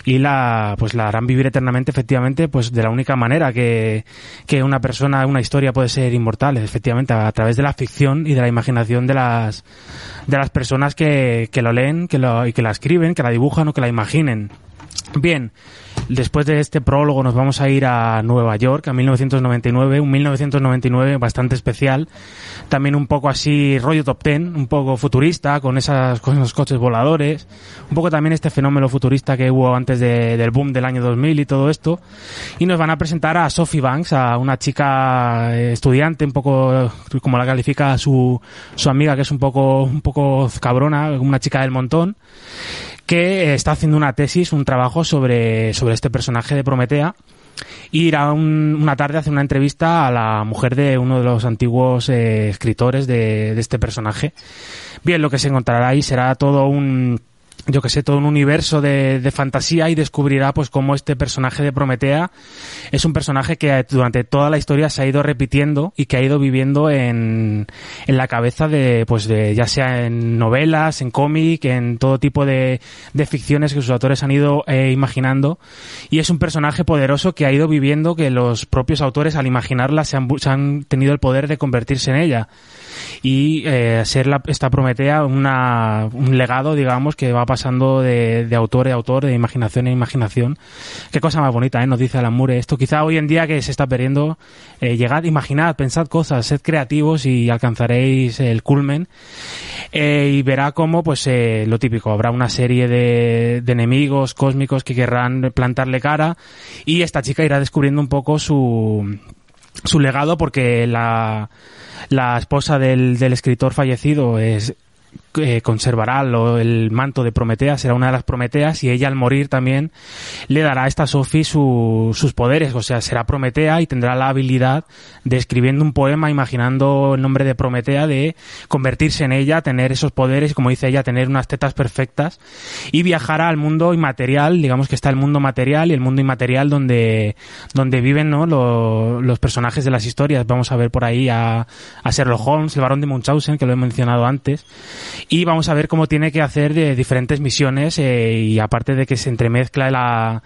y la pues la harán vivir eternamente efectivamente pues de la única manera que, que una persona una historia puede ser inmortal efectivamente a, través de la ficción y de la imaginación de las de las personas que, que lo leen que lo, y que la escriben que la dibujan o que la imaginen bien después de este prólogo nos vamos a ir a Nueva York a 1999 un 1999 bastante especial. También un poco así rollo top ten, un poco futurista, con esas con esos coches voladores, un poco también este fenómeno futurista que hubo antes de- del boom del año 2000 y todo esto. Y nos van a presentar a Sophie Banks, a una chica eh, estudiante, un poco como la califica su, su amiga, que es un poco, un poco cabrona, una chica del montón que eh, está haciendo una tesis, un trabajo sobre, sobre este personaje de Prometea y irá un- una tarde a hacer una entrevista a la mujer de uno de los antiguos eh, escritores de, de este personaje. Bien, lo que se encontrará ahí será todo un yo que sé, todo un universo de, de fantasía y descubrirá pues cómo este personaje de Prometea es un personaje que durante toda la historia se ha ido repitiendo y que ha ido viviendo en, en la cabeza de, pues de, ya sea en novelas, en cómic, en todo tipo de, de ficciones que sus autores han ido eh, imaginando. Y es un personaje poderoso que ha ido viviendo que los propios autores al imaginarla se han, se han tenido el poder de convertirse en ella y eh, ser la, esta Prometea una, un legado, digamos, que va pasando de, autor a autor, de imaginación a imaginación. Qué cosa más bonita, ¿eh? Nos dice Alan Moore. Esto quizá hoy en día que se está perdiendo, eh, llegad, imaginad, pensad cosas, sed creativos y alcanzaréis el culmen. Eh, y verá cómo, pues, eh, lo típico, habrá una serie de, de enemigos cósmicos que querrán plantarle cara y esta chica irá descubriendo un poco su, su legado porque la, la esposa del, del escritor fallecido es eh, conservará lo- el manto de Prometea, será una de las Prometeas y ella al morir también le dará a esta Sophie su- sus poderes, o sea, será Prometea y tendrá la habilidad de escribiendo un poema imaginando el nombre de Prometea de convertirse en ella, tener esos poderes, como dice ella, tener unas tetas perfectas y viajará al mundo inmaterial, digamos que está el mundo material y el mundo inmaterial donde, donde viven ¿no? Lo- los personajes de las historias. Vamos a ver por ahí a, a Sherlock Holmes, el barón de Munchausen, que lo he mencionado antes, y vamos a ver cómo tiene que hacer de diferentes misiones eh, y aparte de que se entremezcla la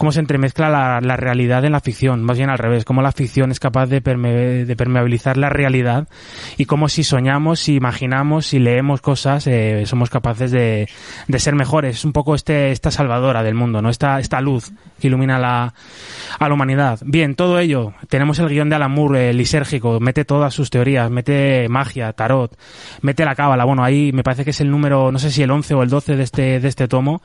cómo se entremezcla la, realidad en la ficción, más bien al revés, cómo la ficción es capaz de, perme- de permeabilizar la realidad y cómo si soñamos, si imaginamos, si leemos cosas, eh, somos capaces de, ser mejores. Es un poco este, esta salvadora del mundo, ¿no? Esta, esta luz que ilumina a la humanidad. Bien, todo ello, tenemos el guion de Alan Moore, eh, lisérgico, mete todas sus teorías, mete magia, tarot, mete la cábala, bueno, ahí me parece que es el número, no sé si el 11 o el 12 de este, de este tomo,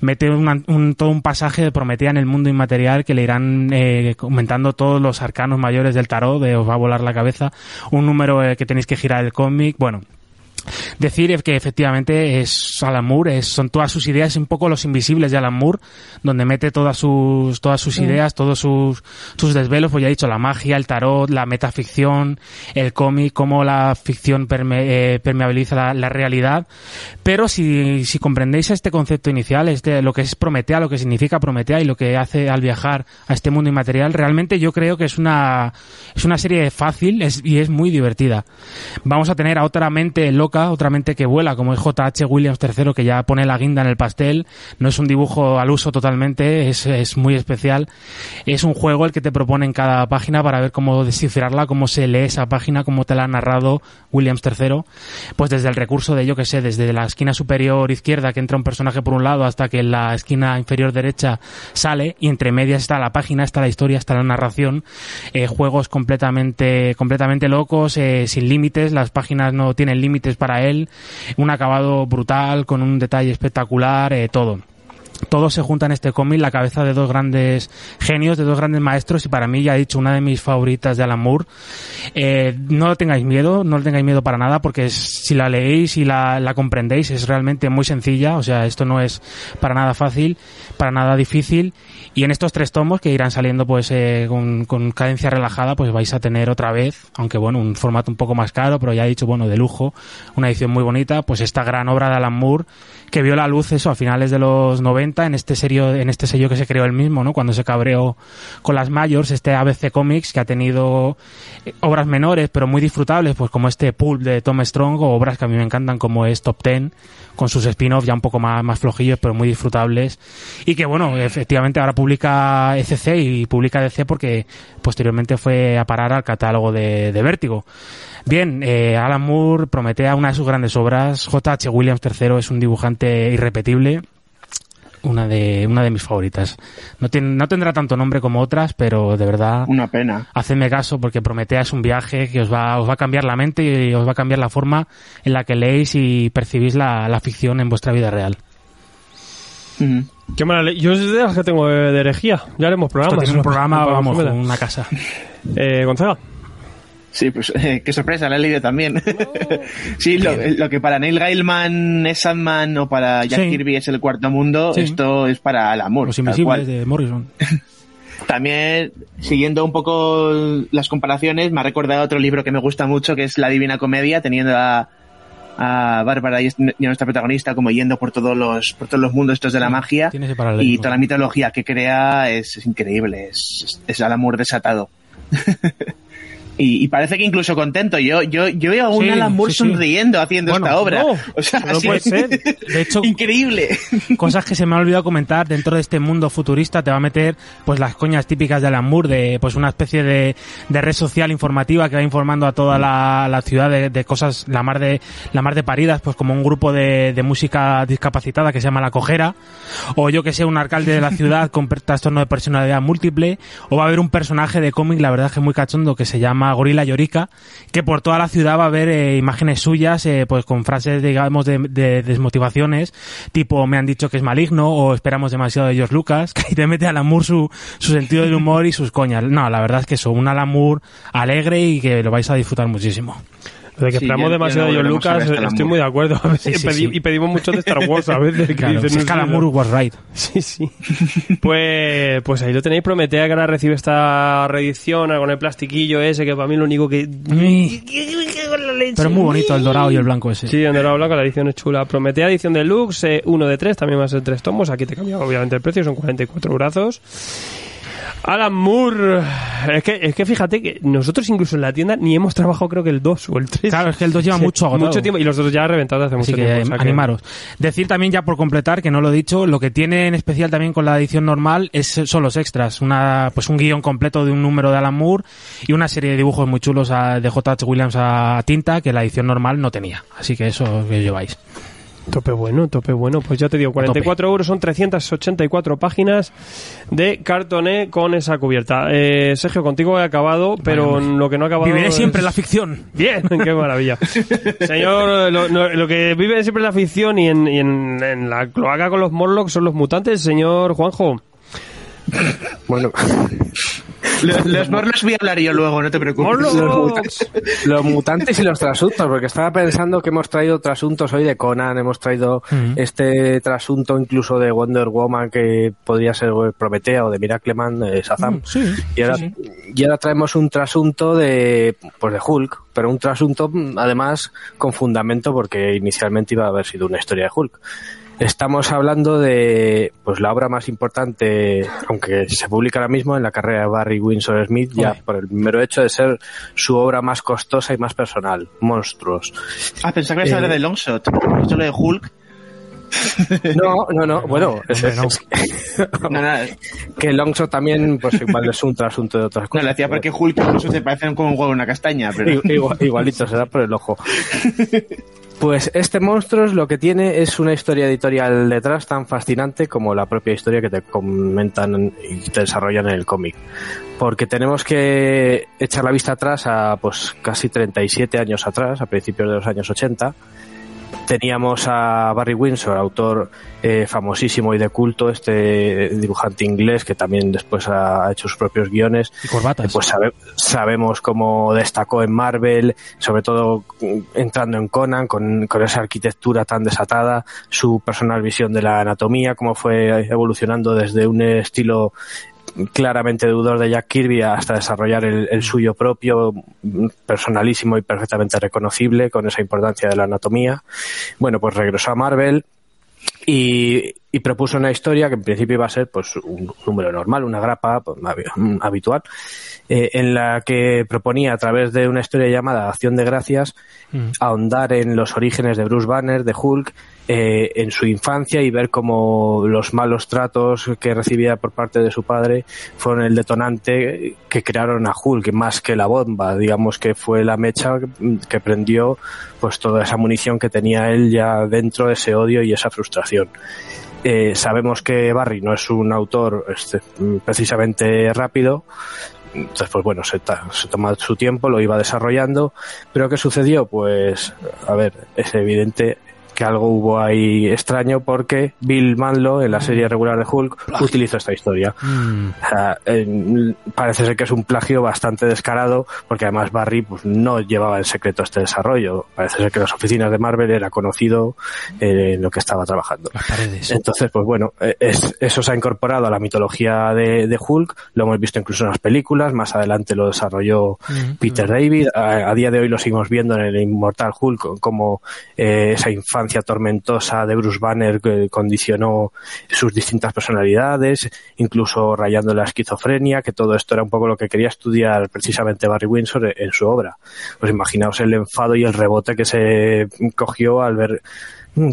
mete un, todo un pasaje de Prometea en el mundo inmaterial que le irán eh, comentando todos los arcanos mayores del tarot, de os va a volar la cabeza, un número eh, que tenéis que girar el cómic, bueno, decir que efectivamente es Alan Moore, es, son todas sus ideas, un poco los invisibles de Alan Moore, donde mete todas sus, todas sus ideas, todos sus, sus desvelos, pues ya he dicho, la magia, el tarot, la metaficción, el cómic, cómo la ficción perme- eh, permeabiliza la, la realidad. Pero si, si comprendéis este concepto inicial, este, lo que es Prometea, lo que significa Prometea y lo que hace al viajar a este mundo inmaterial, realmente yo creo que es una, es una serie fácil es- y es muy divertida. Vamos a tener a otra mente loca, otra mente que vuela, como es J.H. Williams III, que ya pone la guinda en el pastel. No es un dibujo al uso totalmente, es, es muy especial. Es un juego el que te propone en cada página para ver cómo descifrarla, cómo se lee esa página, cómo te la ha narrado Williams III. Pues desde el recurso de, yo que sé, desde la esquina superior izquierda que entra un personaje por un lado hasta que la esquina inferior derecha sale y entre medias está la página, está la historia, está la narración. Eh, juegos completamente, completamente locos, eh, sin límites, las páginas no tienen límites para él, un acabado brutal, con un detalle espectacular, eh, todo todo se junta en este cómic, la cabeza de dos grandes genios, de dos grandes maestros, y para mí, ya he dicho, una de mis favoritas de Alan Moore. Eh, no tengáis miedo, no lo tengáis miedo para nada, porque es- si la leéis y la, la comprendéis, es realmente muy sencilla, o sea, esto no es para nada fácil, para nada difícil, y en estos tres tomos que irán saliendo pues eh, con, con cadencia relajada, pues vais a tener otra vez, aunque bueno, un formato un poco más caro, pero ya he dicho, bueno, de lujo, una edición muy bonita, pues esta gran obra de Alan Moore, que vio la luz eso a finales de los 90 en este serio en este sello que se creó él mismo, ¿no? Cuando se cabreó con las Mayors, este ABC Comics que ha tenido eh, obras menores pero muy disfrutables, pues como este Pulp de Tom Strong o obras que a mí me encantan como es Top Ten con sus spin-offs ya un poco más, más flojillos pero muy disfrutables y que bueno, efectivamente ahora publica ECC y publica DC porque posteriormente fue a parar al catálogo de, de Vértigo. Bien, eh, Alan Moore prometea una de sus grandes obras. J.H. Williams III es un dibujante irrepetible. Una de, una de mis favoritas. No, tiene, no tendrá tanto nombre como otras, pero de verdad, Una pena. hacedme caso porque Prometea es un viaje que os va, os va a cambiar la mente y os va a cambiar la forma en la que leéis y percibís la, la ficción en vuestra vida real. Qué mala ley. Yo es de las que tengo de herejía. Ya haremos Esto programas. tiene un programa, vamos, una casa. Eh, Gonzaga. Sí, pues *laughs* eh, qué sorpresa, la he leído también. *laughs* sí, lo, lo que para Neil Gaiman es Sandman o para Jack Sí. Kirby es el cuarto mundo, Sí. esto es para el amor. Los invisibles de Morrison. *laughs* También, siguiendo un poco las comparaciones, me ha recordado otro libro que me gusta mucho, que es La Divina Comedia, teniendo a, a Bárbara y, a nuestra protagonista como yendo por todos los, por todos los mundos estos de la magia. Tiene ese paralelismo. Y toda la mitología que crea es, es increíble, es, es, el amor desatado. Y, y, parece que incluso contento. Yo, yo, yo veo a un Sí, Alan Moore sí, sí. sonriendo haciendo Bueno, esta obra. no, *laughs* o sea, no puede ser. De hecho, *laughs* increíble. *laughs* cosas que se me ha olvidado comentar dentro de este mundo futurista te va a meter pues las coñas típicas de Alan Moore de pues una especie de, de red social informativa que va informando a toda la, la ciudad de, de cosas la mar de la mar de paridas pues como un grupo de, de música discapacitada que se llama La Cojera o yo que sé un alcalde de la ciudad con trastorno de personalidad múltiple o va a haber un personaje de cómic la verdad es que muy cachondo que se llama Gorila Llorica que por toda la ciudad va a haber eh, imágenes suyas eh, pues con frases digamos de, de desmotivaciones tipo me han dicho que es maligno o esperamos demasiado de George Lucas *laughs* que te mete Alan Moore su, su sentido del humor y sus coñas. No la verdad es que eso un Alan Moore alegre y que lo vais a disfrutar muchísimo de que Sí, esperamos ya- demasiado de ya John Lucas, estoy mu- muy de acuerdo. *laughs* Sí, sí, pedi- sí. Y pedimos mucho de Star Wars a veces. que claro, dicen, si es no que sé, Moore was right Sí, sí. Pues, pues ahí lo tenéis. Prometea que ahora recibe esta reedición con el plastiquillo ese, que para mí lo único que... pero es muy bonito el dorado y el blanco ese Sí, donde lo habla con la edición es chula. Prometea edición deluxe, eh, uno de tres, también va a ser tres tomos. Aquí te cambia obviamente el precio, son 44 brazos. Alan Moore, es que, es que fíjate que nosotros incluso en la tienda ni hemos trabajado creo que el 2 o el 3. Claro, es que el 2 lleva mucho agotado. Mucho tiempo y los otros ya reventados hace mucho Así que, tiempo. o sea que- animaros. Decir también ya por completar, que no lo he dicho, lo que tiene en especial también con la edición normal es, son los extras. Una, pues un guion completo de un número de Alan Moore y una serie de dibujos muy chulos a- de J.H. Williams a tinta que la edición normal no tenía. Así que eso que lleváis. Tope bueno, tope bueno. Pues ya te digo, 44 euros son 384 páginas de cartoné con esa cubierta. Eh, Sergio, contigo he acabado, pero Vale. lo que no he acabado. Viviré es- siempre la ficción. Bien, *laughs* qué maravilla. *laughs* Señor, lo, lo- lo que vive siempre en la ficción y en, y en- en la cloaca con los Morlocks son los mutantes, señor Juanjo. *laughs* Bueno, Los, los Morlocks voy a hablar yo luego, no te preocupes. Los mutantes y los trasuntos, porque estaba pensando que hemos traído trasuntos hoy de Conan, hemos traído este trasunto incluso de Wonder Woman que podría ser Prometea o de Miracleman, de Shazam. Mm, sí, y, ahora, sí, y ahora traemos un trasunto de, pues de Hulk, pero un trasunto mm, además con fundamento porque inicialmente iba a haber sido una historia de Hulk. Estamos hablando de pues la obra más importante, aunque se publica ahora mismo en la carrera de Barry Windsor Smith, ya por el mero hecho de ser su obra más costosa y más personal, Monstruos. Ah, pensaba que ibas a hablar Eh, de Longshot. Esto lo de Hulk. *laughs* No, no, no, bueno, es, no. es- No, nada, *laughs* que Longshot también pues igual es un trasunto de otras no, cosas. lo decía porque Hulk incluso se parecen como un huevo una castaña, pero... Igual- igualito, se da por el ojo. *laughs* Pues este Monstruos lo que tiene es una historia editorial detrás tan fascinante como la propia historia que te comentan y te desarrollan en el cómic. Porque tenemos que echar la vista atrás a pues casi 37 años atrás, a principios de los años 80. Teníamos a Barry Windsor, autor eh, famosísimo y de culto, este dibujante inglés que también después ha hecho sus propios guiones Y corbatas. pues sabe- sabemos cómo destacó en Marvel, sobre todo entrando en Conan, con, con esa arquitectura tan desatada, su personal visión de la anatomía, cómo fue evolucionando desde un estilo claramente deudor de Jack Kirby hasta desarrollar el, el suyo propio, personalísimo y perfectamente reconocible, con esa importancia de la anatomía. Bueno, pues regresó a Marvel, y, y propuso una historia que en principio iba a ser pues un número normal, una grapa pues, mm, habitual, eh, en la que proponía a través de una historia llamada Acción de Gracias Mm. ahondar en los orígenes de Bruce Banner, de Hulk, eh, en su infancia y ver cómo los malos tratos que recibía por parte de su padre fueron el detonante que crearon a Hulk, más que la bomba, digamos que fue la mecha que prendió pues toda esa munición que tenía él ya dentro, ese odio y esa frustración. Eh, sabemos que Barry no es un autor este, precisamente rápido, entonces, pues bueno, se, ta- se toma su tiempo, lo iba desarrollando, pero ¿qué sucedió? Pues, a ver, es evidente que algo hubo ahí extraño porque Bill Manlo en la serie regular de Hulk utilizó esta historia. Mm. O sea, eh, parece ser que es un plagio bastante descarado porque además Barry pues, no llevaba en secreto este desarrollo. Parece ser que las oficinas de Marvel era conocido eh, en lo que estaba trabajando. Entonces, pues bueno, eh, es- eso se ha incorporado a la mitología de, de Hulk, lo hemos visto incluso en las películas, más adelante lo desarrolló Mm. Peter David, a, a día de hoy lo seguimos viendo en el Inmortal Hulk, como eh, esa infancia tormentosa de Bruce Banner que condicionó sus distintas personalidades, incluso rayando la esquizofrenia, que todo esto era un poco lo que quería estudiar precisamente Barry Windsor en, su obra. Pues imaginaos el enfado y el rebote que se cogió al ver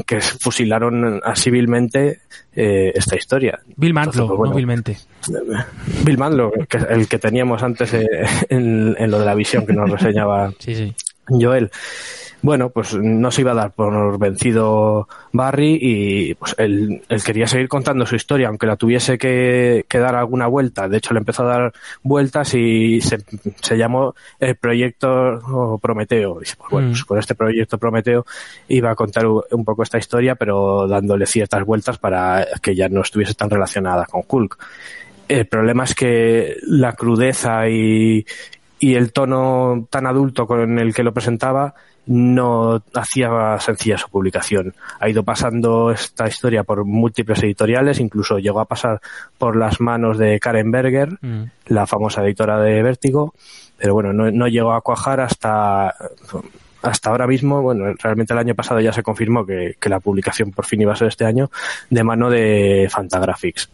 que fusilaron así vilmente eh, esta historia. Bill Mantlo, pues, bueno, no vilmente. Bill Manlo, que el que teníamos antes eh, en, en lo de la visión que nos reseñaba Sí, sí. Joel. Bueno, pues no se iba a dar por vencido Barry y pues él, él quería seguir contando su historia, aunque la tuviese que, que dar alguna vuelta. De hecho, le empezó a dar vueltas y se, se llamó el proyecto Prometeo. Y pues bueno, Mm. pues con este proyecto Prometeo iba a contar un poco esta historia, pero dándole ciertas vueltas para que ya no estuviese tan relacionada con Hulk. El problema es que la crudeza y, y el tono tan adulto con el que lo presentaba no hacía sencilla su publicación. Ha ido pasando esta historia por múltiples editoriales, incluso llegó a pasar por las manos de Karen Berger, Mm. la famosa editora de Vértigo, pero bueno, no, no llegó a cuajar hasta hasta ahora mismo, bueno, realmente el año pasado ya se confirmó que, que la publicación por fin iba a ser este año, de mano de Fantagraphics.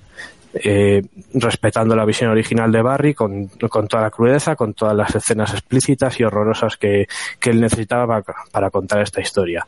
Eh, respetando la visión original de Barry con, con toda la crudeza, con todas las escenas explícitas y horrorosas que, que él necesitaba para, contar esta historia.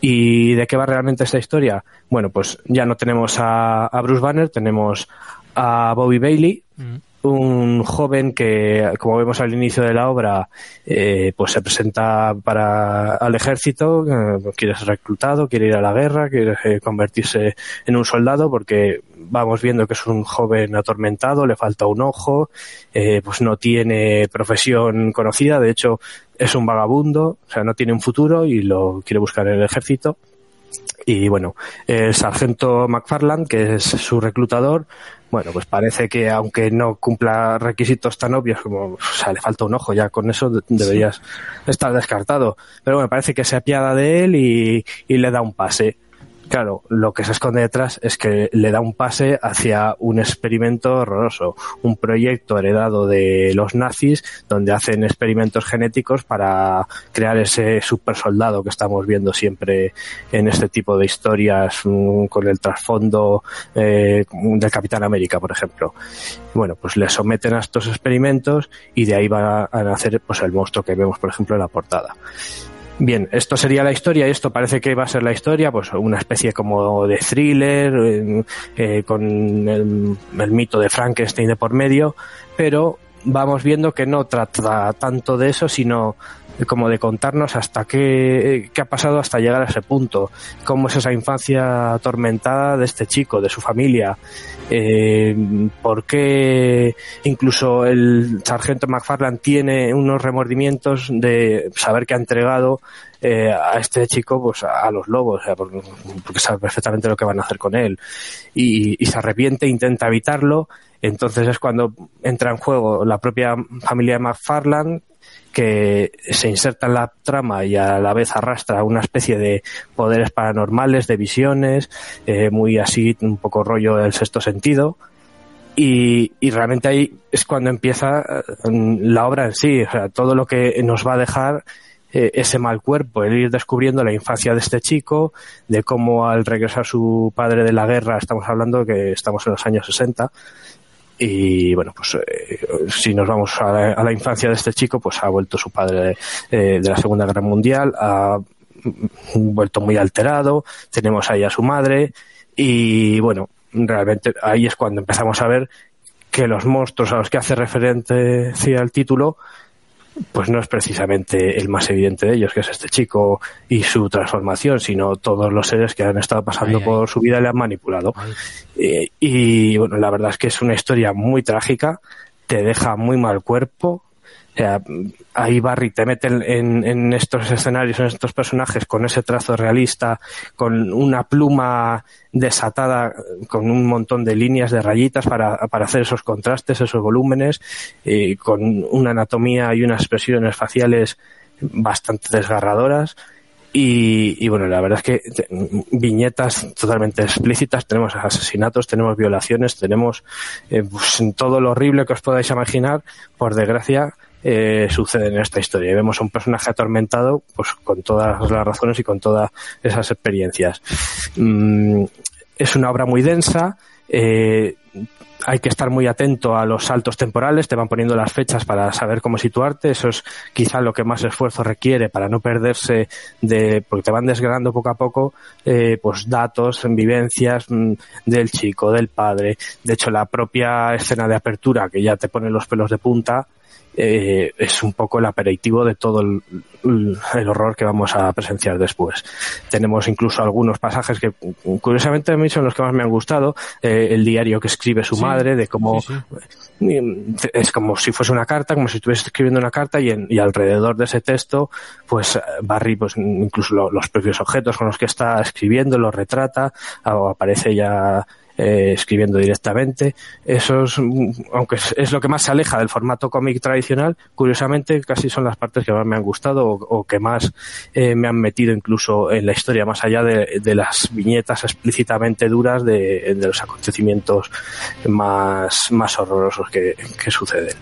¿Y de qué va realmente esta historia? Bueno, pues ya no tenemos a, a Bruce Banner, tenemos a Bobby Bailey, Mm. Un joven que, como vemos al inicio de la obra, eh, pues se presenta para al ejército, eh, quiere ser reclutado, quiere ir a la guerra, quiere eh, convertirse en un soldado, porque vamos viendo que es un joven atormentado, le falta un ojo, eh, pues no tiene profesión conocida, de hecho es un vagabundo, o sea, no tiene un futuro y lo quiere buscar en el ejército. Y bueno, el sargento McFarland, que es su reclutador, bueno, pues parece que aunque no cumpla requisitos tan obvios como, o sea, le falta un ojo, ya con eso de- deberías estar descartado. Pero bueno, parece que se apiada de él y, y le da un pase. Claro, lo que se esconde detrás es que le da un pase hacia un experimento horroroso, un proyecto heredado de los nazis donde hacen experimentos genéticos para crear ese super soldado que estamos viendo siempre en este tipo de historias mm, con el trasfondo eh, del Capitán América, por ejemplo. Bueno, pues le someten a estos experimentos y de ahí va a nacer pues el monstruo que vemos, por ejemplo, en la portada. Bien, esto sería la historia y esto parece que va a ser la historia, pues una especie como de thriller, eh, eh, con el, el mito de Frankenstein de por medio, pero vamos viendo que no trata tanto de eso, sino como de contarnos hasta qué, qué ha pasado hasta llegar a ese punto, cómo es esa infancia atormentada de este chico, de su familia, eh, por qué incluso el sargento McFarland tiene unos remordimientos de saber que ha entregado eh, a este chico pues a, los lobos, porque sabe perfectamente lo que van a hacer con él. Y, y se arrepiente, intenta evitarlo, entonces es cuando entra en juego la propia familia de McFarland que se inserta en la trama y a la vez arrastra una especie de poderes paranormales, de visiones, eh, muy así, un poco rollo del sexto sentido. Y, y realmente ahí es cuando empieza eh, la obra en sí, o sea, todo lo que nos va a dejar eh, ese mal cuerpo, el ir descubriendo la infancia de este chico, de cómo al regresar su padre de la guerra, estamos hablando que estamos en los años 60, y bueno, pues eh, si nos vamos a la, infancia de este chico, pues ha vuelto su padre eh, de la Segunda Guerra Mundial, ha vuelto muy alterado, tenemos ahí a su madre y bueno, realmente ahí es cuando empezamos a ver que los monstruos a los que hace referencia el título pues no es precisamente el más evidente de ellos, que es este chico y su transformación, sino todos los seres que han estado pasando Ay, ay. por su vida y le han manipulado. Eh, y bueno, la verdad es que es una historia muy trágica, te deja muy mal cuerpo, O sea, ahí Barry te mete en, estos escenarios, en estos personajes, con ese trazo realista, con una pluma desatada, con un montón de líneas, de rayitas para, para hacer esos contrastes, esos volúmenes, y con una anatomía y unas expresiones faciales bastante desgarradoras. Y, y, bueno, la verdad es que viñetas totalmente explícitas, tenemos asesinatos, tenemos violaciones, tenemos eh, pues, todo lo horrible que os podáis imaginar, por desgracia, eh, sucede en esta historia. Y vemos a un personaje atormentado, pues con todas las razones y con todas esas experiencias. Mm, es una obra muy densa. Eh, hay que estar muy atento a los saltos temporales, te van poniendo las fechas para saber cómo situarte, eso es quizá lo que más esfuerzo requiere para no perderse de, porque te van desgranando poco a poco, eh, pues datos, vivencias mm, del chico, del padre, de hecho la propia escena de apertura que ya te pone los pelos de punta, eh, es un poco el aperitivo de todo el, el, horror que vamos a presenciar después. Tenemos incluso algunos pasajes que, curiosamente, a mí son los que más me han gustado. Eh, el diario que escribe su Sí, madre, de cómo sí, sí. es como si fuese una carta, como si estuviese escribiendo una carta y, en- y alrededor de ese texto, pues Barry, pues incluso lo- los propios objetos con los que está escribiendo los retrata o aparece ya eh, escribiendo directamente. Eso es, mm, aunque es, lo que más se aleja del formato cómic tradicional, curiosamente casi son las partes que más me han gustado o, que más eh, me han metido incluso en la historia, más allá de, las viñetas explícitamente duras de, de los acontecimientos más, más horrorosos que, que suceden.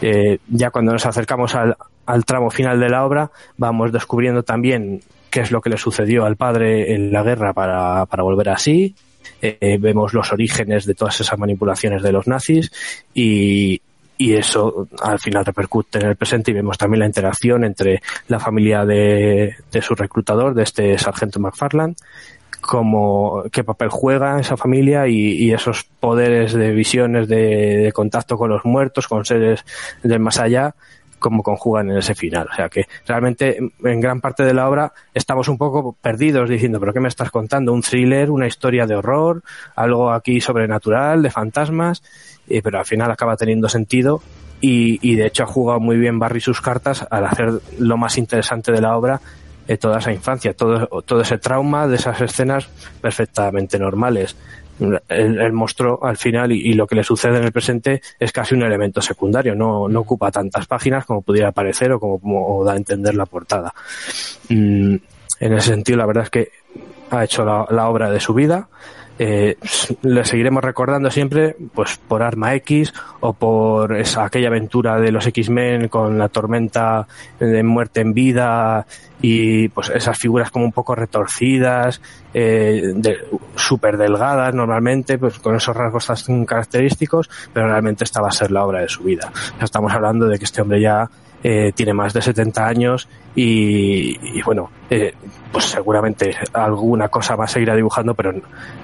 Eh, ya cuando nos acercamos al, al tramo final de la obra, vamos descubriendo también qué es lo que le sucedió al padre en la guerra para, para volver así. Eh, vemos los orígenes de todas esas manipulaciones de los nazis y, eso al final repercute en el presente y vemos también la interacción entre la familia de, su reclutador, de este sargento McFarland, como qué papel juega esa familia y, y esos poderes de visiones de, de contacto con los muertos, con seres del más allá, cómo conjugan en ese final. O sea que realmente en gran parte de la obra estamos un poco perdidos diciendo, pero ¿qué me estás contando? ¿Un thriller? ¿Una historia de horror? ¿Algo aquí sobrenatural, de fantasmas? Eh, pero al final acaba teniendo sentido y, y de hecho ha jugado muy bien Barry sus cartas al hacer lo más interesante de la obra toda esa infancia, todo, todo ese trauma de esas escenas perfectamente normales. El, monstruo al final y, lo que le sucede en el presente es casi un elemento secundario, no, no ocupa tantas páginas como pudiera parecer o como, da a entender la portada. Mm, en ese sentido, la verdad es que ha hecho la obra de su vida. Eh, le seguiremos recordando siempre pues por Arma X o por esa, aquella aventura de los X-Men con la tormenta de muerte en vida y pues esas figuras como un poco retorcidas, eh, de, súper delgadas normalmente, pues con esos rasgos tan característicos, pero realmente esta va a ser la obra de su vida. Estamos hablando de que este hombre ya eh, tiene más de 70 años y, bueno, eh, pues seguramente alguna cosa más seguirá dibujando, pero,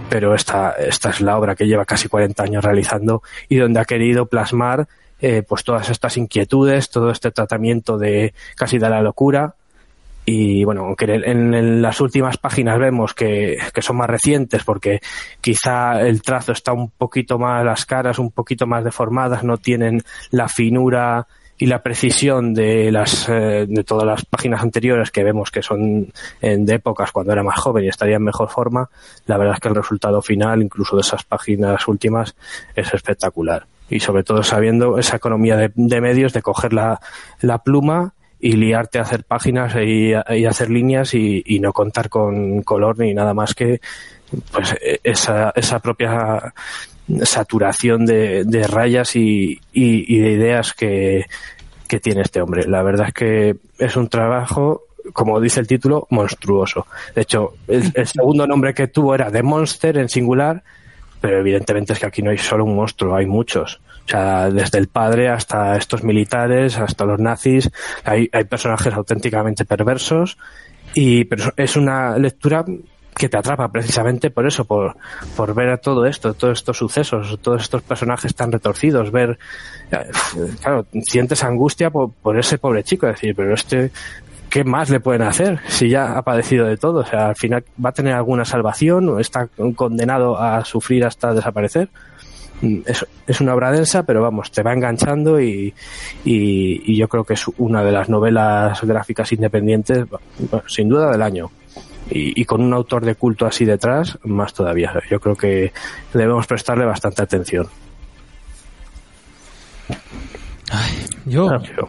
pero esta, esta es la obra que lleva casi 40 años realizando y donde ha querido plasmar eh, pues todas estas inquietudes, todo este tratamiento de casi de la locura. Y bueno, aunque en, en las últimas páginas vemos que, que, son más recientes porque quizá el trazo está un poquito más, las caras un poquito más deformadas, no tienen la finura y la precisión de las eh, de todas las páginas anteriores que vemos que son en, de épocas cuando era más joven y estaría en mejor forma, la verdad es que el resultado final, incluso de esas páginas últimas, es espectacular. Y sobre todo sabiendo esa economía de, medios de coger la, la pluma y liarte a hacer páginas y, y hacer líneas y, y, no contar con color ni nada más que pues esa, esa propia saturación de, de rayas y, y, y, de ideas que, que tiene este hombre. La verdad es que es un trabajo, como dice el título, monstruoso. De hecho, el, el *laughs* segundo nombre que tuvo era The Monster en singular, pero evidentemente es que aquí no hay solo un monstruo, hay muchos. O sea, desde el padre hasta estos militares, hasta los nazis, hay, hay personajes auténticamente perversos, y pero es una lectura que te atrapa precisamente por eso, por, por ver a todo esto, todos estos sucesos, todos estos personajes tan retorcidos, ver, claro, sientes angustia por, ese pobre chico, decir, pero este, ¿qué más le pueden hacer si ya ha padecido de todo? O sea, al final va a tener alguna salvación o está condenado a sufrir hasta desaparecer. mm, es, es una obra densa, pero vamos, te va enganchando y, y, yo creo que es una de las novelas gráficas independientes, sin duda, del año. Y, y con un autor de culto así detrás, más todavía. Yo creo que debemos prestarle bastante atención. Yo, Ah, yo-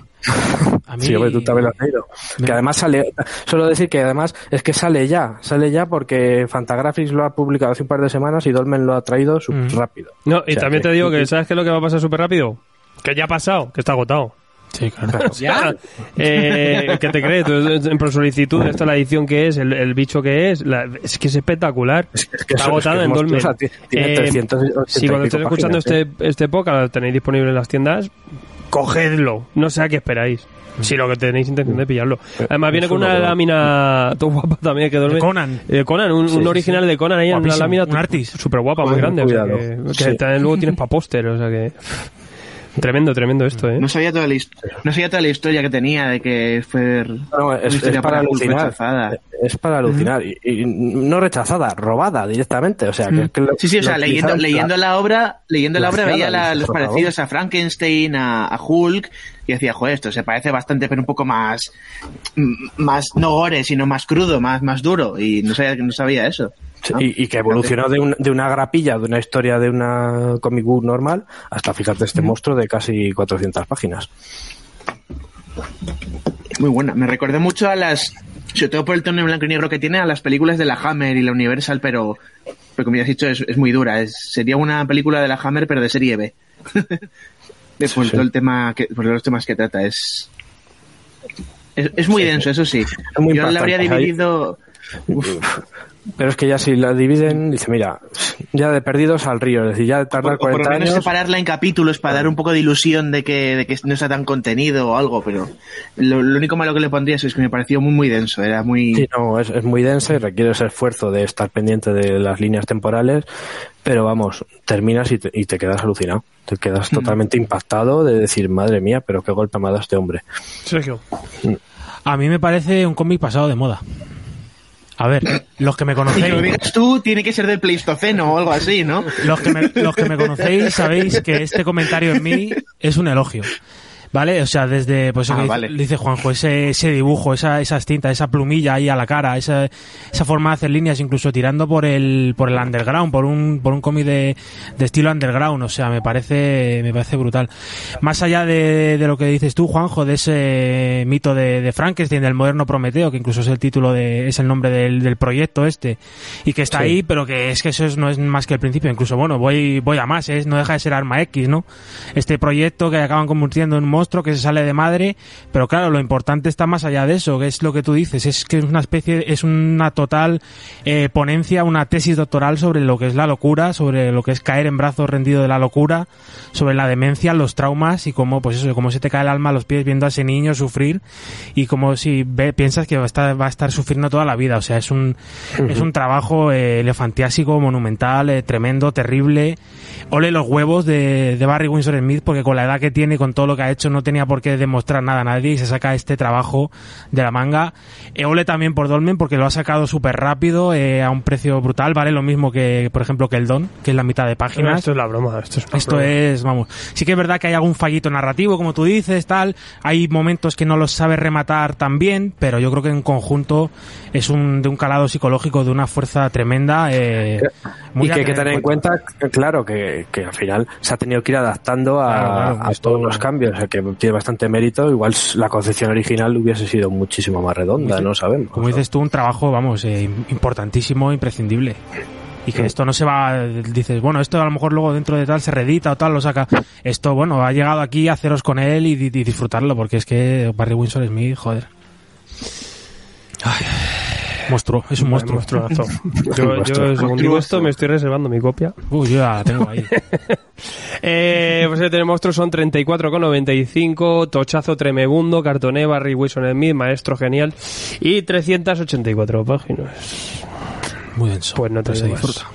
a mí, Sí, hombre, tú también lo has leído. Que además sale, suelo decir que además es que sale ya, sale ya porque Fantagraphics lo ha publicado hace un par de semanas y Dolmen lo ha traído súper Mm. rápido. No, y O sea, también que- te digo que, ¿sabes qué es lo que va a pasar súper rápido? Que ya ha pasado, que está agotado. Sí, claro. *laughs* ¿Ya? Eh, ¿Qué te crees? Tú, En por solicitud, esta la edición que es, el, el bicho que es, la- es que es espectacular. Es que- es que está eso- es que en Dolmen. tiene Eh, 380 si cuando estés escuchando este, este podcast, lo tenéis disponible en las tiendas, cogedlo. No sé a qué esperáis. Si lo que tenéis intención de pillarlo. Además, viene con un una lámina todo guapa también que duerme. De Conan. Eh, Conan, un, Sí, un sí, original de Conan ahí en una lámina un artist. súper guapa, muy grande. o sea, que, que Sí. también luego tienes para póster, o sea que. *laughs* Tremendo, tremendo esto, ¿eh? No sabía toda la, no sabía toda la historia que tenía de que fue No, es, una historia es para alucinar. rechazada. Es para alucinar. Y, y no rechazada, robada directamente. O sea, que, que lo- Sí, sí, o sea, leyendo, leyendo la obra, leyendo la la obra veía la- los favor. parecidos a Frankenstein, a, a Hulk, y decía, joder, esto se parece bastante, pero un poco más, más no gore, sino más crudo, más, más duro, y no sabía, no sabía eso. Sí, ¿no? Y, y que evolucionó de, un- de una grapilla, de una historia de una comic book normal, hasta fíjate este monstruo de casi 400 páginas. Muy buena. Me recordó mucho a las, sobre todo por el tono en blanco y negro que tiene, a las películas de la Hammer y la Universal, pero, pero como ya has dicho, es, es muy dura. Es, sería una película de la Hammer, pero de serie B. *laughs* de por sí. todo el tema que, por los temas que trata. Es, es, es muy Sí, denso, eso sí. Yo la habría dividido. *laughs* Pero es que ya si la dividen, dice, mira, ya de perdidos al río, es decir, ya de tardar o por lo 40 menos años. separarla en capítulos para dar un poco de ilusión de que, de que no está tan contenido o algo, pero lo, lo único malo que le pondría es que me pareció muy, muy denso. Era muy. Sí, no, es, es muy densa y requiere ese esfuerzo de estar pendiente de las líneas temporales, pero vamos, terminas y te, y te quedas alucinado. Te quedas totalmente impactado de decir, madre mía, pero qué golpe me ha dado este hombre. Sergio. A mí me parece un cómic pasado de moda. A ver, los que me *laughs* Y que lo conocéis, digas tú, tiene que ser del Pleistoceno o algo así, ¿no? los que me, los que me conocéis sabéis que este comentario en mí es un elogio. ¿Vale? O sea, desde, pues, Ah, que vale. dice, dice Juanjo, ese, ese dibujo, esa, esas tintas, esa plumilla ahí a la cara, esa, esa forma de hacer líneas, incluso tirando por el, por el underground, por un, por un cómic de, de estilo underground, o sea, me parece, me parece brutal. Más allá de, de lo que dices tú, Juanjo, de ese mito de, de Frankenstein, del moderno Prometeo, que incluso es el título de, es el nombre del, del proyecto este, y que está Sí. ahí, pero que es que eso es- no es más que el principio, incluso bueno, voy, voy a más, es, no deja de ser Arma X, ¿no? Este proyecto que acaban convirtiendo en un monstruo que se sale de madre, pero claro, lo importante está más allá de eso, que es lo que tú dices, es que es una especie, es una total eh, ponencia, una tesis doctoral sobre lo que es la locura, sobre lo que es caer en brazos rendido de la locura, sobre la demencia, los traumas y cómo, pues eso, cómo se te cae el alma a los pies viendo a ese niño sufrir y como si ve- piensas que va a estar, va a estar sufriendo toda la vida, o sea, es un, es un trabajo eh, elefantiásico, monumental, eh, tremendo, terrible. Ole los huevos de, de Barry Windsor Smith porque con la edad que tiene, y con todo lo que ha hecho, no tenía por qué demostrar nada a nadie y se saca este trabajo de la manga. Eh, ole también por Dolmen porque lo ha sacado súper rápido eh, a un precio brutal, vale lo mismo que, por ejemplo, que el Don, que es la mitad de páginas. Esto es la broma. Esto es, Esto broma. es, vamos, sí que es verdad que hay algún fallito narrativo, como tú dices, tal, hay momentos que no los sabe rematar tan bien, pero yo creo que en conjunto es un, de un calado psicológico, de una fuerza tremenda. Eh, muy y que hay que tener en cuenta, claro, que, que al final se ha tenido que ir adaptando a, Claro, claro, a esto- todos los cambios, o sea, que tiene bastante mérito. Igual la concepción original hubiese sido muchísimo más redonda, no sabemos. Como dices tú, un trabajo, vamos, eh, importantísimo, imprescindible. Y que esto no se va, dices, bueno, esto a lo mejor luego dentro de tal se redita o tal, lo saca. Esto, bueno, ha llegado aquí a haceros con él y, di- y disfrutarlo, porque es que Barry Windsor Smith, joder. Ay, monstruo, es un monstruo. Monstruazo. *laughs* Yo, yo, según digo esto, me estoy reservando mi copia. Uy, yo ya la tengo ahí. *laughs* Eh, pues el monstruos son 34,95, tochazo tremebundo, cartoné, Barry Wilson Smith, maestro genial, y 384 páginas. Muy denso. Pues no te se digo más. disfruta.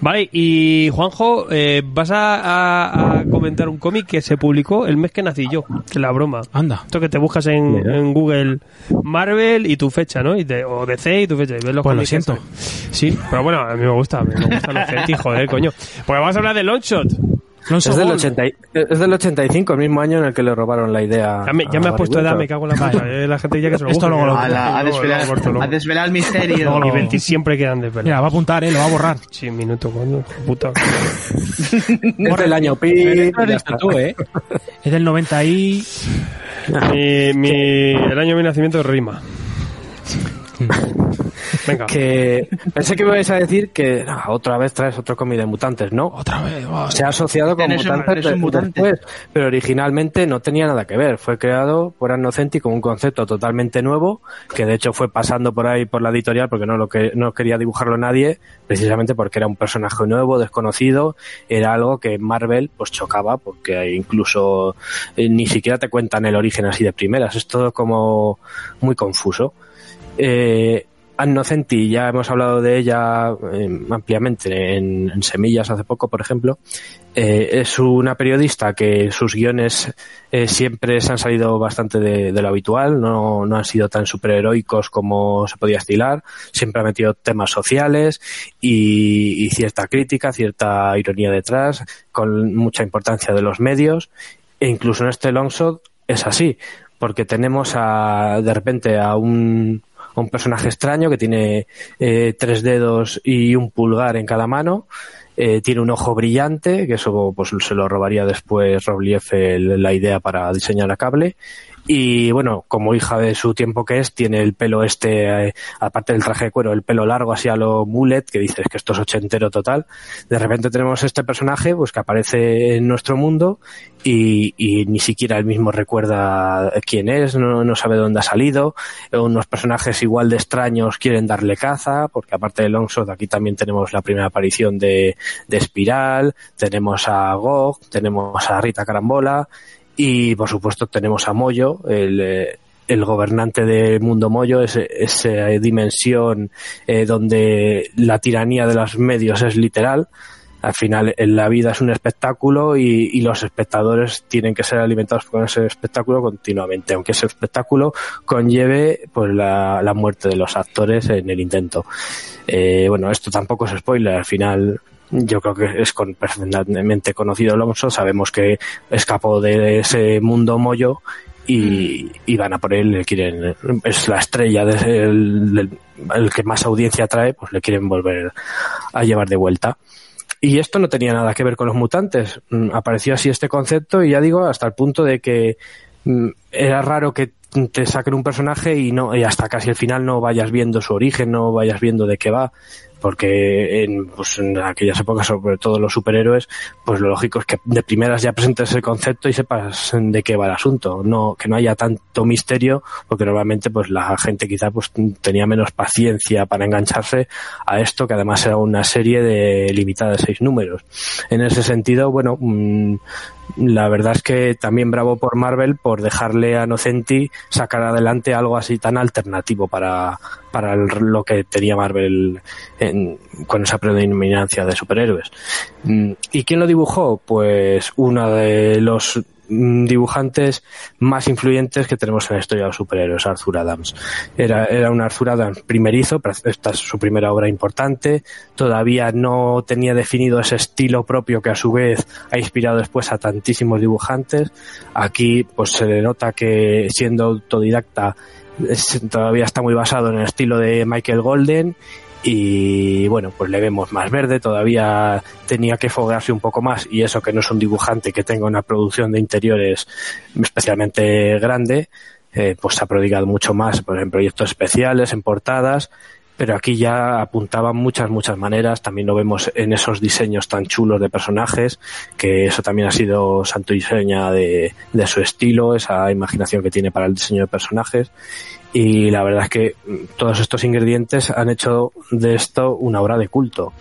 Vale, y Juanjo, eh, vas a, a- a comentar un cómic que se publicó el mes que nací yo, que la broma. Anda. Esto que te buscas en, en Google Marvel y tu fecha, ¿no? Y te- o DC y tu fecha. Y ves los Pues lo cómics siento. Sí, pero bueno, a mí me gusta, a mí me gusta los *laughs* Celtic, joder, coño. Porque vamos a hablar de Longshot. Es del, Ball. 80 y- es del 85, el mismo año en el que le robaron la idea. Ya me, ya me has puesto edad, me cago en la puta. *laughs* Eh, La gente ya que se lo Esto luego lo- A, desvelar, el misterio. Lo- Y 20 siempre quedan de Mira, va a apuntar, ¿eh? Lo va a borrar. *laughs* Sí, minuto, coño, puta. *laughs* Es del año pi. ¿eh? Es del 90 y... mi, mi- el año de mi nacimiento rima. Venga. Que pensé que me ibais a decir que ah, otra vez traes otro cómic de mutantes, ¿no? Otra vez. Se ha asociado con mutantes un de- mutante. después, pero originalmente no tenía nada que ver. Fue creado por Annocenti con un concepto totalmente nuevo, que de hecho fue pasando por ahí por la editorial porque no lo que no quería dibujarlo nadie, precisamente porque era un personaje nuevo, desconocido, era algo que Marvel pues chocaba porque incluso eh, ni siquiera te cuentan el origen así de primeras, es todo como muy confuso. Eh, Annocenti, ya hemos hablado de ella eh, ampliamente en, en Semillas hace poco, por ejemplo. Eh, es una periodista que sus guiones eh, siempre se han salido bastante de, de lo habitual, no, no han sido tan superheroicos como se podía estilar, siempre ha metido temas sociales y, y cierta crítica, cierta ironía detrás, con mucha importancia de los medios, e incluso en este longshot es así, porque tenemos a, de repente a un, un personaje extraño que tiene eh, tres dedos y un pulgar en cada mano. eh, tiene un ojo brillante, que eso pues se lo robaría después Rob Liefeld la idea para diseñar a cable. Y bueno, como hija de su tiempo que es, tiene el pelo este, eh, aparte del traje de cuero, el pelo largo así a lo mullet, que dices que esto es ochentero total. De repente tenemos este personaje pues que aparece en nuestro mundo y, y ni siquiera él mismo recuerda quién es, no, no sabe dónde ha salido. Unos personajes igual de extraños quieren darle caza, porque aparte de Longshot aquí también tenemos la primera aparición de, de Espiral, tenemos a Gog, tenemos a Rita Carambola y por supuesto tenemos a Moyo, el, eh, el gobernante del mundo Moyo, ese- esa dimensión eh, donde la tiranía de los medios es literal. Al final, en la vida es un espectáculo y, y los espectadores tienen que ser alimentados con ese espectáculo continuamente, aunque ese espectáculo conlleve pues la, la muerte de los actores en el intento. Eh, bueno, esto tampoco es spoiler, al final yo creo que es con, perfectamente conocido Alonso, sabemos que escapó de ese mundo mollo y, y van a por él, le quieren, es la estrella del, el que más audiencia trae, pues le quieren volver a llevar de vuelta. Y esto no tenía nada que ver con los mutantes. Mm, Apareció así este concepto y ya digo, hasta el punto de que mm, era raro que te saquen un personaje y no y hasta casi el final no vayas viendo su origen, no vayas viendo de qué va, porque en, pues, en aquellas épocas, sobre todo los superhéroes, pues lo lógico es que de primeras ya presentes el concepto y sepas de qué va el asunto, no que no haya tanto misterio, porque normalmente pues la gente quizá pues tenía menos paciencia para engancharse a esto, que además era una serie de limitada de seis números. En ese sentido, bueno, mm, la verdad es que también bravo por Marvel por dejarle a Nocenti sacar adelante algo así tan alternativo para, para lo que tenía Marvel en- con esa predominancia de superhéroes. Mm, ¿Y quién lo dibujó? Pues uno de los dibujantes más influyentes que tenemos en la historia de los superhéroes, Arthur Adams. Era, era un Arthur Adams primerizo, esta es su primera obra importante, todavía no tenía definido ese estilo propio que a su vez ha inspirado después a tantísimos dibujantes. Aquí pues se le nota que siendo autodidacta todavía está muy basado en el estilo de Michael Golden y bueno, pues le vemos más verde, todavía tenía que foguearse un poco más y eso que no es un dibujante que tenga una producción de interiores especialmente grande, eh, pues se ha prodigado mucho más pues, en proyectos especiales, en portadas, pero aquí ya apuntaban muchas, muchas maneras, también lo vemos en esos diseños tan chulos de personajes, que eso también ha sido santo y de, de su estilo, esa imaginación que tiene para el diseño de personajes, y la verdad es que todos estos ingredientes han hecho de esto una obra de culto.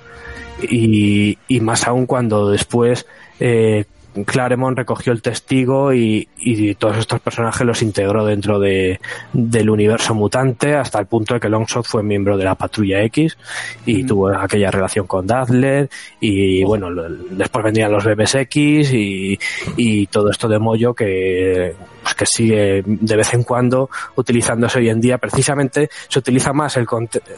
Y, y más aún cuando después eh, Claremont recogió el testigo y, y todos estos personajes los integró dentro de, del universo mutante hasta el punto de que Longshot fue miembro de la Patrulla X y tuvo aquella relación con Dazzler y bueno, lo- después vendrían los bebés X y, y todo esto de Moyo que, pues que sigue de vez en cuando utilizándose hoy en día. Precisamente se utiliza más el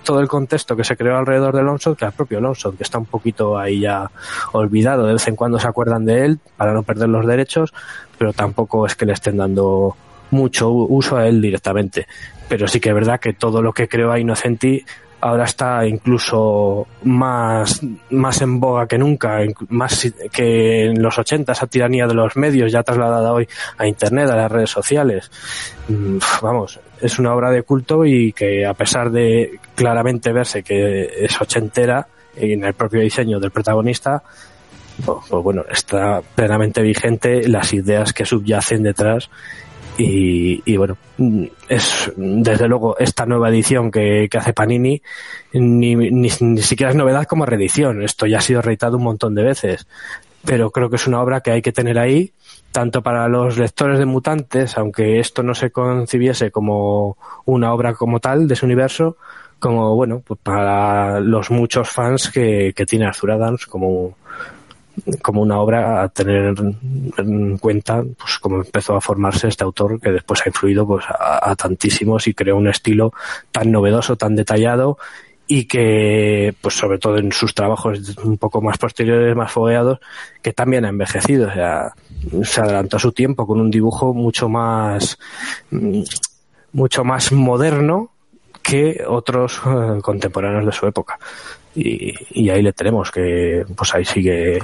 todo el contexto que se creó alrededor de Longshot que al propio Longshot, que está un poquito ahí ya olvidado. De vez en cuando se acuerdan de él para no perder los derechos, pero tampoco es que le estén dando mucho uso a él directamente. Pero sí que es verdad que todo lo que creó a Innocenti ahora está incluso más, más en boga que nunca, más que en los 80, esa tiranía de los medios ya trasladada hoy a Internet, a las redes sociales. Mm, vamos, es una obra de culto y que a pesar de claramente verse que es ochentera en el propio diseño del protagonista, pues, pues bueno, está plenamente vigente las ideas que subyacen detrás y, bueno, es desde luego esta nueva edición que, hace Panini ni, ni, siquiera es novedad como reedición. Esto ya ha sido reeditado un montón de veces. Pero creo que es una obra que hay que tener ahí, tanto para los lectores de mutantes, aunque esto no se concibiese como una obra como tal de ese universo, como bueno, pues para los muchos fans que, que tiene Arthur Adams como, como una obra a tener en cuenta pues cómo empezó a formarse este autor que después ha influido pues a, tantísimos y creó un estilo tan novedoso tan detallado y que pues sobre todo en sus trabajos un poco más posteriores más fogueados que también ha envejecido. O sea se adelantó a su tiempo con un dibujo mucho más mucho más moderno que otros eh, contemporáneos de su época y, ahí le tenemos que pues ahí sigue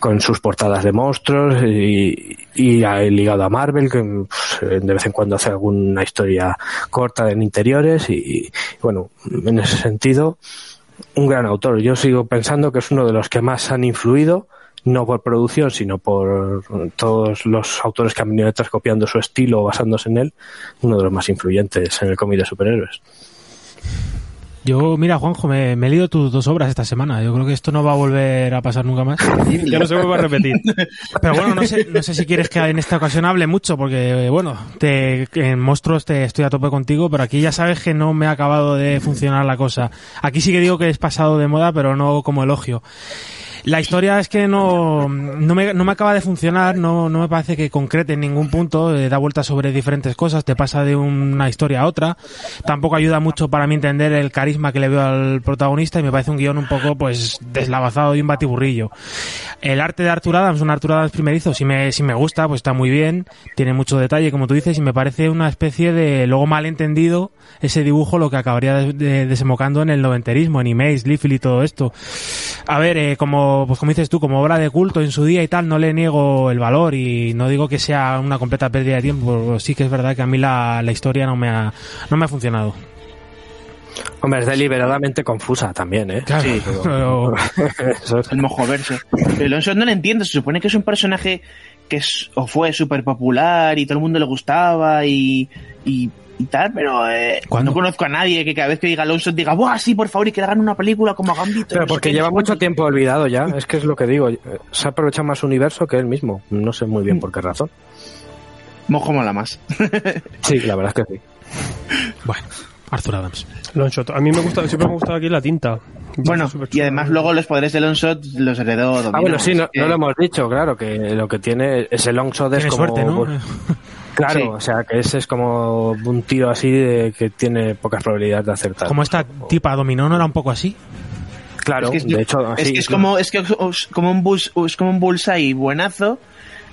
con sus portadas de monstruos y, y ligado a Marvel que pues, de vez en cuando hace alguna historia corta en interiores y, bueno en ese sentido un gran autor. Yo sigo pensando que es uno de los que más han influido no por producción sino por todos los autores que han venido detrás copiando su estilo o basándose en él uno de los más influyentes en el cómic de superhéroes yo, mira, Juanjo, me, he leído tus dos obras esta semana. Yo creo que esto no va a volver a pasar nunca más. *laughs* que no se vuelva a repetir. Pero bueno, no sé, no sé si quieres que en esta ocasión hable mucho, porque, bueno, te, en Monstruos te estoy a tope contigo, pero aquí ya sabes que no me ha acabado de funcionar la cosa. Aquí sí que digo que es pasado de moda, pero no como elogio. La historia es que no, no, me, no me acaba de funcionar, no, no me parece que concrete en ningún punto, eh, da vueltas sobre diferentes cosas, te pasa de una historia a otra. Tampoco ayuda mucho para mí entender el carisma que le veo al protagonista y me parece un guion un poco pues deslavazado y un batiburrillo. El arte de Arthur Adams, un Arthur Adams primerizo, si me, si me gusta, pues está muy bien, tiene mucho detalle, como tú dices, y me parece una especie de, luego malentendido, ese dibujo lo que acabaría desembocando en el noventerismo, en emails, Liefeld y todo esto. A ver, eh, como pues como dices tú, como obra de culto en su día y tal, no le niego el valor y no digo que sea una completa pérdida de tiempo, sí que es verdad que a mí la, la historia no me ha, no me ha funcionado. Hombre, es deliberadamente confusa también, ¿eh? sí, *laughs* pero... *laughs* El mojo verso. Pero Alonso no lo entiendo, se supone que es un personaje que es, o fue súper popular y todo el mundo le gustaba y, y y tal, pero eh, no conozco a nadie que cada vez que diga Alonso diga, ¡buah, sí, por favor! y que le hagan una película como a Gambito. Pero porque lleva mucho tiempo olvidado ya, es que es lo que digo. Se ha aprovechado más universo que él mismo. No sé muy bien mm. por qué razón. Mojo mola más. *laughs* sí, la verdad es que sí. Bueno, Arthur Adams. Longshot. A mí me gusta, siempre me ha gustado aquí la tinta. Bueno, y además luego los poderes de Longshot los heredó Ah, bueno, sí, no, lo hemos dicho, claro, que lo que tiene ese Longshot es como... Suerte, ¿no? *laughs* Claro, o sea, que ese es como un tiro así de que tiene pocas probabilidades de acertar. Como esta tipa dominó, ¿no era un poco así? Claro, es de hecho, es, que es como es que es como un bus, es como un bullseye buenazo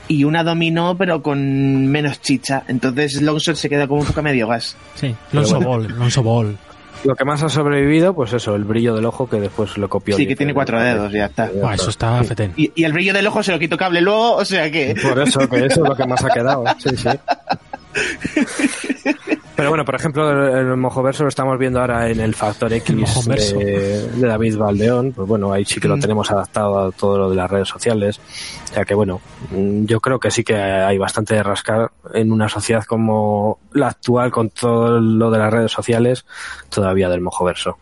y una dominó pero con menos chicha. Entonces Longshot se queda como un poco medio gas. Sí, Lonso Ball, Lonso Ball. Lo que más ha sobrevivido, pues eso, el brillo del ojo que después lo copió. Sí, que tiene cuatro dedos, ya está. eso está fetén. Y, el brillo del ojo se lo quito cable luego, o sea que... Por eso, que eso es lo que más ha quedado. Sí, sí. *laughs* Pero bueno, por ejemplo, el, Mojoverso lo estamos viendo ahora en el Factor X de, David Valdeón. Pues bueno, ahí sí que lo mm. tenemos adaptado a todo lo de las redes sociales. Ya que bueno, mm, yo creo que sí que hay bastante de rascar en una sociedad como la actual con todo lo de las redes sociales, todavía del Mojoverso.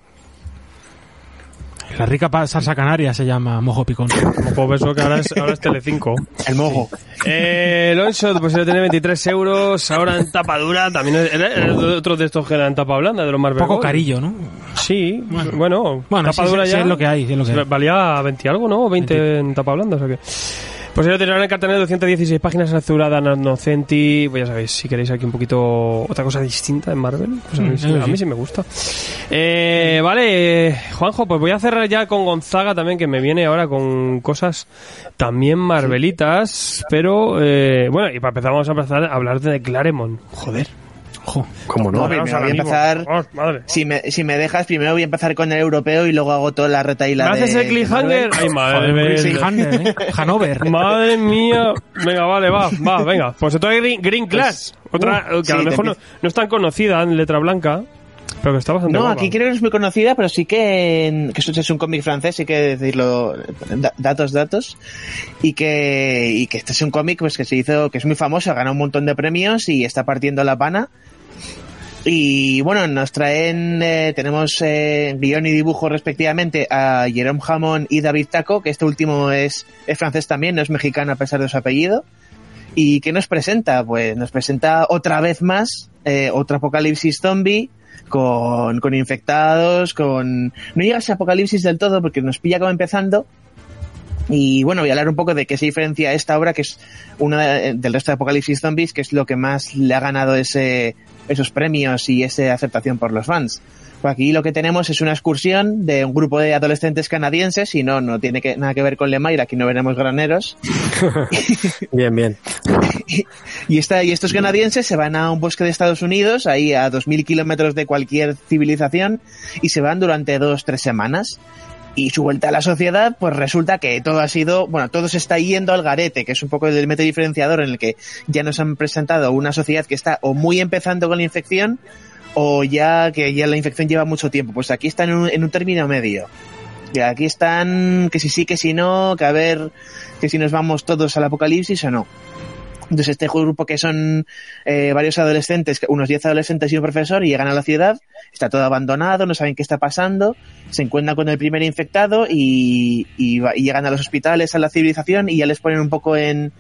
La rica salsa canaria se llama mojo picón. Mojo eso que ahora es, ahora es Telecinco. El mojo. Eh, Longshot, pues tiene 23 euros. Ahora en tapa dura. También es, otro de estos que era en tapa blanda, de los más poco carillo, ¿no? Sí, bueno, bueno, tapa dura ya. es lo que hay. Es lo que Valía 20 algo, ¿no? 20, 20, en tapa blanda, o sea que. Pues ello tendrán el cartel de 216 páginas azulada Nocenti. Pues ya sabéis, si queréis aquí un poquito otra cosa distinta en Marvel, pues a mí, Mm, sí, a mí sí. me gusta. Eh, vale, Juanjo, pues voy a cerrar ya con Gonzaga también, que me viene ahora con cosas también marvelitas. Pero, eh, bueno, y para empezar, vamos a empezar a hablar de Claremont. Joder. Jo. ¿Cómo no? No, primero voy a empezar- madre. Si me, si me dejas, primero voy a empezar con el europeo y luego hago toda la retaíla ¿Me haces de- el de cliffhanger? Ay, madre mía. sí, Hanner, ¿eh? *laughs* Hanover. Madre mía. Venga, vale, va, va, venga. Pues entonces Green, Green Class. Otra uh, que a lo sí, mejor no, no es tan conocida en letra blanca, pero que está bastante No, guapa. aquí creo que no es muy conocida, pero sí que, en- que esto es un cómic francés, hay que decirlo, da- datos, datos, y que, y que este es un cómic pues que se hizo, que es muy famoso, ha ganado un montón de premios y está partiendo la pana. Y bueno, nos traen, eh, tenemos eh, guion y dibujo respectivamente a Jerome Hammond y David Taco, que este último es, es francés también, no es mexicano a pesar de su apellido. ¿Y qué nos presenta? Pues nos presenta otra vez más eh, otro apocalipsis zombie con, con infectados, con... No llega a ese apocalipsis del todo porque nos pilla como empezando. Y bueno, voy a hablar un poco de qué se diferencia esta obra, que es una de- del resto de Apocalipsis Zombies, que es lo que más le ha ganado ese, esos premios y esa aceptación por los fans. Pues aquí lo que tenemos es una excursión de un grupo de adolescentes canadienses, y no, no tiene que, nada que ver con Lemire, aquí no veremos graneros, *laughs* Bien, bien. *laughs* Y, esta, y estos canadienses se van a un bosque de Estados Unidos, ahí a 2.000 kilómetros de cualquier civilización, y se van durante dos, tres semanas. Y su vuelta a la sociedad, pues resulta que todo ha sido, bueno, todo se está yendo al garete, que es un poco el elemento diferenciador en el que ya nos han presentado una sociedad que está o muy empezando con la infección, o ya que ya la infección lleva mucho tiempo. Pues aquí están en un, en un término medio. Y aquí están que si sí, que si no, que a ver, que si nos vamos todos al apocalipsis o no. Entonces este grupo que son eh, varios adolescentes, unos 10 adolescentes y un profesor, y llegan a la ciudad, está todo abandonado, no saben qué está pasando, se encuentran con el primer infectado y, y y llegan a los hospitales, a la civilización y ya les ponen un poco en...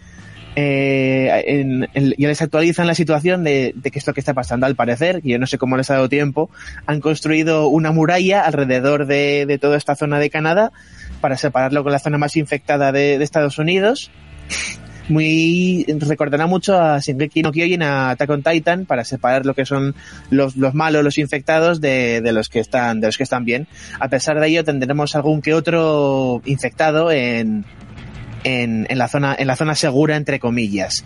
eh, en- en- ya les actualizan la situación de, de qué es lo que está pasando. Al parecer, que yo no sé cómo les ha dado tiempo, han construido una muralla alrededor de, de toda esta zona de Canadá para separarlo con la zona más infectada de, de Estados Unidos muy recordará mucho a Shingeki no Kyojin a Attack on Titan para separar lo que son los, los malos, los infectados de, de los que están de los que están bien. A pesar de ello tendremos algún que otro infectado en, en, en la zona en la zona segura entre comillas.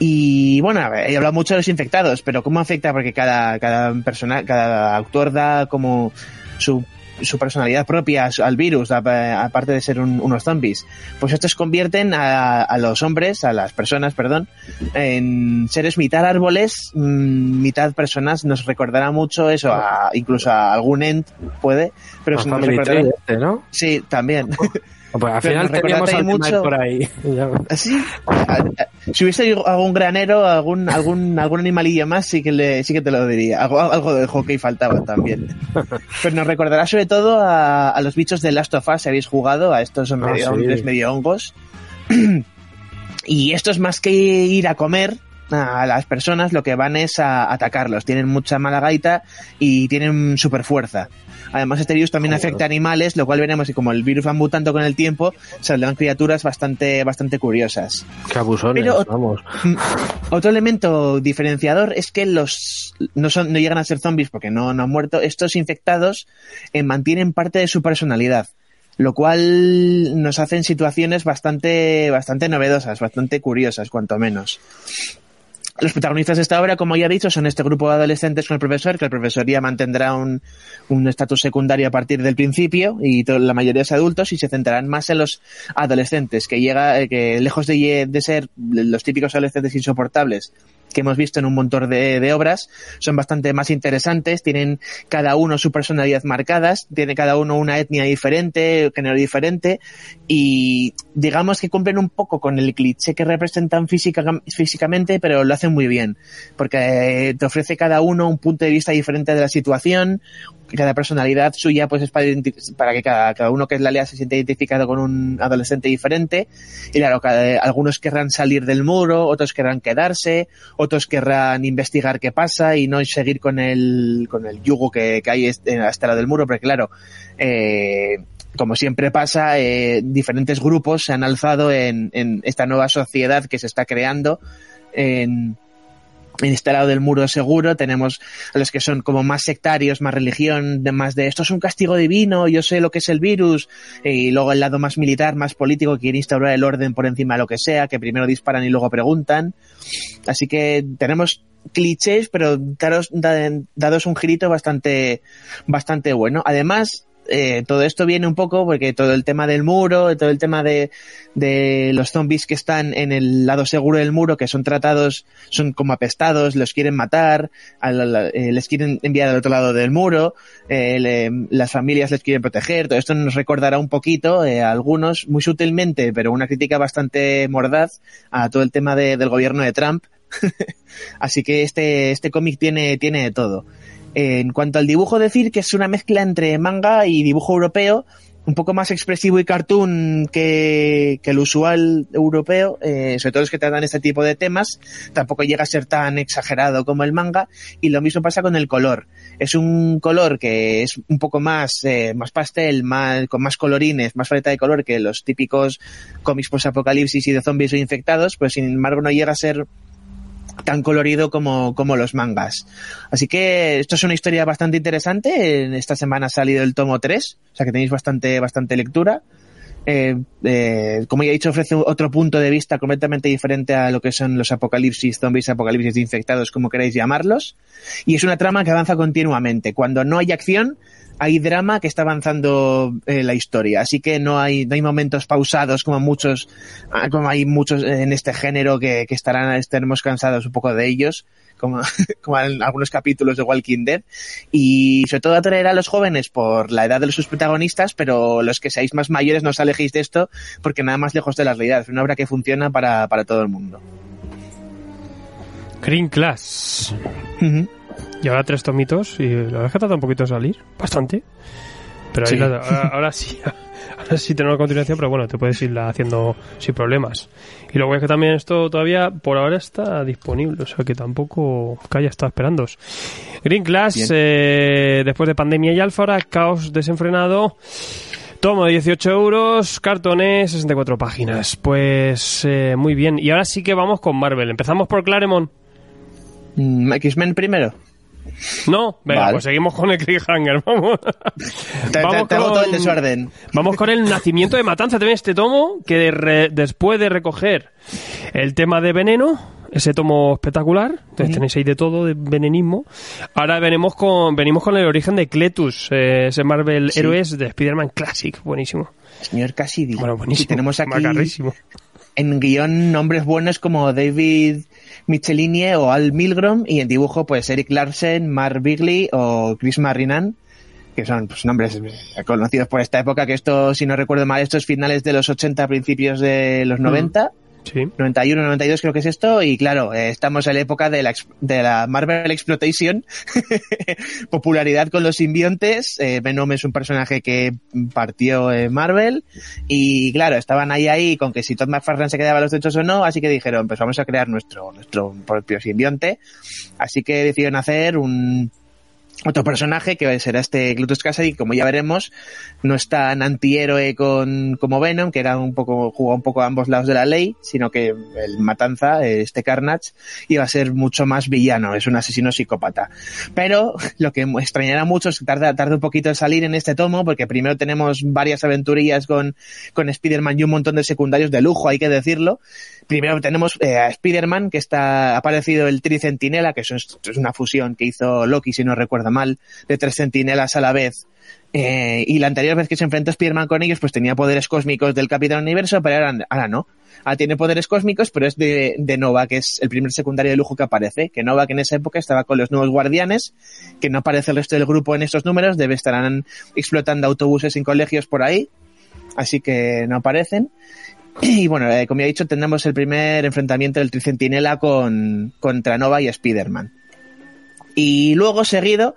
Y bueno, he hablado mucho de los infectados, pero ¿cómo afecta? Porque cada, cada persona, cada autor da como su, su personalidad propia al virus, aparte de ser un- unos zombies. Pues estos convierten a, a los hombres, a las personas, perdón, en seres mitad árboles, mm, mitad personas. Nos recordará mucho eso, a, incluso a algún Ent puede, pero nos recordará- este, ¿no? Sí, también. *laughs* Pues al final teníamos al mucho- por ahí. Ya. Así, *laughs* si hubiese algún granero, algún, algún, algún animalillo más, sí que le, sí que te lo diría. Algo, algo de hockey faltaba también. *laughs* Pero nos recordará sobre todo a, a los bichos de Last of Us, si habéis jugado, a estos medio sí. hombres, medio hongos. *clears throat* y estos más que ir a comer a las personas, lo que van es a atacarlos. Tienen mucha mala gaita y tienen super fuerza. Además, este virus también afecta a animales, lo cual veremos que como el virus va mutando con el tiempo, saldrán criaturas bastante, bastante curiosas. Pero- vamos. Mm, Otro elemento diferenciador es que los no son no llegan a ser zombies porque no, no han muerto. Estos infectados eh, mantienen parte de su personalidad, lo cual nos hacen situaciones bastante bastante novedosas, bastante curiosas, cuanto menos. Los protagonistas de esta obra, como ya he dicho, son este grupo de adolescentes con el profesor, que el profesor ya mantendrá un estatus secundario a partir del principio y la mayoría es adultos y se centrarán más en los adolescentes, que llega, eh, que lejos de ser los típicos adolescentes insoportables que hemos visto en un montón de, de obras, son bastante más interesantes, tienen cada uno su personalidad marcadas, tiene cada uno una etnia diferente, género diferente, y digamos que cumplen un poco con el cliché que representan física, físicamente, pero lo hacen muy bien, porque eh, te ofrece cada uno un punto de vista diferente de la situación, cada personalidad suya pues es para, para que cada, cada uno que la lea se sienta identificado con un adolescente diferente. Y claro, algunos querrán salir del muro, otros querrán quedarse, otros querrán investigar qué pasa y no seguir con el, con el yugo que, que hay hasta la del muro, porque claro, eh, como siempre pasa, eh, diferentes grupos se han alzado en, en esta nueva sociedad que se está creando en, en este lado del muro seguro tenemos a los que son como más sectarios, más religión, más de esto es un castigo divino, yo sé lo que es el virus, y luego el lado más militar, más político, que quiere instaurar el orden por encima de lo que sea, que primero disparan y luego preguntan. Así que tenemos clichés, pero daros, da- dados un girito bastante, bastante bueno. Además, eh, todo esto viene un poco porque todo el tema del muro, todo el tema de, de los zombies que están en el lado seguro del muro, que son tratados, son como apestados, los quieren matar, al- al- eh, les quieren enviar al otro lado del muro, eh, le- las familias les quieren proteger, todo esto nos recordará un poquito eh, a algunos, muy sutilmente, pero una crítica bastante mordaz a todo el tema de- del gobierno de Trump. *laughs* Así que este, este cómic tiene, tiene de todo. En cuanto al dibujo, decir que es una mezcla entre manga y dibujo europeo, un poco más expresivo y cartoon que, el usual europeo, eh, sobre todo los que tratan este tipo de temas, tampoco llega a ser tan exagerado como el manga, y lo mismo pasa con el color. Es un color que es un poco más, eh, más pastel, más, con más colorines, más paleta de color que los típicos cómics post-apocalipsis y de zombies o infectados, pero sin embargo no llega a ser tan colorido como, como los mangas. Así que esto es una historia bastante interesante. Esta semana ha salido el tomo 3, o sea que tenéis bastante, bastante lectura. Eh, eh, como ya he dicho, ofrece otro punto de vista completamente diferente a lo que son los apocalipsis, zombies, apocalipsis infectados, como queráis llamarlos. Y es una trama que avanza continuamente. Cuando no hay acción, hay drama que está avanzando eh, la historia. Así que no hay, no hay momentos pausados como muchos, ah, como hay muchos en este género que, que estarán, estaremos cansados un poco de ellos. Como, *laughs* como en algunos capítulos de Walking Dead y sobre todo atraer a los jóvenes por la edad de sus protagonistas pero los que seáis más mayores no os alejéis de esto porque nada más lejos de la realidad es una obra que funciona para, para todo el mundo Green Class. Lleva tres tomitos y la verdad es que tarda un poquito en salir. Bastante. Pero ahí Sí. la- ahora, ahora sí. *laughs* Ahora sí tenemos la continuación, pero bueno, te puedes irla haciendo sin problemas. Y luego es que también esto todavía por ahora está disponible, o sea que tampoco que haya estado esperando. Green Class, eh, después de pandemia y alfa, ahora caos desenfrenado. Tomo de 18 euros, cartones, 64 páginas. Pues eh, muy bien. Y ahora sí que vamos con Marvel. Empezamos por Claremont. Mm, X-Men primero No, venga, Vale. pues seguimos con el cliffhanger. *laughs* Vamos. te, Vamos te hago todo el con- desorden Vamos con el nacimiento de Matanza. También este tomo que de re- después de recoger el tema de veneno, ese tomo espectacular, entonces tenéis ahí de todo, de venenismo. Ahora venimos con, venimos con el origen de Cletus, eh, ese Marvel Sí. Héroes de Spider-Man Classic. Buenísimo. señor Cassidy Bueno, buenísimo. y tenemos aquí Macarrísimo. en guion nombres buenos como David Michelini o Al Milgrom y en dibujo pues Eric Larsen, Mark Bigley o Chris Marinan que son pues, nombres conocidos por esta época que esto si no recuerdo mal esto es finales de los 80 principios de los 90 Sí. 91, 92 creo que es esto, y claro, eh, estamos en la época de la, de la Marvel Exploitation, *laughs* popularidad con los simbiontes, eh, Venom es un personaje que partió en Marvel, y claro, estaban ahí ahí con que si Todd McFarlane se quedaba los derechos o no, así que dijeron, pues vamos a crear nuestro, nuestro propio simbionte, así que decidieron hacer un, otro personaje que será este Glutus Cassidy, como ya veremos, no es tan antihéroe con, como Venom, que era un poco, jugó un poco a ambos lados de la ley, sino que el Matanza, este Carnage, iba a ser mucho más villano, es un asesino psicópata. Pero lo que extrañará mucho es que tarda, tarda un poquito en salir en este tomo, porque primero tenemos varias aventurillas con, con Spider-Man y un montón de secundarios de lujo, hay que decirlo. Primero tenemos eh, a Spider-Man, que está, ha aparecido el Tricentinela, que es, es una fusión que hizo Loki, si no recuerdo mal, de tres centinelas a la vez. Eh, y la anterior vez que se enfrentó Spider-Man con ellos, pues tenía poderes cósmicos del Capitán Universo, pero ahora, ahora no. Ahora tiene poderes cósmicos, pero es de, de Nova, que es el primer secundario de lujo que aparece. Que Nova, que en esa época estaba con los nuevos guardianes, que no aparece el resto del grupo en estos números, debe estarán explotando autobuses en colegios por ahí, así que no aparecen. Y bueno, eh, como ya he dicho, tendremos el primer enfrentamiento del Tricentinela con, contra Nova y Spider-Man. Y luego, seguido,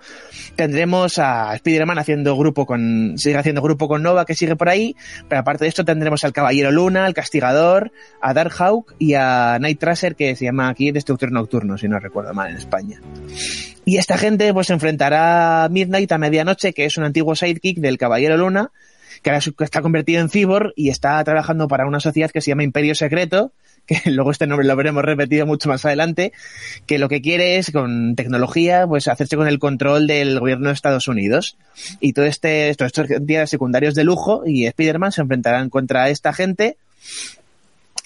tendremos a Spider-Man haciendo grupo con, sigue haciendo grupo con Nova, que sigue por ahí, pero aparte de esto tendremos al Caballero Luna, al Castigador, a Darkhawk y a Night Tracer, que se llama aquí Destructor Nocturno, si no recuerdo mal en España. Y esta gente pues se enfrentará a Midnight a medianoche, que es un antiguo sidekick del Caballero Luna, que ahora está convertido en cyborg y está trabajando para una sociedad que se llama Imperio Secreto, que *laughs* luego este nombre lo veremos repetido mucho más adelante, que lo que quiere es con tecnología pues hacerse con el control del gobierno de Estados Unidos. Y todo este, todos estos días secundarios de lujo y Spider-Man se enfrentarán contra esta gente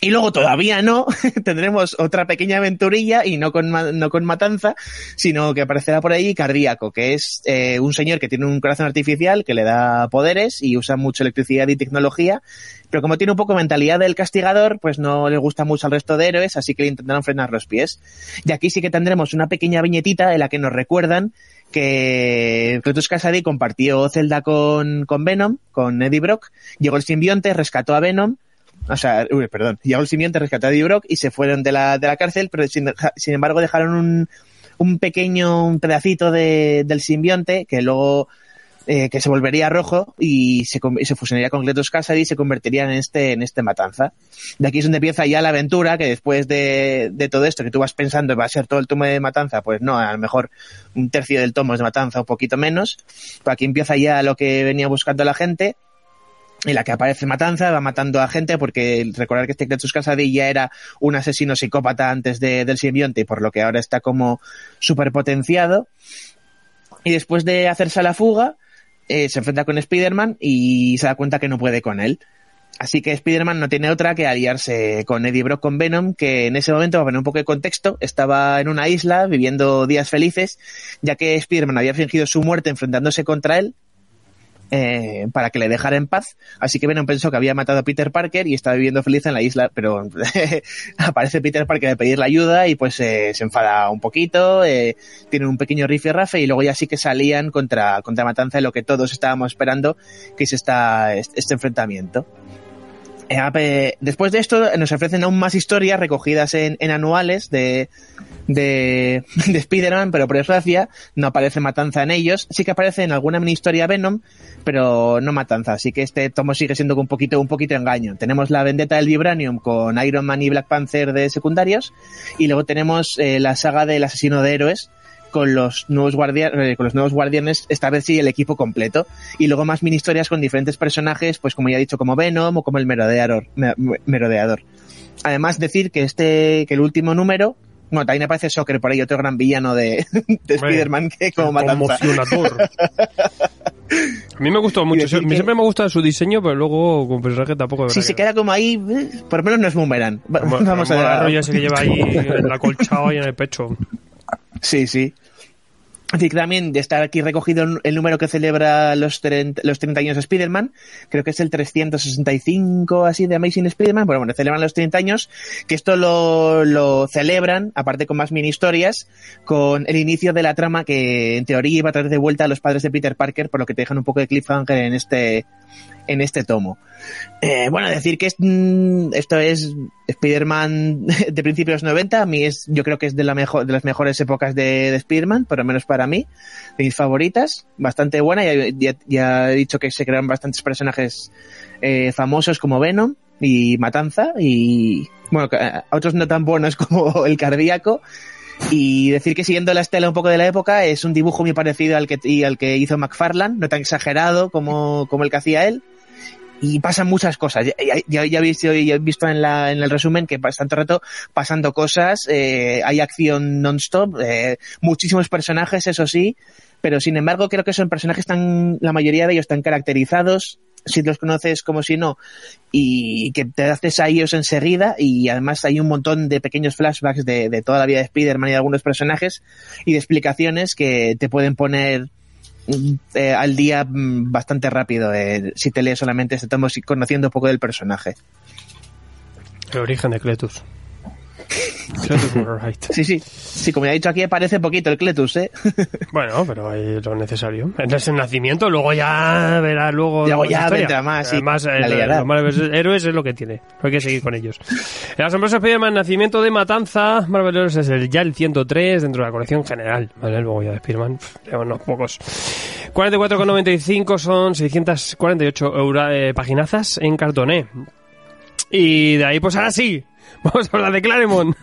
y luego todavía no, *laughs* tendremos otra pequeña aventurilla y no con, no con matanza, sino que aparecerá por ahí Cardíaco, que es eh, un señor que tiene un corazón artificial que le da poderes y usa mucho electricidad y tecnología, pero como tiene un poco mentalidad del castigador, pues no le gusta mucho al resto de héroes, así que le intentarán frenar los pies. Y aquí sí que tendremos una pequeña viñetita en la que nos recuerdan que Cletus Cassidy compartió Zelda con, con Venom, con Eddie Brock, llegó el simbionte, rescató a Venom, o sea, uy, perdón, llegó el simiente, rescató a Eddie Brock y se fueron de la, de la cárcel, pero sin, embargo dejaron un, un pequeño un pedacito de, del simbionte que luego eh, que se volvería rojo y se, fusionaría con Cletus Cassidy y se convertiría en este, en este matanza. De aquí es donde empieza ya la aventura, que después de, de todo esto que tú vas pensando va a ser todo el tomo de matanza, pues no, a lo mejor un tercio del tomo es de matanza, un poquito menos. Pero aquí empieza ya lo que venía buscando la gente en la que aparece Matanza, va matando a gente, porque recordar que este Cletus ya era un asesino psicópata antes de, del simbionte, por lo que ahora está como superpotenciado. Y después de hacerse a la fuga, eh, se enfrenta con Spider-Man y se da cuenta que no puede con él. Así que Spider-Man no tiene otra que aliarse con Eddie Brock con Venom, que en ese momento, para poner un poco de contexto, estaba en una isla viviendo días felices, ya que Spider-Man había fingido su muerte enfrentándose contra él, eh, para que le dejara en paz. Así que Venom pensó que había matado a Peter Parker y estaba viviendo feliz en la isla, pero *laughs* aparece Peter Parker a pedirle ayuda y pues eh, se enfada un poquito, eh, tiene un pequeño riff y rafe y luego ya sí que salían contra, contra Matanza de lo que todos estábamos esperando, que es esta, este enfrentamiento. Eh, después de esto nos ofrecen aún más historias recogidas en, en anuales de, de, *laughs* de Spider-Man, pero por desgracia no aparece Matanza en ellos. Sí que aparece en alguna mini historia Venom, pero no Matanza. Así que este tomo sigue siendo un poquito, un poquito engaño. Tenemos la vendetta del Vibranium con Iron Man y Black Panther de secundarios, y luego tenemos eh, la saga del asesino de héroes, con los nuevos guardianes, eh, con los nuevos guardianes, esta vez sí el equipo completo. Y luego más mini historias con diferentes personajes, pues como ya he dicho, como Venom o como el Merodeador. Merodeador. Además, decir que este, que el último número, bueno, también aparece Soccer por ahí, otro gran villano de, de Spider-Man que como matanza. *laughs* A mí me gustó mucho. A mí que... siempre me gusta su diseño, pero luego como personaje tampoco. Sí, se queda como ahí. Eh, por lo menos no es Boomerang. Vamos, *laughs* Vamos a ver. rollo ese que lleva ahí el acolchado ahí en el pecho. Sí, sí. Así que también estar aquí recogido el número que celebra los 30, los 30 años de Spider-Man, creo que es el 365 así de Amazing Spider-Man, bueno, bueno, celebran los 30 años, que esto lo, lo celebran, aparte con más mini historias, con el inicio de la trama que en teoría iba a traer de vuelta a los padres de Peter Parker, por lo que te dejan un poco de cliffhanger en este, en este tomo. Eh, bueno, decir que mm, esto es Spider-Man *laughs* de principios 90, a mí es, yo creo que es de, las mejores épocas de, de Spider-Man, por lo menos para mí, de mis favoritas, bastante buena, ya, ya, he dicho que se crearon bastantes personajes eh, famosos como Venom y Matanza, y bueno, otros no tan buenos *laughs* como el cardíaco, y decir que siguiendo la estela un poco de la época es un dibujo muy parecido al que, y al que hizo McFarlane, no tan exagerado como, como el que hacía él, y pasan muchas cosas. Ya, ya, ya, visto, ya visto en, la, en el resumen que bastante rato pasando cosas, eh, hay acción non-stop, eh, muchísimos personajes, eso sí, pero sin embargo creo que son personajes tan, la mayoría de ellos están caracterizados, si los conoces como si no, y que te haces a ellos enseguida, y además hay un montón de pequeños flashbacks de, de toda la vida de Spider-Man y de algunos personajes, y de explicaciones que te pueden poner eh, al día bastante rápido eh, si te lees solamente este tomo conociendo un poco del personaje. El origen de Cletus. Sí, sí. Sí, como ya he dicho aquí, parece poquito el Cletus, ¿eh? *laughs* bueno, pero hay lo necesario. Es el nacimiento, luego ya verás luego. Luego ya vendrá más, sí. Además, el, *laughs* héroes es lo que tiene. Hay que seguir con ellos. El asombroso Spider-Man, Nacimiento de Matanza, Marvel Heroes es el, ya el 103 dentro de la colección general. ¿vale? Luego ya de Spider-Man, unos pocos. 44,95 son 648 euro, eh, paginazas en cartoné. Y de ahí, pues ahora sí, Vamos a hablar de Claremont.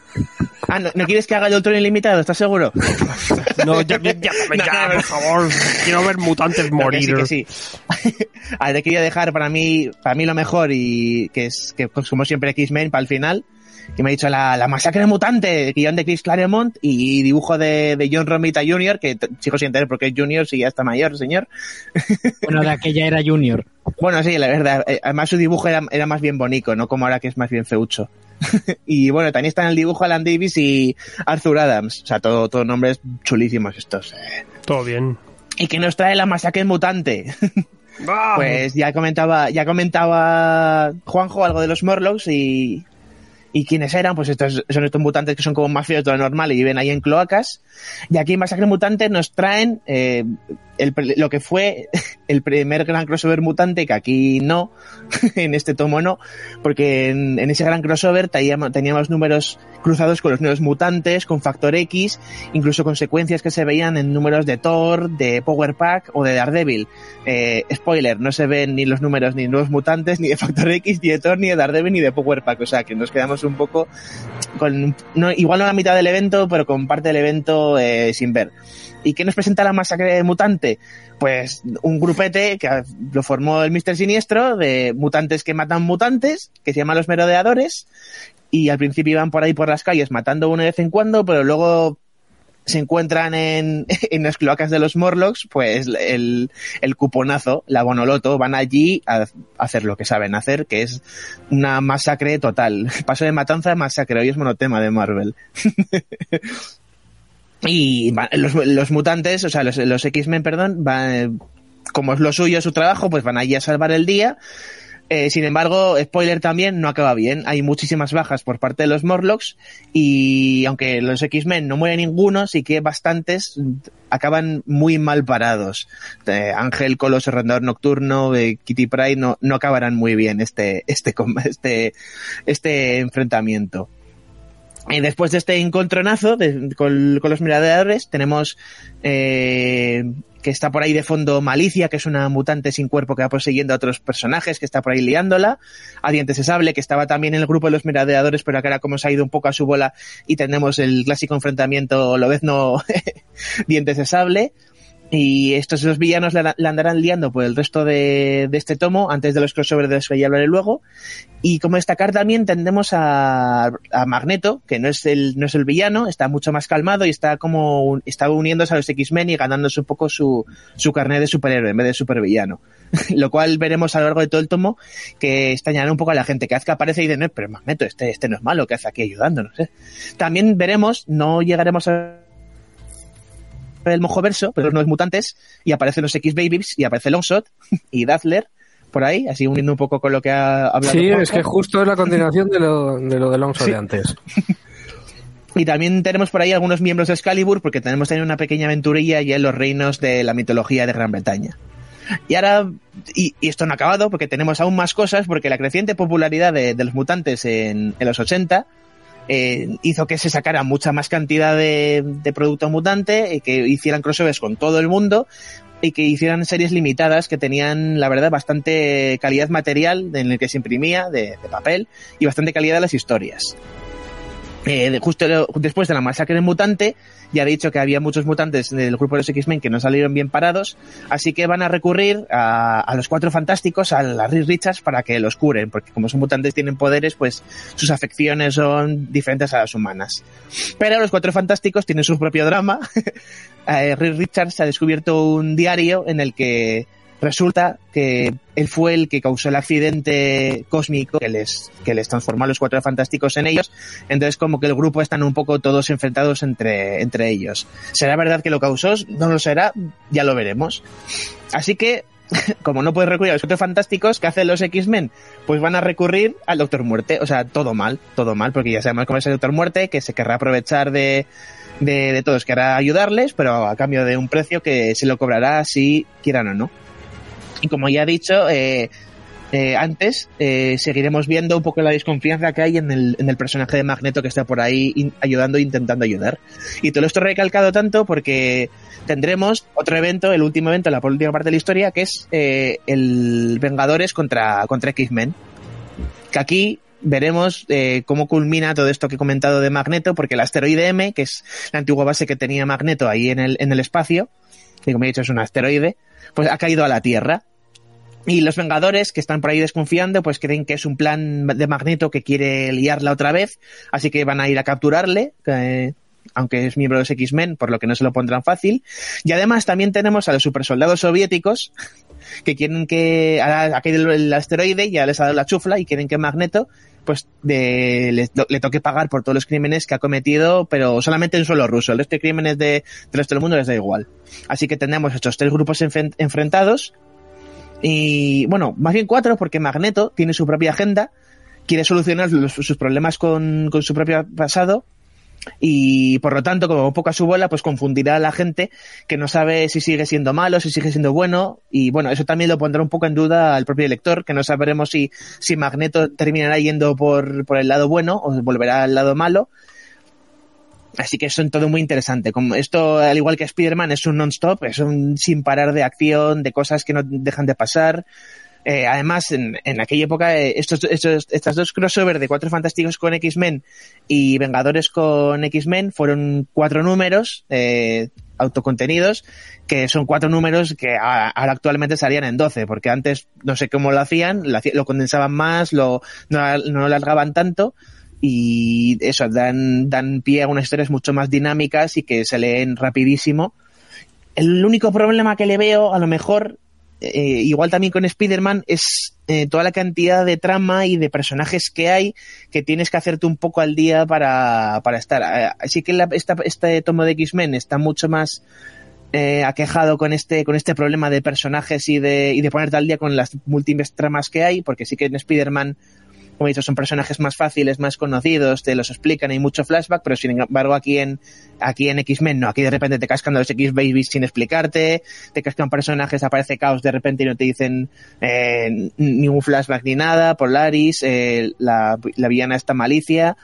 Ah, ¿no, ¿no quieres que haga el Ultron ilimitado? ¿Estás seguro? *laughs* No, ya, ya, ya, *laughs* ya por favor. Quiero ver mutantes morir. No, que sí, que sí. *laughs* querido dejar para mí, para mí lo mejor y que es que pues, como siempre X-Men para el final. Y me ha dicho la, la masacre mutante, guion de Chris Claremont y dibujo de, de John Romita Jr., que sigo sin entender porque es Junior si ya está mayor, señor. Bueno, de aquella era Junior. Bueno, sí, la verdad. eh, Además su dibujo era, era más bien bonito, no como ahora que es más bien feucho. *laughs* y bueno, también está en el dibujo Alan Davis y Arthur Adams. O sea, todo, todo nombres chulísimos estos. eh. Todo bien. ¿Y que nos trae la masacre mutante? *laughs* Pues ya comentaba, ya comentaba Juanjo algo de los Morlocks y, y quiénes eran, pues estos son estos mutantes que son como feos de lo normal y viven ahí en cloacas. Y aquí en Masacre Mutante nos traen eh, el lo que fue *laughs* el primer gran crossover mutante, que aquí no, *laughs* en este tomo no, porque en, en ese gran crossover teníamos, teníamos números cruzados con los nuevos mutantes, con Factor X, incluso consecuencias que se veían en números de Thor, de Power Pack o de Daredevil. Eh, spoiler, no se ven ni los números ni nuevos mutantes, ni de Factor X, ni de Thor, ni de Daredevil, ni de Power Pack. O sea que nos quedamos un poco con, no, igual no la mitad del evento, pero con parte del evento eh, sin ver. ¿Y qué nos presenta la masacre mutante? Pues un grupete que lo formó el Mister Siniestro de mutantes que matan mutantes, que se llaman los merodeadores, y al principio iban por ahí por las calles matando uno de vez en cuando, pero luego se encuentran en, *laughs* en las cloacas de los Morlocks, pues el, el cuponazo, la bonoloto, van allí a, hacer lo que saben hacer, que es una masacre total. *laughs* Paso de matanza a masacre, hoy es monotema de Marvel. *laughs* y los, los mutantes, o sea, los, los X-Men, perdón, van, como es lo suyo, su trabajo, pues van allí a salvar el día. Eh, sin embargo, spoiler también, no acaba bien. Hay muchísimas bajas por parte de los Morlocks y aunque los X-Men no muere ninguno, sí que bastantes acaban muy mal parados. Eh, Ángel, Coloso, Rendador Nocturno, eh, Kitty Pryde no, no acabarán muy bien este, este, este, este enfrentamiento. Y después de este encontronazo con los miradores, tenemos eh, que está por ahí de fondo Malicia, que es una mutante sin cuerpo que va persiguiendo a otros personajes, que está por ahí liándola. A Dientes de que estaba también en el grupo de los miradeadores, pero que ahora como se ha ido un poco a su bola y tenemos el clásico enfrentamiento Lobezno *laughs* Dientes de Sable. Y estos dos villanos la, andarán liando por el resto de, de este tomo, antes de los crossovers de los que ya hablaré luego. Y como destacar también tendemos a, a Magneto, que no es el, no es el villano, está mucho más calmado y está como, un- está uniéndose a los X-Men y ganándose un poco su, su carnet de superhéroe en vez de supervillano. *laughs* Lo cual veremos a lo largo de todo el tomo que extrañará un poco a la gente que hace que aparece y dice, no, pero Magneto, este, este no es malo, que hace aquí ayudándonos, eh?". También veremos, no llegaremos a el mojoverso, pero los nuevos mutantes, y aparecen los X-Babies, y aparece Longshot y Dazzler, por ahí, así uniendo un poco con lo que ha hablado. Sí, Juanjo. es que justo es la continuación de lo de, lo de Longshot Sí. de antes. *laughs* Y también tenemos por ahí algunos miembros de Excalibur, porque tenemos también una pequeña aventurilla ya en los reinos de la mitología de Gran Bretaña. Y ahora, y, y esto no ha acabado, porque tenemos aún más cosas, porque la creciente popularidad de, de los mutantes en, en los 80 eh, hizo que se sacara mucha más cantidad de, de producto mutante, y que hicieran crossovers con todo el mundo, y que hicieran series limitadas que tenían, la verdad, bastante calidad material en el que se imprimía, de, de papel, y bastante calidad de las historias. Eh, justo después de la masacre mutante, ya he dicho que había muchos mutantes del grupo de los X-Men que no salieron bien parados, así que van a recurrir a, los cuatro fantásticos, a la Reed Richards, para que los curen, porque como son mutantes tienen poderes, pues sus afecciones son diferentes a las humanas. Pero los cuatro fantásticos tienen su propio drama. *laughs* eh, Richards ha descubierto un diario en el que resulta que él fue el que causó el accidente cósmico que les, que les transformó a los cuatro fantásticos en ellos. Entonces como que el grupo están un poco todos enfrentados entre, entre ellos. ¿Será verdad que lo causó? No lo será, ya lo veremos. Así que, *laughs* como no puedes recurrir a los cuatro fantásticos, ¿qué hacen los X-Men? Pues van a recurrir al Doctor Muerte. O sea, todo mal, todo mal, porque ya sabemos cómo es el Doctor Muerte, que se querrá aprovechar de, de, de todos, querrá ayudarles, pero a cambio de un precio que se lo cobrará si quieran o no. Y como ya he dicho eh, eh, antes, eh, seguiremos viendo un poco la desconfianza que hay en el, personaje de Magneto que está por ahí ayudando e intentando ayudar. Y todo esto recalcado tanto porque tendremos otro evento, el último evento, la última parte de la historia, que es eh, el Vengadores contra, contra X-Men. Que aquí veremos eh, cómo culmina todo esto que he comentado de Magneto, porque el asteroide M, que es la antigua base que tenía Magneto ahí en el, en el espacio, que como he dicho es un asteroide, pues ha caído a la Tierra. Y los Vengadores, que están por ahí desconfiando, pues creen que es un plan de Magneto que quiere liarla otra vez, así que van a ir a capturarle, aunque es miembro de los X-Men, por lo que no se lo pondrán fácil. Y además también tenemos a los supersoldados soviéticos, *laughs* que quieren que ha ha caído el asteroide, ya les ha dado la chufla y quieren que Magneto pues de, le, toque pagar por todos los crímenes que ha cometido, pero solamente en suelo ruso. El resto de crímenes de, del resto del mundo les da igual. Así que tenemos estos tres grupos enfrentados. Y bueno, más bien cuatro, porque Magneto tiene su propia agenda, quiere solucionar sus problemas con, con su propio pasado. Y por lo tanto, como poco a su bola, pues confundirá a la gente que no sabe si sigue siendo malo, si sigue siendo bueno. Y bueno, eso también lo pondrá un poco en duda al propio lector, que no sabremos si, si Magneto terminará yendo por, por el lado bueno o volverá al lado malo. Así que es todo muy interesante. Como esto, al igual que Spider-Man, es un non-stop, es un sin parar de acción, de cosas que no dejan de pasar. Eh, además, en, aquella época, eh, estos, estos, estas dos crossover de Cuatro Fantásticos con X-Men y Vengadores con X-Men fueron cuatro números eh, autocontenidos, que son cuatro números que ahora actualmente salían en 12, porque antes no sé cómo lo hacían, lo, lo condensaban más, lo, no, no lo alargaban tanto, y eso, dan, dan pie a unas historias mucho más dinámicas y que se leen rapidísimo. El único problema que le veo, a lo mejor, eh, igual también con Spider-Man, es eh, toda la cantidad de trama y de personajes que hay que tienes que hacerte un poco al día para, para estar. Eh, Así que la- esta- este tomo de X-Men está mucho más eh, aquejado con este, con este problema de personajes y de, y de ponerte al día con las múltiples tramas que hay, porque sí que en Spider-Man como he dicho, son personajes más fáciles, más conocidos, te los explican, hay mucho flashback, pero sin embargo aquí en, aquí en X-Men no, aquí de repente te cascan los X-Babies sin explicarte, te cascan personajes, aparece Caos de repente y no te dicen eh, ningún flashback ni nada, Polaris, eh, la, la villana está malicia,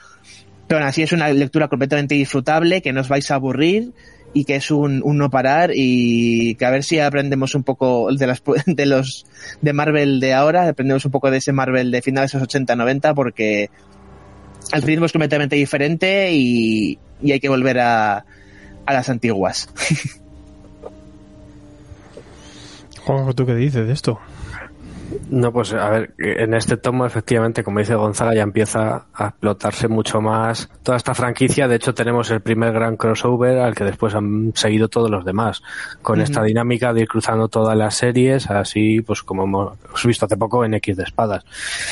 pero así es una lectura completamente disfrutable, que no os vais a aburrir y que es un, un no parar y que a ver si aprendemos un poco de las *laughs* de los de Marvel de ahora, aprendemos un poco de ese Marvel de finales de los 80, 90 porque el ritmo es completamente diferente y, y hay que volver a, a las antiguas. *laughs* Juanjo, ¿tú qué dices de esto? No, pues a ver, en este tomo efectivamente, como dice Gonzaga, ya empieza a explotarse mucho más toda esta franquicia. De hecho, tenemos el primer gran crossover al que después han seguido todos los demás, con esta dinámica de ir cruzando todas las series, así pues como hemos visto hace poco en X de Espadas.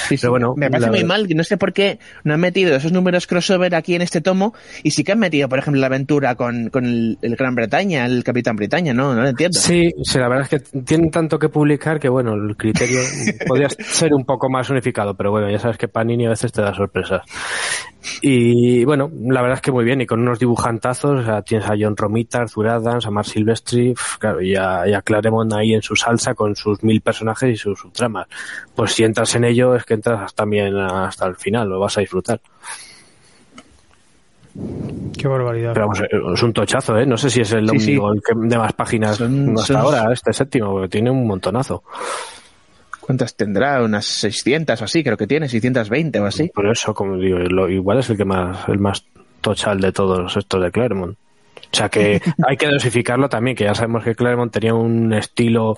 Pero bueno, me parece la muy mal, no sé por qué no han metido esos números crossover aquí en este tomo y sí que han metido, por ejemplo, la aventura con, con el, el Gran Bretaña, el Capitán Bretaña, no, no lo entiendo. Sí, sí, la verdad es que tienen tanto que publicar que bueno, el criterio *laughs* podría ser un poco más unificado, pero bueno, ya sabes que Panini a veces te da sorpresas. Y bueno, la verdad es que muy bien, y con unos dibujantazos, o sea, tienes a John Romita, Arthur Adams, a Mark Silvestri, claro, y a, y a Claremont ahí en su salsa con sus mil personajes y sus subtramas. Pues si entras en ello es que entras también hasta el final, lo vas a disfrutar. Qué barbaridad. Pero vamos, es un tochazo, ¿eh? No sé si es el Sí, sí. ómnigo el que de más páginas Son- hasta son- ahora, este séptimo, porque tiene un montonazo. ¿Cuántas tendrá? Unas 600 o así, creo que tiene, 620 o así. Por eso, como digo, lo- igual es el que más, el más tochal de todos estos de Claremont. O sea que *laughs* hay que dosificarlo también, que ya sabemos que Claremont tenía un estilo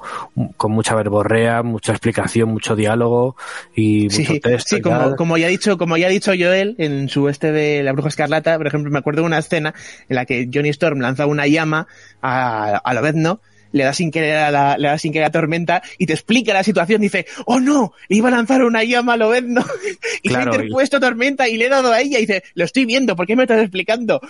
con mucha verborrea, mucha explicación, mucho diálogo y mucho Sí, texto. sí como ya ha dicho, como ya ha dicho Joel en su este de la bruja escarlata, por ejemplo, me acuerdo de una escena en la que Johnny Storm lanza una llama a, a Lobezno, le da sin querer a la, le da sin querer a Tormenta y te explica la situación, dice, oh no, le iba a lanzar una llama a Lobezno *laughs* y Claro, se ha interpuesto Tormenta y le he dado a ella y dice, lo estoy viendo, ¿por qué me estás explicando?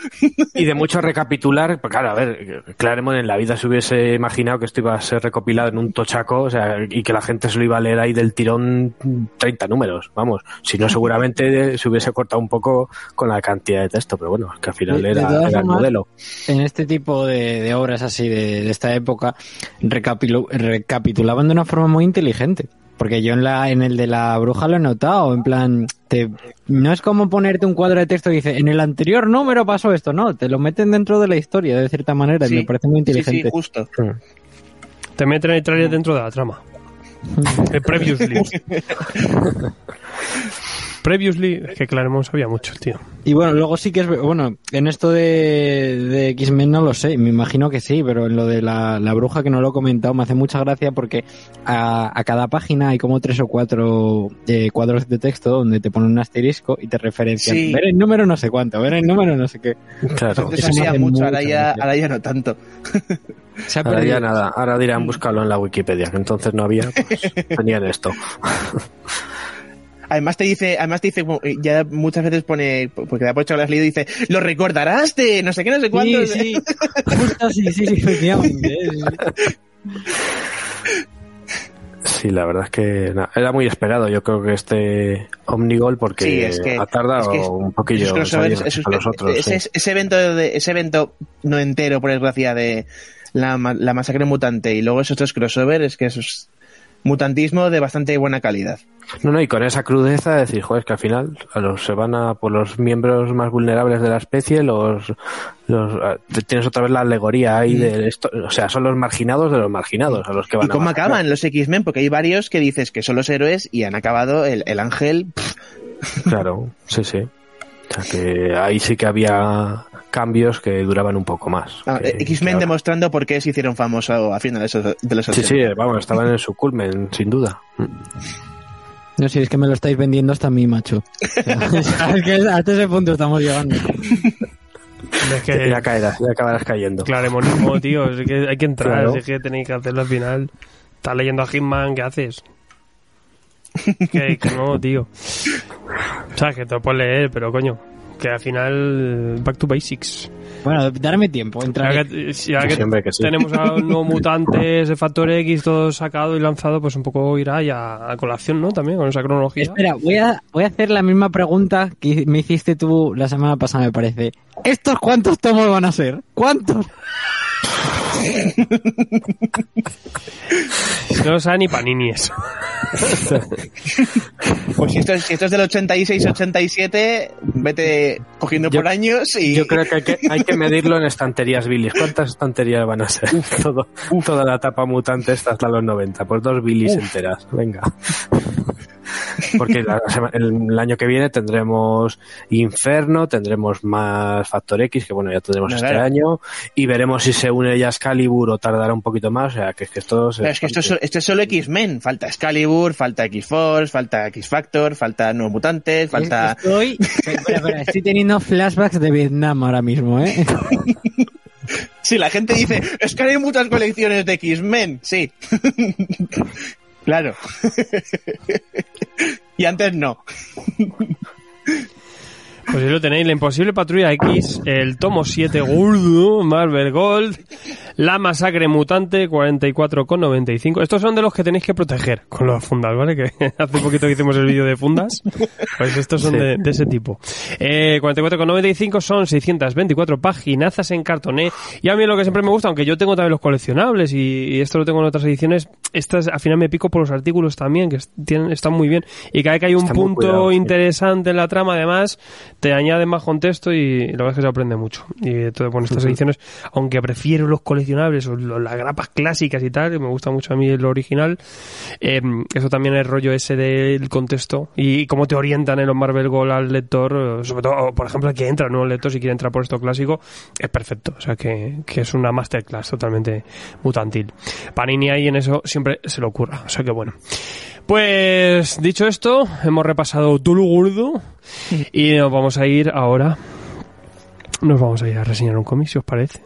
Y de mucho recapitular, pues claro, a ver, Claremont en la vida se hubiese imaginado que esto iba a ser recopilado en un tochaco, o sea, y que la gente se lo iba a leer ahí del tirón 30 números, vamos. Si no, seguramente se hubiese cortado un poco con la cantidad de texto, pero bueno, que al final De- de era, era el modelo. en este tipo de, de obras así de, de esta época recapitulaban de una forma muy inteligente. Porque yo en la en el de la bruja lo he notado, en plan, te, no es como ponerte un cuadro de texto que dice, en el anterior número pasó esto, no, te lo meten dentro de la historia de cierta manera y me parece muy Sí, sí, inteligente. justo. Te meten el trailer dentro de la trama. El previously. *laughs* Previously, es que Claremont sabía mucho, tío. Y bueno, luego sí que es, bueno, en esto de, de X-Men no lo sé, me imagino que sí, pero en lo de la, la bruja que no lo he comentado me hace mucha gracia porque a, a cada página hay como tres o cuatro eh, cuadros de texto donde te ponen un asterisco y te referencian. Sí. Ver el número no sé cuánto, ver el número no sé qué. Claro. Antes Eso se me hacía hace mucho, ahora ya, ahora ya no tanto. Se ha Ahora ya nada, ahora dirán buscarlo en la Wikipedia, que entonces no había, pues, *laughs* tenían esto. Además te dice, además te dice, eh, ya muchas veces pone, porque por hecho que lo has leído, dice, lo recordarás de no sé qué, no sé cuánto. Sí, sí, justo sí, sí, efectivamente. Sí, la verdad es que na, era muy esperado. Yo creo que este Omnigol, porque Sí, es que- ha tardado es que un poquillo Esos en salir esos- a los otros. ese, sí. ese evento de, ese evento no entero, por desgracia, de la, ma- la masacre mutante y luego esos tres crossovers, es que eso es mutantismo de bastante buena calidad. No, no, y con esa crudeza de decir, joder, es que al final a los, se van a por los miembros más vulnerables de la especie, los, los a- te- tienes otra vez la alegoría ahí de esto, o sea, son los marginados de los marginados a los que van Mm. ¿Y cómo acaban los X-Men? Porque hay varios que dices que son los héroes y han acabado el, el ángel. pff, Claro, sí, sí. O sea que ahí sí que había cambios que duraban un poco más. ah, que- eh, que X-Men ahora. demostrando por qué se hicieron famosos a finales de los Sí, 80. sí, vamos, estaban en su culmen, sin duda. No sé, es que me lo estáis vendiendo hasta a mí, macho. O *laughs* sea, es que hasta ese punto estamos llegando. Es que Ya caerás, ya acabarás cayendo. Claremonismo, *laughs* tío, es que hay que entrar, Claro. es que tenéis que hacerlo al final. Estás leyendo a Hitman, ¿qué haces? *laughs* que, que no, tío. O sea, que te lo puedes leer, pero coño, que al final, back to basics. Bueno, darme tiempo, Ya entrar. que, ya que siempre que sí. tenemos a los nuevos mutantes *laughs* de Factor X, todo sacado y lanzado, pues un poco irá ya a colación, ¿no? También con esa cronología. Espera, voy a, voy a hacer la misma pregunta que me hiciste tú la semana pasada, me parece. ¿Estos cuántos tomos van a ser? ¿Cuántos? *laughs* No lo sabe ni Panini eso. Pues si esto, es- si esto es del 86-87, vete cogiendo Yo- por años y... Yo creo que hay, que hay que medirlo en estanterías, Billys. ¿Cuántas estanterías van a ser? Todo, toda la etapa mutante esta hasta los 90. Pues dos Billys enteras. Venga. Porque la el, el año que viene tendremos Inferno, tendremos más Factor X, que bueno, ya tendremos No, este claro. año, y veremos si se une ya Excalibur o tardará un poquito más. O sea, que es que esto se- Pero es que esto es, esto es solo X-Men. Falta Excalibur, falta X-Force, falta X-Factor, falta Nuevos Mutantes, falta... Estoy, espera, espera, estoy teniendo flashbacks de Vietnam ahora mismo, ¿eh? *laughs* Sí, la gente dice, es que hay muchas colecciones de X-Men. Sí. Claro. *laughs* *laughs* y antes no. Pues si lo tenéis, la imposible patrulla X, el tomo 7 gordo, Marvel Gold, la masacre mutante 44,95. Estos son de los que tenéis que proteger con las fundas, ¿vale? Que *laughs* hace poquito que hicimos el vídeo de fundas. Pues estos son Sí. de, de ese tipo. Eh, 44,95 son 624 paginazas en cartoné. Y a mí lo que siempre me gusta, aunque yo tengo también los coleccionables y, y esto lo tengo en otras ediciones, estas al final me pico por los artículos también, que tienen, están muy bien. Y cada vez que hay un punto sí. interesante en la trama, además, te añade más contexto y la verdad es que se aprende mucho. Y entonces, bueno, estas ediciones, aunque prefiero los coleccionables o las grapas clásicas y tal, que me gusta mucho a mí el original, eh, eso también es rollo ese del contexto y cómo te orientan en los Marvel Gold al lector, eh, sobre todo, por ejemplo, el que entra, nuevo lector, si quiere entrar por esto clásico, es perfecto. O sea, que, que es una masterclass totalmente mutantil. Panini ahí en eso siempre se lo ocurra. O sea que bueno. Pues dicho esto, hemos repasado lo gordo y nos vamos a ir ahora. Nos vamos a ir a reseñar un cómic, si os parece.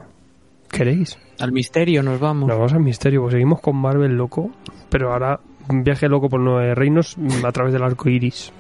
¿Queréis? Al misterio nos vamos. Nos vamos al misterio, pues seguimos con Marvel loco, pero ahora un viaje loco por nueve reinos a través del arco iris.